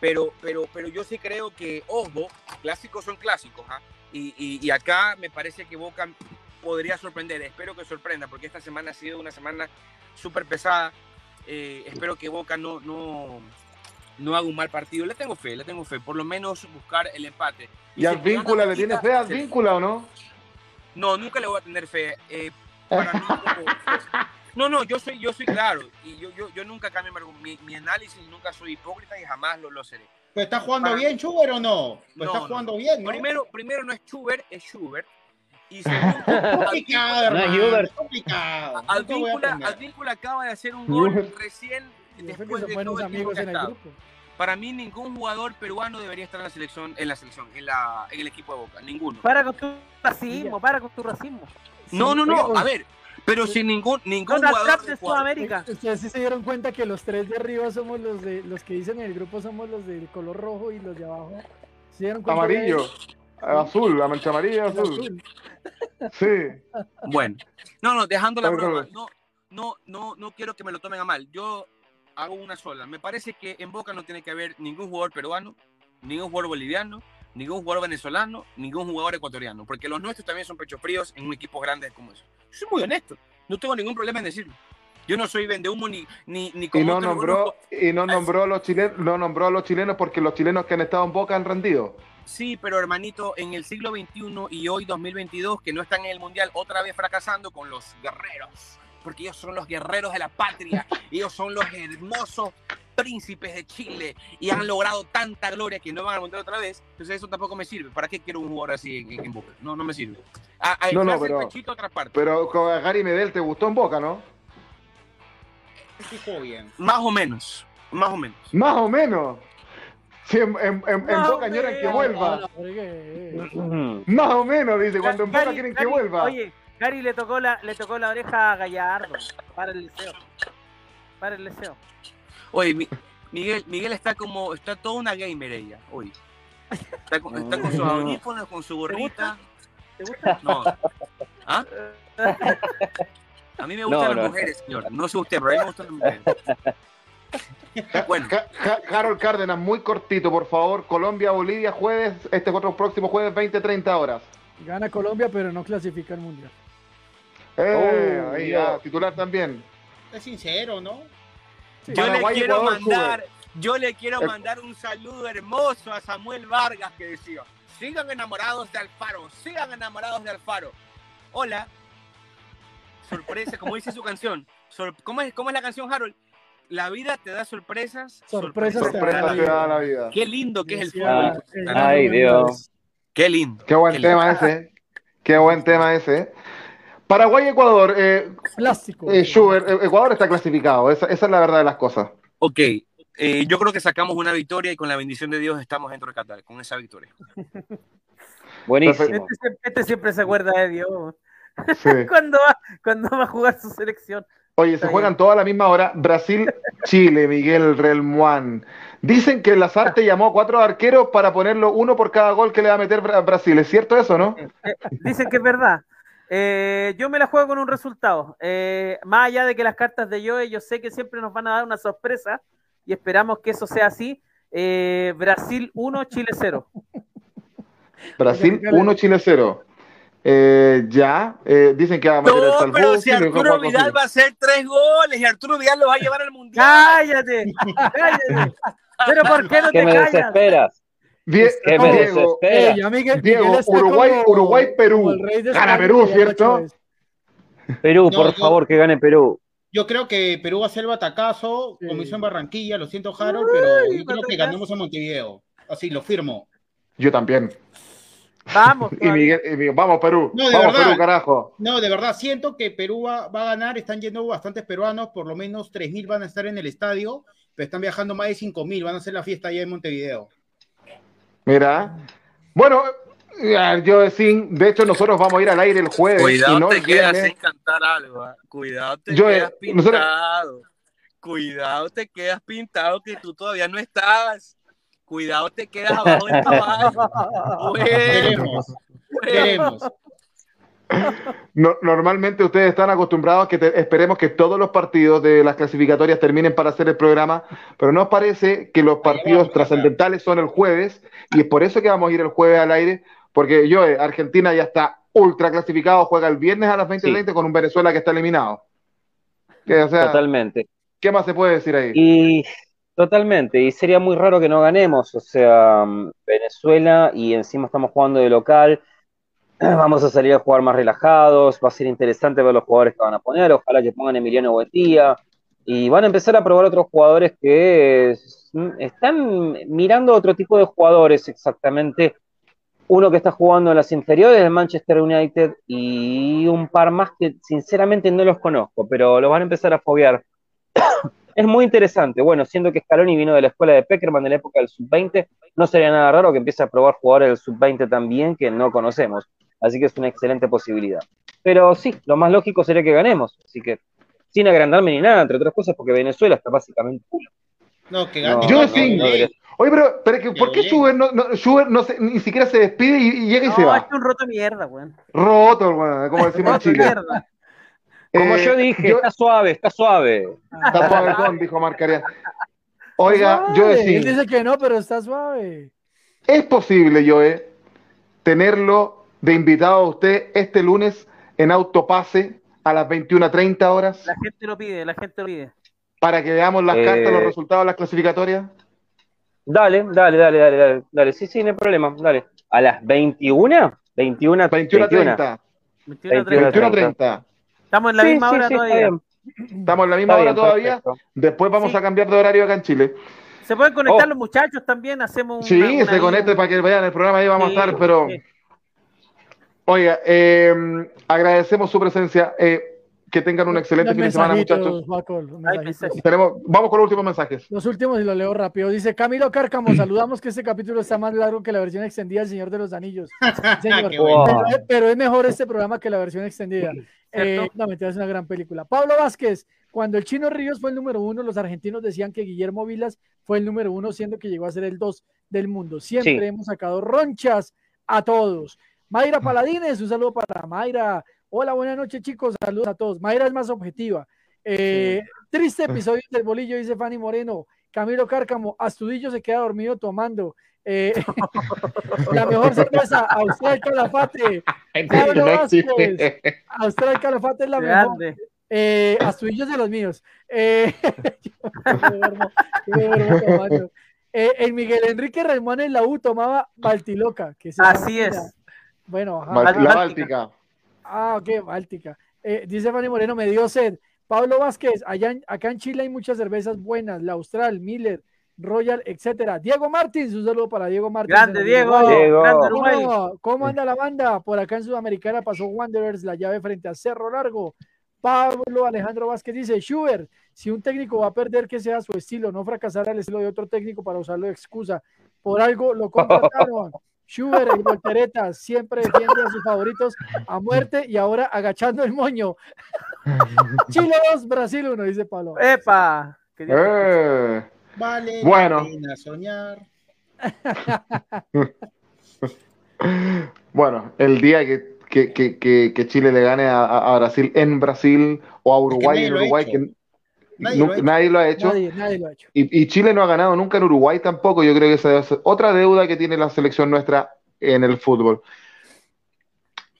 Pero, pero, pero yo sí creo que, ojo, clásicos son clásicos. ¿ah? Y, y, acá me parece que Boca podría sorprender. Espero que sorprenda, porque esta semana ha sido una semana súper pesada. Eh, espero que Boca no, no, no haga un mal partido. Le tengo fe, le tengo fe. Por lo menos buscar el empate. ¿Y, al vínculo le tiene fe al vínculo o no? No, nunca le voy a tener fe. Eh, para mí, no, no, yo soy, yo soy claro. Y yo, yo, yo nunca cambio mi, mi, análisis, nunca soy hipócrita y jamás lo, lo seré. ¿Pero está jugando bien Schubert o no? no está jugando bien, ¿no? Primero, primero no es Schubert, es Schubert. Y (laughs) segundo, complicado, no es complicado. Advíncula, acaba de hacer un gol recién después de todo el amigos en el grupo. Para mí ningún jugador peruano debería estar en la selección, en la selección, en, la, en el equipo de Boca, ninguno. Para con tu racismo, para con tu racismo. No, no, no, a ver, pero sin ningún, ningún jugador. De Sudamérica. Ustedes sí se dieron cuenta que los tres de arriba somos los de los que dicen en el grupo somos los del color rojo y los de abajo. ¿Sí Amarillo, azul, la mancha amarilla, azul. Sí. Bueno, no, no, dejando la broma, no, no, no, no quiero que me lo tomen a mal. Yo hago una sola. Me parece que en Boca no tiene que haber ningún jugador peruano, ningún jugador boliviano, ningún jugador venezolano, ningún jugador ecuatoriano, porque los nuestros también son pechos fríos en un equipo grande como eso. Yo soy muy honesto, no tengo ningún problema en decirlo. Yo no soy vende humo ni, ni, ni como y no nombró Y no nombró, a los chilenos, no nombró a los chilenos porque los chilenos que han estado en Boca han rendido. Sí, pero hermanito, en el siglo XXI y hoy 2022, que no están en el Mundial, otra vez fracasando con los guerreros, porque ellos son los guerreros de la patria, ellos son los hermosos príncipes de Chile y han logrado tanta gloria que no van a montar otra vez, entonces eso tampoco me sirve. ¿Para qué quiero un jugador así en, Boca? No, no me sirve. A, a no, no, pero, otra parte. pero con Gary Medel te gustó en Boca, ¿no? bien. Más o menos, más o menos. Más o menos. Sí, en, Boca quieren que vuelva. Más o menos, dice, cuando en Boca quieren que vuelva. Oye, Gary le tocó la, le tocó la oreja a Gallardo para el liceo. Para el liceo. Oye, Miguel, Miguel está como, está toda una gamer ella, hoy. Está con, está con sus audífonos, con su gorrita. ¿Te gusta? No. ¿Ah? A mí me gustan las mujeres, señor. No sé usted, pero a mí me gustan las mujeres. Bueno. Harold Cárdenas, muy cortito, por favor. Colombia, Bolivia, jueves, este otro próximo jueves, 20-30 horas. Gana Colombia, pero no clasifica al mundial. Eh, oh, ahí ya, titular también. Es sincero, ¿no? Yo le quiero mandar, yo le quiero mandar un saludo hermoso a Samuel Vargas que decía, sigan enamorados de Alfaro, sigan enamorados de Alfaro. Hola. Sorpresa, como dice su canción. ¿cómo, es, ¿Cómo es la canción, Harold? La vida te da sorpresas. Sorpresas, te, da la vida. Qué lindo que es el fútbol. Ay, Dios. Qué lindo. Qué buen tema ese. Qué buen tema ese. Paraguay-Ecuador. Eh, Clásico. Eh, eh, Ecuador está clasificado, esa, es la verdad de las cosas. Ok, eh, yo creo que sacamos una victoria y con la bendición de Dios estamos dentro de Qatar, con esa victoria. (laughs) Buenísimo. Este, este, siempre se acuerda de Dios. (laughs) cuando, va, cuando va a jugar su selección. Oye, se juegan todas a la misma hora. Brasil-Chile, (laughs) Miguel Relmuán. Dicen que Lazarte llamó a cuatro arqueros para ponerlo uno por cada gol que le va a meter Brasil. ¿Es cierto eso, no? Dicen que es verdad. Eh, yo me la juego con un resultado. Eh, más allá de que las cartas de Joe, yo sé que siempre nos van a dar una sorpresa y esperamos que eso sea así. Eh, Brasil 1, Chile 0. (laughs) Brasil 1, Chile 0. ya, dicen que va a meter no, el pero si Arturo Vidal va a hacer tres goles y Arturo Vidal lo va a llevar al mundial. Cállate, cállate. (laughs) Pero ¿por qué no te callas? Diego, Diego, Uruguay, Uruguay, Perú. Gana Perú, ¿cierto? Perú, por favor, que gane Perú. Yo creo que Perú va a ser el batacazo, como hizo en Barranquilla, lo siento, Harold, pero yo creo que ganamos a Montevideo. Así, lo firmo. Yo también. Vamos. (laughs) y Miguel, vamos, Perú. vamos, Perú, carajo. No, de verdad, siento que Perú va, va, a ganar. Están yendo bastantes peruanos, por lo menos 3.000 van a estar en el estadio, pero están viajando más de 5.000. Van a hacer la fiesta allá en Montevideo. Mira, Bueno, yo sin, de hecho nosotros vamos a ir al aire el jueves. Cuidado y no te quedas sin cantar algo, ¿eh? cuidado te quedas pintado, cuidado te quedas pintado que tú todavía no estás, cuidado te quedas abajo del caballo. (laughs) Veremos, veremos. Normalmente ustedes están acostumbrados a que esperemos que todos los partidos de las clasificatorias terminen para hacer el programa, pero nos parece que los partidos trascendentales son el jueves y es por eso que vamos a ir el jueves al aire, porque yo, eh, Argentina ya está ultra clasificado, juega el viernes a las 20:20 con un Venezuela que está eliminado. totalmente. ¿Qué más se puede decir ahí? Y totalmente, y sería muy raro que no ganemos, o sea, Venezuela y encima estamos jugando de local Vamos a salir a jugar más relajados, va a ser interesante ver los jugadores que van a poner, ojalá que pongan Emiliano Buetía, y van a empezar a probar otros jugadores que están mirando otro tipo de jugadores exactamente. Uno que está jugando en las inferiores del Manchester United y un par más que sinceramente no los conozco, pero lo van a empezar a foguear. (coughs) es muy interesante. Bueno, siendo que Scaloni vino de la escuela de Peckerman de la época del sub-20, no sería nada raro que empiece a probar jugadores del sub-20 también que no conocemos. Así que es una excelente posibilidad. Pero sí, lo más lógico sería que ganemos. Así que sin agrandarme ni nada, entre otras cosas, porque Venezuela está básicamente No, que gane. yo sí. Oye, pero, pero ¿por qué Schubert, no, no, no se, ni siquiera se despide y, llega y se va? No, es un roto mierda, weón. Roto, weón, como decimos en Chile. Mierda. Como yo eh, dije, está suave, está suave. Está suave, dijo Marcaria. Oiga, yo decía. Él dice que no, pero está suave. Es posible, Joe, tenerlo de invitado a usted este lunes en Autopase a las 21.30 horas. La gente lo pide, la gente lo pide. Para que veamos las cartas, los eh, resultados de las clasificatorias. Dale, dale, dale, dale, dale, dale, sí, sí, no hay problema, dale. ¿A las 21? 21, 21.30. 21.30. Estamos en la misma hora todavía. Estamos en la misma hora todavía. Después vamos a cambiar de horario acá en Chile. Se pueden conectar oh. los muchachos también, hacemos un. Sí, se conecte para que vean el programa, ahí vamos a estar, pero. Oiga, eh, agradecemos su presencia. Eh, que tengan un excelente fin de semana, muchachos. Tenemos, vamos con los últimos mensajes. Los últimos y los leo rápido. Dice Camilo Cárcamo, saludamos que este capítulo está más largo que la versión extendida del Señor de los Anillos. (laughs) pero, es mejor este programa que la versión extendida. Eh, no, mentira, es una gran película. Pablo Vázquez, cuando el Chino Ríos fue el número uno, los argentinos decían que Guillermo Vilas fue el número uno, siendo que llegó a ser el dos del mundo. Siempre hemos sacado ronchas a todos. Mayra Paladines, un saludo para Mayra. Hola, buenas noches, chicos. Saludos a todos. Mayra es más objetiva. Eh, triste episodio del bolillo, dice Fanny Moreno. Camilo Cárcamo, Astudillo se queda dormido tomando. Eh, (laughs) la mejor cerveza, Austral Calafate. Pablo Vázquez, Austral Calafate es la mejor. Eh, Astudillos de los míos. Eh, (laughs) el Miguel Enrique Ramón en la U tomaba Baltiloca. Que Así es. Bueno, La Báltica. Ah, ok, Báltica. Eh, dice Fanny Moreno, me dio sed. Pablo Vázquez, allá acá en Chile hay muchas cervezas buenas, la Austral, Miller, Royal, etcétera. Diego Martins, un saludo para Diego Martins. Grande Diego. ¿Cómo, ¿Cómo, anda la banda? Por acá en Sudamericana pasó Wanderers la llave frente a Cerro Largo. Pablo Alejandro Vázquez dice, Schubert, si un técnico va a perder que sea su estilo, no fracasar al estilo de otro técnico para usarlo de excusa. Por algo lo (laughs) contrataron. Schubert, el voltereta, siempre defiende a sus favoritos a muerte y ahora agachando el moño. (laughs) Chile 2, Brasil 1, dice Pablo. ¡Epa! Eh. Vale, bueno. soñar. (laughs) bueno, el día que, que, que, que Chile le gane a, a, Brasil en Brasil o a Uruguay en Uruguay, que Nadie, lo, ha hecho. Y, Chile no ha ganado nunca en Uruguay tampoco. Yo creo que esa es otra deuda que tiene la selección nuestra en el fútbol.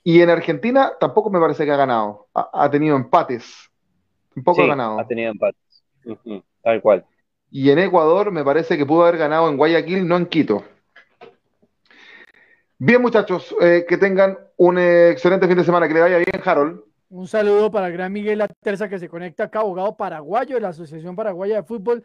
Y en Argentina tampoco me parece que ha ganado. Ha, tenido empates. Tampoco ha ganado. Ha tenido empates. Tal cual. Y en Ecuador me parece que pudo haber ganado en Guayaquil, no en Quito. Bien, muchachos, eh, que tengan un excelente fin de semana. Que le vaya bien, Harold. Un saludo para el gran Miguel Laterza que se conecta acá, abogado paraguayo de la Asociación Paraguaya de Fútbol.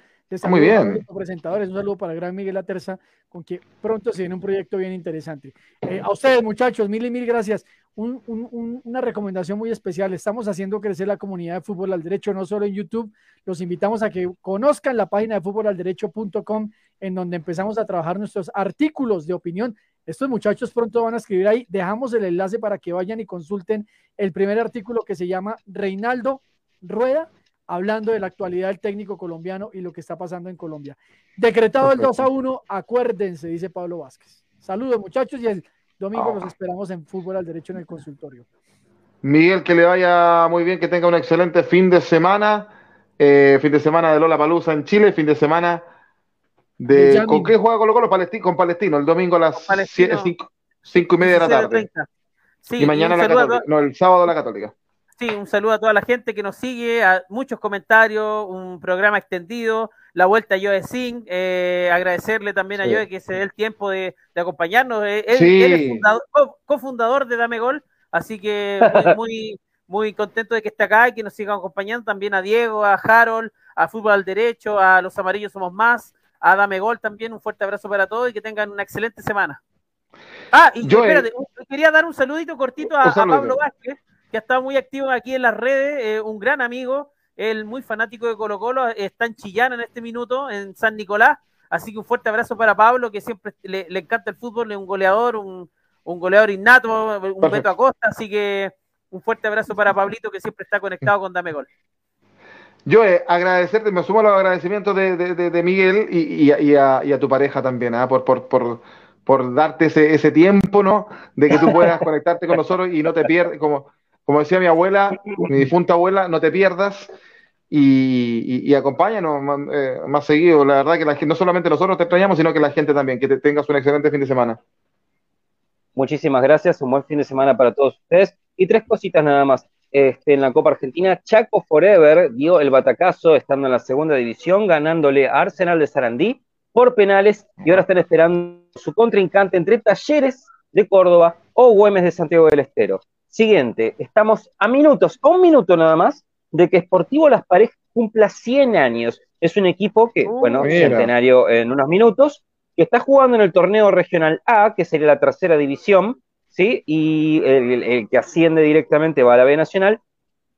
Muy bien. Presentadores, un saludo para el gran Miguel Laterza, con quien pronto se viene un proyecto bien interesante. Eh, a ustedes, muchachos, mil y mil gracias. una recomendación muy especial. Estamos haciendo crecer la comunidad de fútbol al derecho, no solo en YouTube. Los invitamos a que conozcan la página de fútbolalderecho.com en donde empezamos a trabajar nuestros artículos de opinión. Estos muchachos pronto van a escribir ahí. Dejamos el enlace para que vayan y consulten el primer artículo que se llama Reinaldo Rueda, hablando de la actualidad del técnico colombiano y lo que está pasando en Colombia. Decretado el 2 a 1, acuérdense, dice Pablo Vázquez. Saludos muchachos y el domingo los esperamos en Fútbol al Derecho en el consultorio. Miguel, que le vaya muy bien, que tenga un excelente fin de semana. Eh, fin de semana de Lola Palusa en Chile, fin de semana de. ¿Con qué juega Colo Colo? Palestino, con Palestino, el domingo a las 5 y media de la tarde. y mañana la Católica. No, el sábado la Católica. Sí, un saludo a toda la gente que nos sigue, a muchos comentarios, un programa extendido, la vuelta a Joe Singh, eh, agradecerle también a Joe que se dé el tiempo de, acompañarnos. Eh, él, es cofundador de Dame Gol, así que (laughs) muy, muy contento de que esté acá y que nos siga acompañando también a Diego, a Harold, a Fútbol al Derecho, a Los Amarillos Somos Más, a Dame Gol también. Un fuerte abrazo para todos y que tengan una excelente semana. Ah, y Yo, espérate, quería dar un saludito cortito a, Pablo Vázquez, que ha estado muy activo aquí en las redes, eh, un gran amigo, él muy fanático de Colo Colo, está en Chillán en este minuto, en San Nicolás. Así que un fuerte abrazo para Pablo, que siempre le, encanta el fútbol, es un goleador, un, goleador innato, un Beto Acosta, así que un fuerte abrazo para Pablito que siempre está conectado con Dame Gol. Yo eh, agradecerte, me sumo a los agradecimientos de, Miguel y, a, tu pareja también, ¿ah? por, por, darte ese, tiempo, ¿no? De que tú puedas (laughs) conectarte con nosotros y no te pierdas, como, como decía mi abuela, mi difunta abuela, no te pierdas y, acompáñanos eh, más, seguido. La verdad que la no solamente nosotros te extrañamos, sino que la gente también. Que te tengas un excelente fin de semana. Muchísimas gracias, un buen fin de semana para todos ustedes. Y tres cositas nada más. Este, en la Copa Argentina, Chaco Forever dio el batacazo estando en la segunda división, ganándole a Arsenal de Sarandí por penales y ahora están esperando su contrincante entre Talleres de Córdoba o Güemes de Santiago del Estero. Siguiente, estamos a minutos, a un minuto nada más, de que Sportivo Las Parejas cumpla 100 años. Es un equipo que, uh, bueno, centenario en unos minutos, que está jugando en el torneo regional A, que sería la tercera división, ¿sí? Y el, que asciende directamente va a la B Nacional.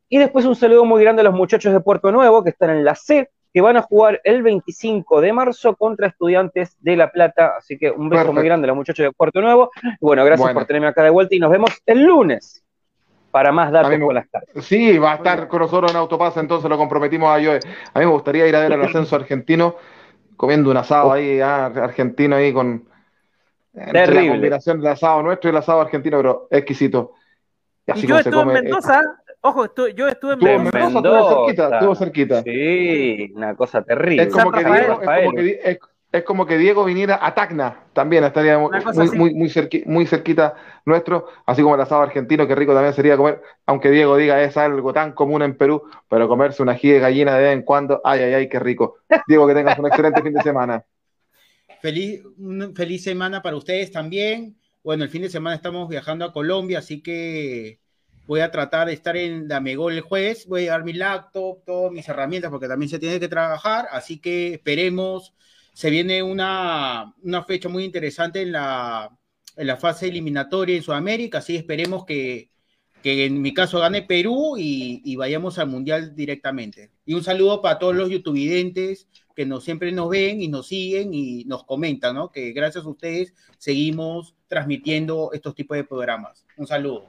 Y después un saludo muy grande a los muchachos de Puerto Nuevo, que están en la C, que van a jugar el 25 de marzo contra estudiantes de La Plata. Así que un beso muy grande a los muchachos de Puerto Nuevo. bueno, gracias por tenerme acá de vuelta y nos vemos el lunes para más datos con las cartas. Sí, va a estar con nosotros en Autopasa, entonces lo comprometimos a yo. A mí me gustaría ir a ver el ascenso argentino comiendo un asado ahí, ah, argentino ahí con Terrible. la combinación del asado nuestro y el asado argentino, pero exquisito. Y, así yo estuve en Mendoza, ojo, yo estuve en Mendoza. Estuvo cerquita, estuvo cerquita. Sí, una cosa terrible. Es como, que Diego, es, como que, es como que Diego viniera a Tacna, también estaría muy, muy, muy, cerquita nuestro, así como el asado argentino, que rico también sería comer, aunque Diego diga es algo tan común en Perú, pero comerse una ají de gallina de vez en cuando, ay, ay, ay, qué rico. Diego, que tengas un excelente fin de semana. Feliz, feliz semana para ustedes también. Bueno, el fin de semana estamos viajando a Colombia, así que voy a tratar de estar en Damegol el jueves, voy a dar mi laptop, todas mis herramientas, porque también se tiene que trabajar, así que esperemos se viene una, fecha muy interesante en la, en la fase eliminatoria en Sudamérica, así esperemos que, en mi caso gane Perú y, vayamos al Mundial directamente. Y un saludo para todos los youtubidentes que nos, siempre nos ven y nos siguen y nos comentan, ¿no? Que gracias a ustedes seguimos transmitiendo estos tipos de programas. Un saludo.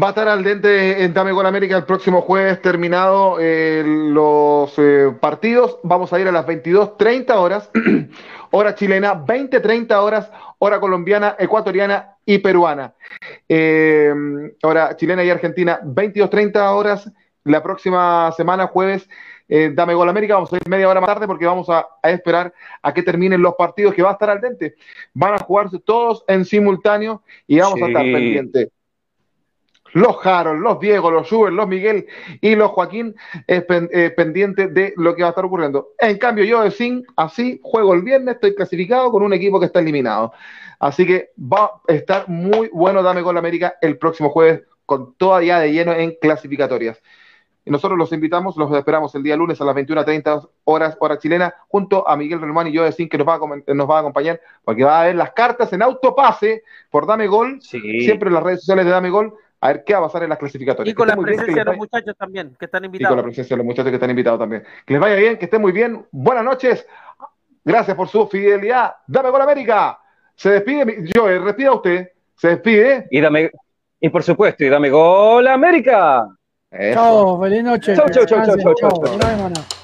Va a estar al dente en Dame Gol América el próximo jueves terminado eh, los eh, partidos. Vamos a ir a las 22.30 horas, (clears throat) hora chilena, 20.30 horas, hora colombiana, ecuatoriana y peruana. Eh, hora chilena y argentina, 22.30 horas. La próxima semana, jueves, Dame Gol América. Vamos a ir media hora más tarde porque vamos a, esperar a que terminen los partidos que va a estar al dente. Van a jugarse todos en simultáneo y vamos a estar pendientes los Harold, los Diego, los Schubert, los Miguel y los Joaquín eh, pendiente de lo que va a estar ocurriendo. En cambio, yo de Sin, así juego el viernes, estoy clasificado con un equipo que está eliminado. Así que va a estar muy bueno Dame con la América el próximo jueves con todavía de lleno en clasificatorias. Y nosotros los invitamos, los esperamos el día lunes a las 21.30 horas, hora chilena, junto a Miguel Román y yo decín que nos va, a, nos va a acompañar, porque va a ver las cartas en autopase por Dame Gol, siempre en las redes sociales de Dame Gol, a ver qué va a pasar en las clasificatorias. Y con la presencia de los muchachos también, que están invitados. Y con la presencia de los muchachos que están invitados también. Que les vaya bien, que estén muy bien. Buenas noches. Gracias por su fidelidad. Dame Gol América. Se despide, yo, eh, respira usted. Se despide. Y dame, y por supuesto, y dame Gol América. Eh. Ciao, buona notte. Ciao, ciao, ciao, ciao, ciao, ciao. ciao. ciao.